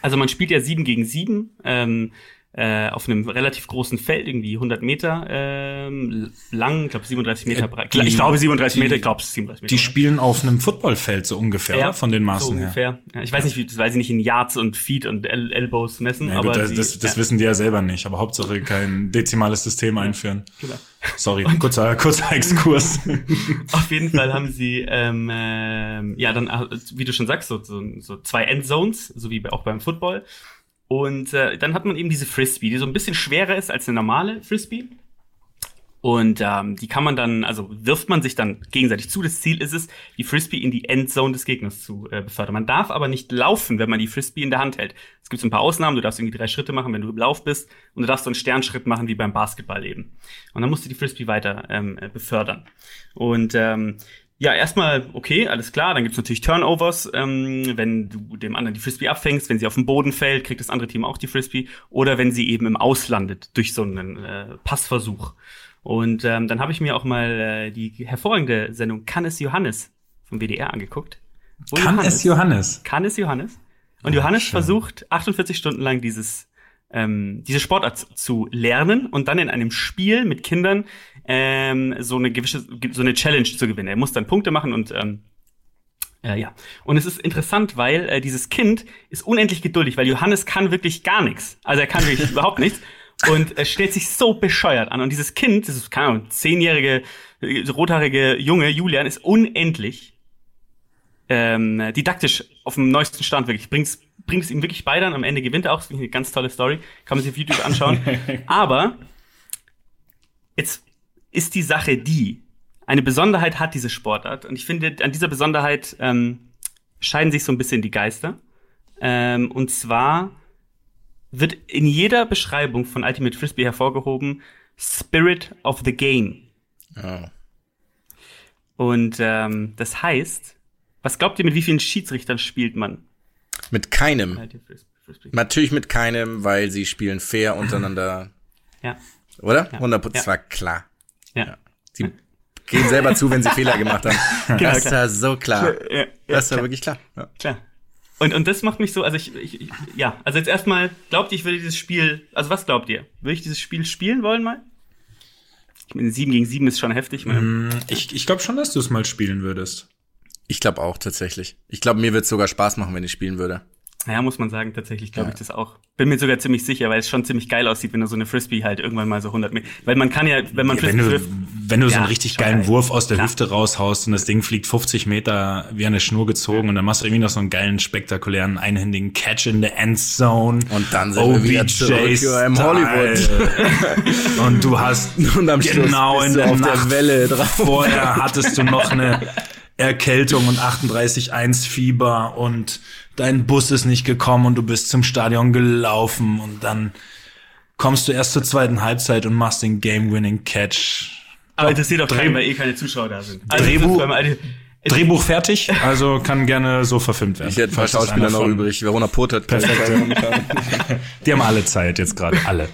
Speaker 4: Also man spielt ja sieben gegen sieben. Ähm, äh, auf einem relativ großen Feld, irgendwie 100 Meter ähm, lang, ich glaube 37 Meter breit. Ich glaube 37 Meter, ich glaube 37 Meter.
Speaker 2: Die spielen auf einem Footballfeld so ungefähr, ja, von den Maßen so ungefähr.
Speaker 4: her. Ja, ich weiß nicht, wie, das weiß ich nicht in Yards und Feet und El Elbows messen, ja, aber
Speaker 2: gut, das, das, das wissen die ja selber nicht, aber Hauptsache kein dezimales System einführen. Genau. Sorry, kurzer, kurzer Exkurs.
Speaker 4: auf jeden Fall haben sie, ähm, äh, ja, dann, wie du schon sagst, so, so, so zwei Endzones, so wie auch beim Football. Und äh, dann hat man eben diese Frisbee, die so ein bisschen schwerer ist als eine normale Frisbee. Und ähm, die kann man dann, also wirft man sich dann gegenseitig zu. Das Ziel ist es, die Frisbee in die Endzone des Gegners zu äh, befördern. Man darf aber nicht laufen, wenn man die Frisbee in der Hand hält. Es gibt so ein paar Ausnahmen. Du darfst irgendwie drei Schritte machen, wenn du im Lauf bist. Und du darfst so einen Sternschritt machen wie beim Basketball eben. Und dann musst du die Frisbee weiter ähm, äh, befördern. Und ähm, ja, erstmal okay, alles klar. Dann gibt's natürlich Turnovers, ähm, wenn du dem anderen die Frisbee abfängst, wenn sie auf den Boden fällt, kriegt das andere Team auch die Frisbee. Oder wenn sie eben im Auslandet durch so einen äh, Passversuch. Und ähm, dann habe ich mir auch mal äh, die hervorragende Sendung Kann es Johannes vom WDR angeguckt.
Speaker 2: Kann Johannes, es Johannes?
Speaker 4: Kann es Johannes? Und Johannes schön. versucht 48 Stunden lang dieses ähm, diese Sportart zu lernen und dann in einem Spiel mit Kindern ähm, so eine gewisse so eine Challenge zu gewinnen. Er muss dann Punkte machen und ähm, äh, ja. Und es ist interessant, weil äh, dieses Kind ist unendlich geduldig, weil Johannes kann wirklich gar nichts. Also er kann wirklich überhaupt nichts und er stellt sich so bescheuert an. Und dieses Kind, ist keine Ahnung, zehnjährige äh, rothaarige Junge Julian ist unendlich ähm, didaktisch auf dem neuesten Stand wirklich. Bringt's bringt es ihm wirklich bei dann. Am Ende gewinnt er auch. Das ist eine ganz tolle Story. Kann man sich auf YouTube anschauen. Aber jetzt ist die Sache die, eine Besonderheit hat diese Sportart. Und ich finde, an dieser Besonderheit ähm, scheiden sich so ein bisschen die Geister. Ähm, und zwar wird in jeder Beschreibung von Ultimate Frisbee hervorgehoben Spirit of the Game. Oh. Und ähm, das heißt, was glaubt ihr, mit wie vielen Schiedsrichtern spielt man?
Speaker 3: Mit keinem. Natürlich mit keinem, weil sie spielen fair untereinander.
Speaker 4: Ja.
Speaker 3: Oder? Ja. 100 Prozent. Ja. Das war klar. Ja. ja. Sie gehen selber zu, wenn sie Fehler gemacht haben. Genau, das war so klar. Ja, das war klar. wirklich klar. Ja.
Speaker 4: Klar. Und, und das macht mich so, also ich, ich, ich ja, also jetzt erstmal, glaubt ihr, ich würde dieses Spiel, also was glaubt ihr? Würde ich dieses Spiel spielen wollen mal? Ich meine, 7 gegen 7 ist schon heftig.
Speaker 2: Mm, ich ich glaube schon, dass du es mal spielen würdest.
Speaker 3: Ich glaube auch tatsächlich. Ich glaube, mir wird sogar Spaß machen, wenn ich spielen würde.
Speaker 4: Ja, muss man sagen, tatsächlich glaube ja. ich das auch. Bin mir sogar ziemlich sicher, weil es schon ziemlich geil aussieht, wenn du so eine Frisbee halt irgendwann mal so 100 Meter, weil man kann ja, wenn man
Speaker 2: ja, Frisbee wenn du, wenn du ja, so einen richtig geilen geil. Wurf aus der Klar. Hüfte raushaust und das Ding fliegt 50 Meter wie eine Schnur gezogen und dann machst du irgendwie noch so einen geilen, spektakulären, einhändigen Catch in the Endzone.
Speaker 3: Und dann sind wir wieder zurück im Hollywood.
Speaker 2: und du hast
Speaker 3: und am genau in der auf Nacht der Welle
Speaker 2: drauf. Vorher hattest du noch eine Erkältung und 38,1 Fieber und dein Bus ist nicht gekommen und du bist zum Stadion gelaufen und dann kommst du erst zur zweiten Halbzeit und machst den Game-Winning-Catch.
Speaker 4: Aber interessiert auch keinen, weil eh keine Zuschauer da sind.
Speaker 2: Also Drehbuch, Drehbuch fertig, also kann gerne so verfilmt werden.
Speaker 3: Ich hätte ein paar Schauspieler noch übrig. Verona Pot hat
Speaker 2: perfekt. Die haben alle Zeit jetzt gerade, alle.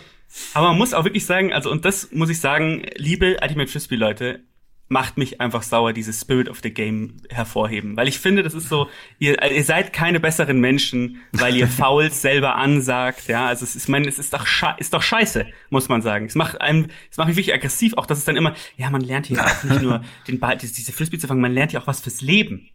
Speaker 4: Aber man muss auch wirklich sagen, also und das muss ich sagen, liebe Ultimate Frisbee Leute, macht mich einfach sauer, dieses Spirit of the Game hervorheben. Weil ich finde, das ist so, ihr, ihr seid keine besseren Menschen, weil ihr Fouls selber ansagt, ja. Also es ist, ich meine, es ist doch, ist doch scheiße, muss man sagen. Es macht einem, es macht mich wirklich aggressiv, auch dass es dann immer, ja, man lernt hier auch nicht nur den Ball, diese Frisbee zu fangen, man lernt ja auch was fürs Leben.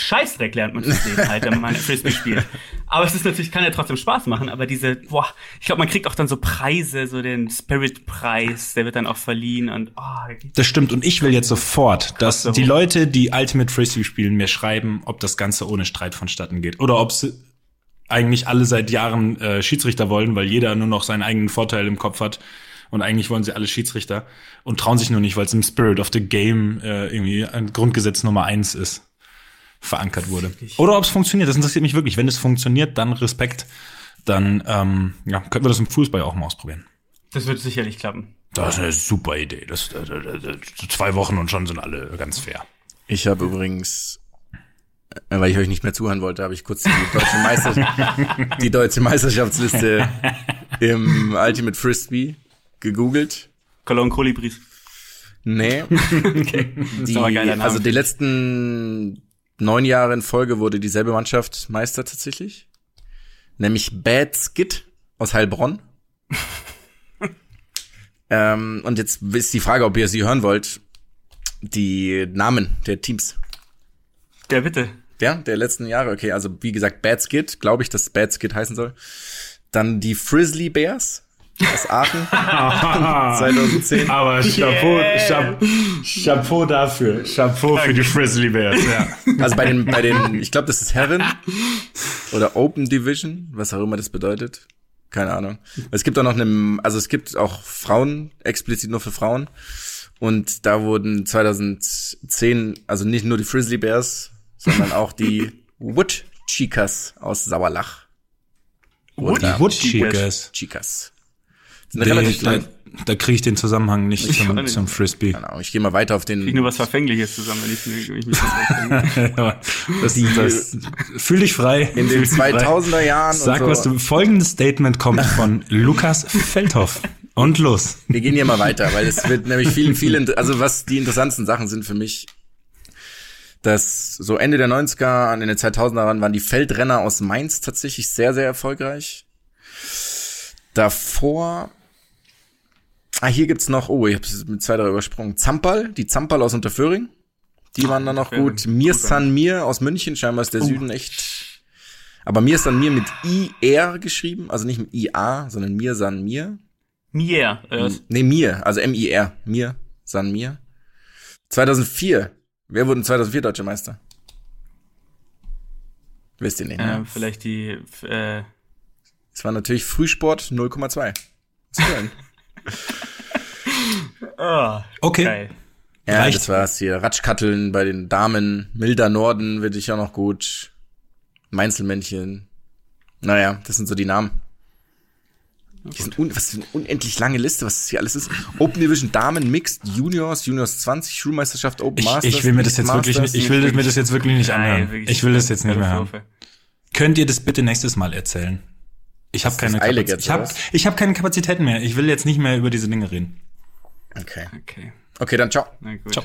Speaker 4: Scheißdreck lernt man das Leben halt, wenn man Frisbee spielt. Aber es ist natürlich, kann ja trotzdem Spaß machen, aber diese, boah, ich glaube, man kriegt auch dann so Preise, so den Spirit-Preis, der wird dann auch verliehen und, oh,
Speaker 2: Das stimmt. Und ich will jetzt sofort, dass die Leute, die Ultimate Frisbee spielen, mir schreiben, ob das Ganze ohne Streit vonstatten geht. Oder ob sie eigentlich alle seit Jahren äh, Schiedsrichter wollen, weil jeder nur noch seinen eigenen Vorteil im Kopf hat. Und eigentlich wollen sie alle Schiedsrichter und trauen sich nur nicht, weil es im Spirit of the Game äh, irgendwie ein Grundgesetz Nummer eins ist verankert wurde. Oder ob es funktioniert, das interessiert mich wirklich. Wenn es funktioniert, dann Respekt. Dann ähm, ja, könnten wir das im Fußball auch mal ausprobieren.
Speaker 4: Das wird sicherlich klappen.
Speaker 2: Das ist eine super Idee. Das, das, das, das zwei Wochen und schon sind alle ganz fair.
Speaker 3: Ich habe übrigens, äh, weil ich euch nicht mehr zuhören wollte, habe ich kurz die deutsche, Meister die deutsche Meisterschaftsliste im Ultimate Frisbee gegoogelt.
Speaker 4: Cologne Kolibris.
Speaker 3: Nee. okay. Die, also die letzten neun Jahre in Folge wurde dieselbe Mannschaft Meister tatsächlich. nämlich Bad Skid aus Heilbronn. ähm, und jetzt ist die Frage, ob ihr sie hören wollt. Die Namen der Teams.
Speaker 4: Ja, bitte.
Speaker 3: Ja, der letzten Jahre. Okay, also wie gesagt, Bad Skid, glaube ich, dass Bad Skid heißen soll. Dann die Frizzly Bears aus Aachen 2010.
Speaker 2: Aber Chapeau, yeah. Chapeau dafür. Chapeau für die Frizzly Bears, ja.
Speaker 3: Also bei den, bei den, ich glaube, das ist Herren oder Open Division, was auch immer das bedeutet. Keine Ahnung. Es gibt auch noch eine, also es gibt auch Frauen, explizit nur für Frauen. Und da wurden 2010, also nicht nur die Frizzly Bears, sondern auch die Wood Chicas aus Sauerlach.
Speaker 2: Wood, die Wood Chicas.
Speaker 3: Chicas.
Speaker 2: Relativ da, da kriege ich den Zusammenhang nicht ich zum, zum Frisbee.
Speaker 3: Genau, ich gehe mal weiter auf den.
Speaker 4: Ich nur was Verfängliches zusammen, wenn ich, wenn ich mich
Speaker 2: das, das, das Fühl dich frei.
Speaker 3: In den 2000er Jahren.
Speaker 2: Sag, so. was du. Folgendes Statement kommt von Lukas Feldhoff. Und los.
Speaker 3: Wir gehen hier mal weiter, weil es wird nämlich vielen, vielen, also was die interessantesten Sachen sind für mich, dass so Ende der 90er, an den 2000er waren die Feldrenner aus Mainz tatsächlich sehr, sehr erfolgreich. Davor Ah, hier gibt's noch, oh, ich habe mit zwei, drei übersprungen. Zampal, die Zampal aus Unterföhring. Die waren dann noch gut. Mir San Mir aus München, scheinbar ist der uh. Süden echt. Aber Mir San Mir mit IR geschrieben, also nicht mit IA, sondern Mir San Mir.
Speaker 4: Mir. Äh.
Speaker 3: Nee, Mir, also M-I-R. Mir San Mir. 2004. Wer wurde 2004 Deutscher Meister? Wisst ihr nicht, ne?
Speaker 4: Äh, vielleicht die, äh.
Speaker 3: Es war natürlich Frühsport 0,2.
Speaker 2: oh, okay. Geil.
Speaker 3: Ja, Reicht. das war's hier. Ratschkatteln bei den Damen. Milder Norden wird ich auch noch gut. Mainzelmännchen. Naja, das sind so die Namen. Die sind un was für eine unendlich lange Liste, was das hier alles ist. Open Division Damen, Mixed, Juniors, Juniors 20, Schulmeisterschaft, Open
Speaker 2: ich,
Speaker 3: Masters.
Speaker 2: Ich will mir das jetzt Masters, wirklich nicht, ich will mir das jetzt wirklich nicht anhören. Nein, ich will das jetzt nicht mehr haben. Könnt ihr das bitte nächstes Mal erzählen? Ich habe keine, Kapazität. ich hab, ich hab keine Kapazitäten mehr. Ich will jetzt nicht mehr über diese Dinge reden.
Speaker 3: Okay. Okay, okay dann ciao.
Speaker 4: Ciao.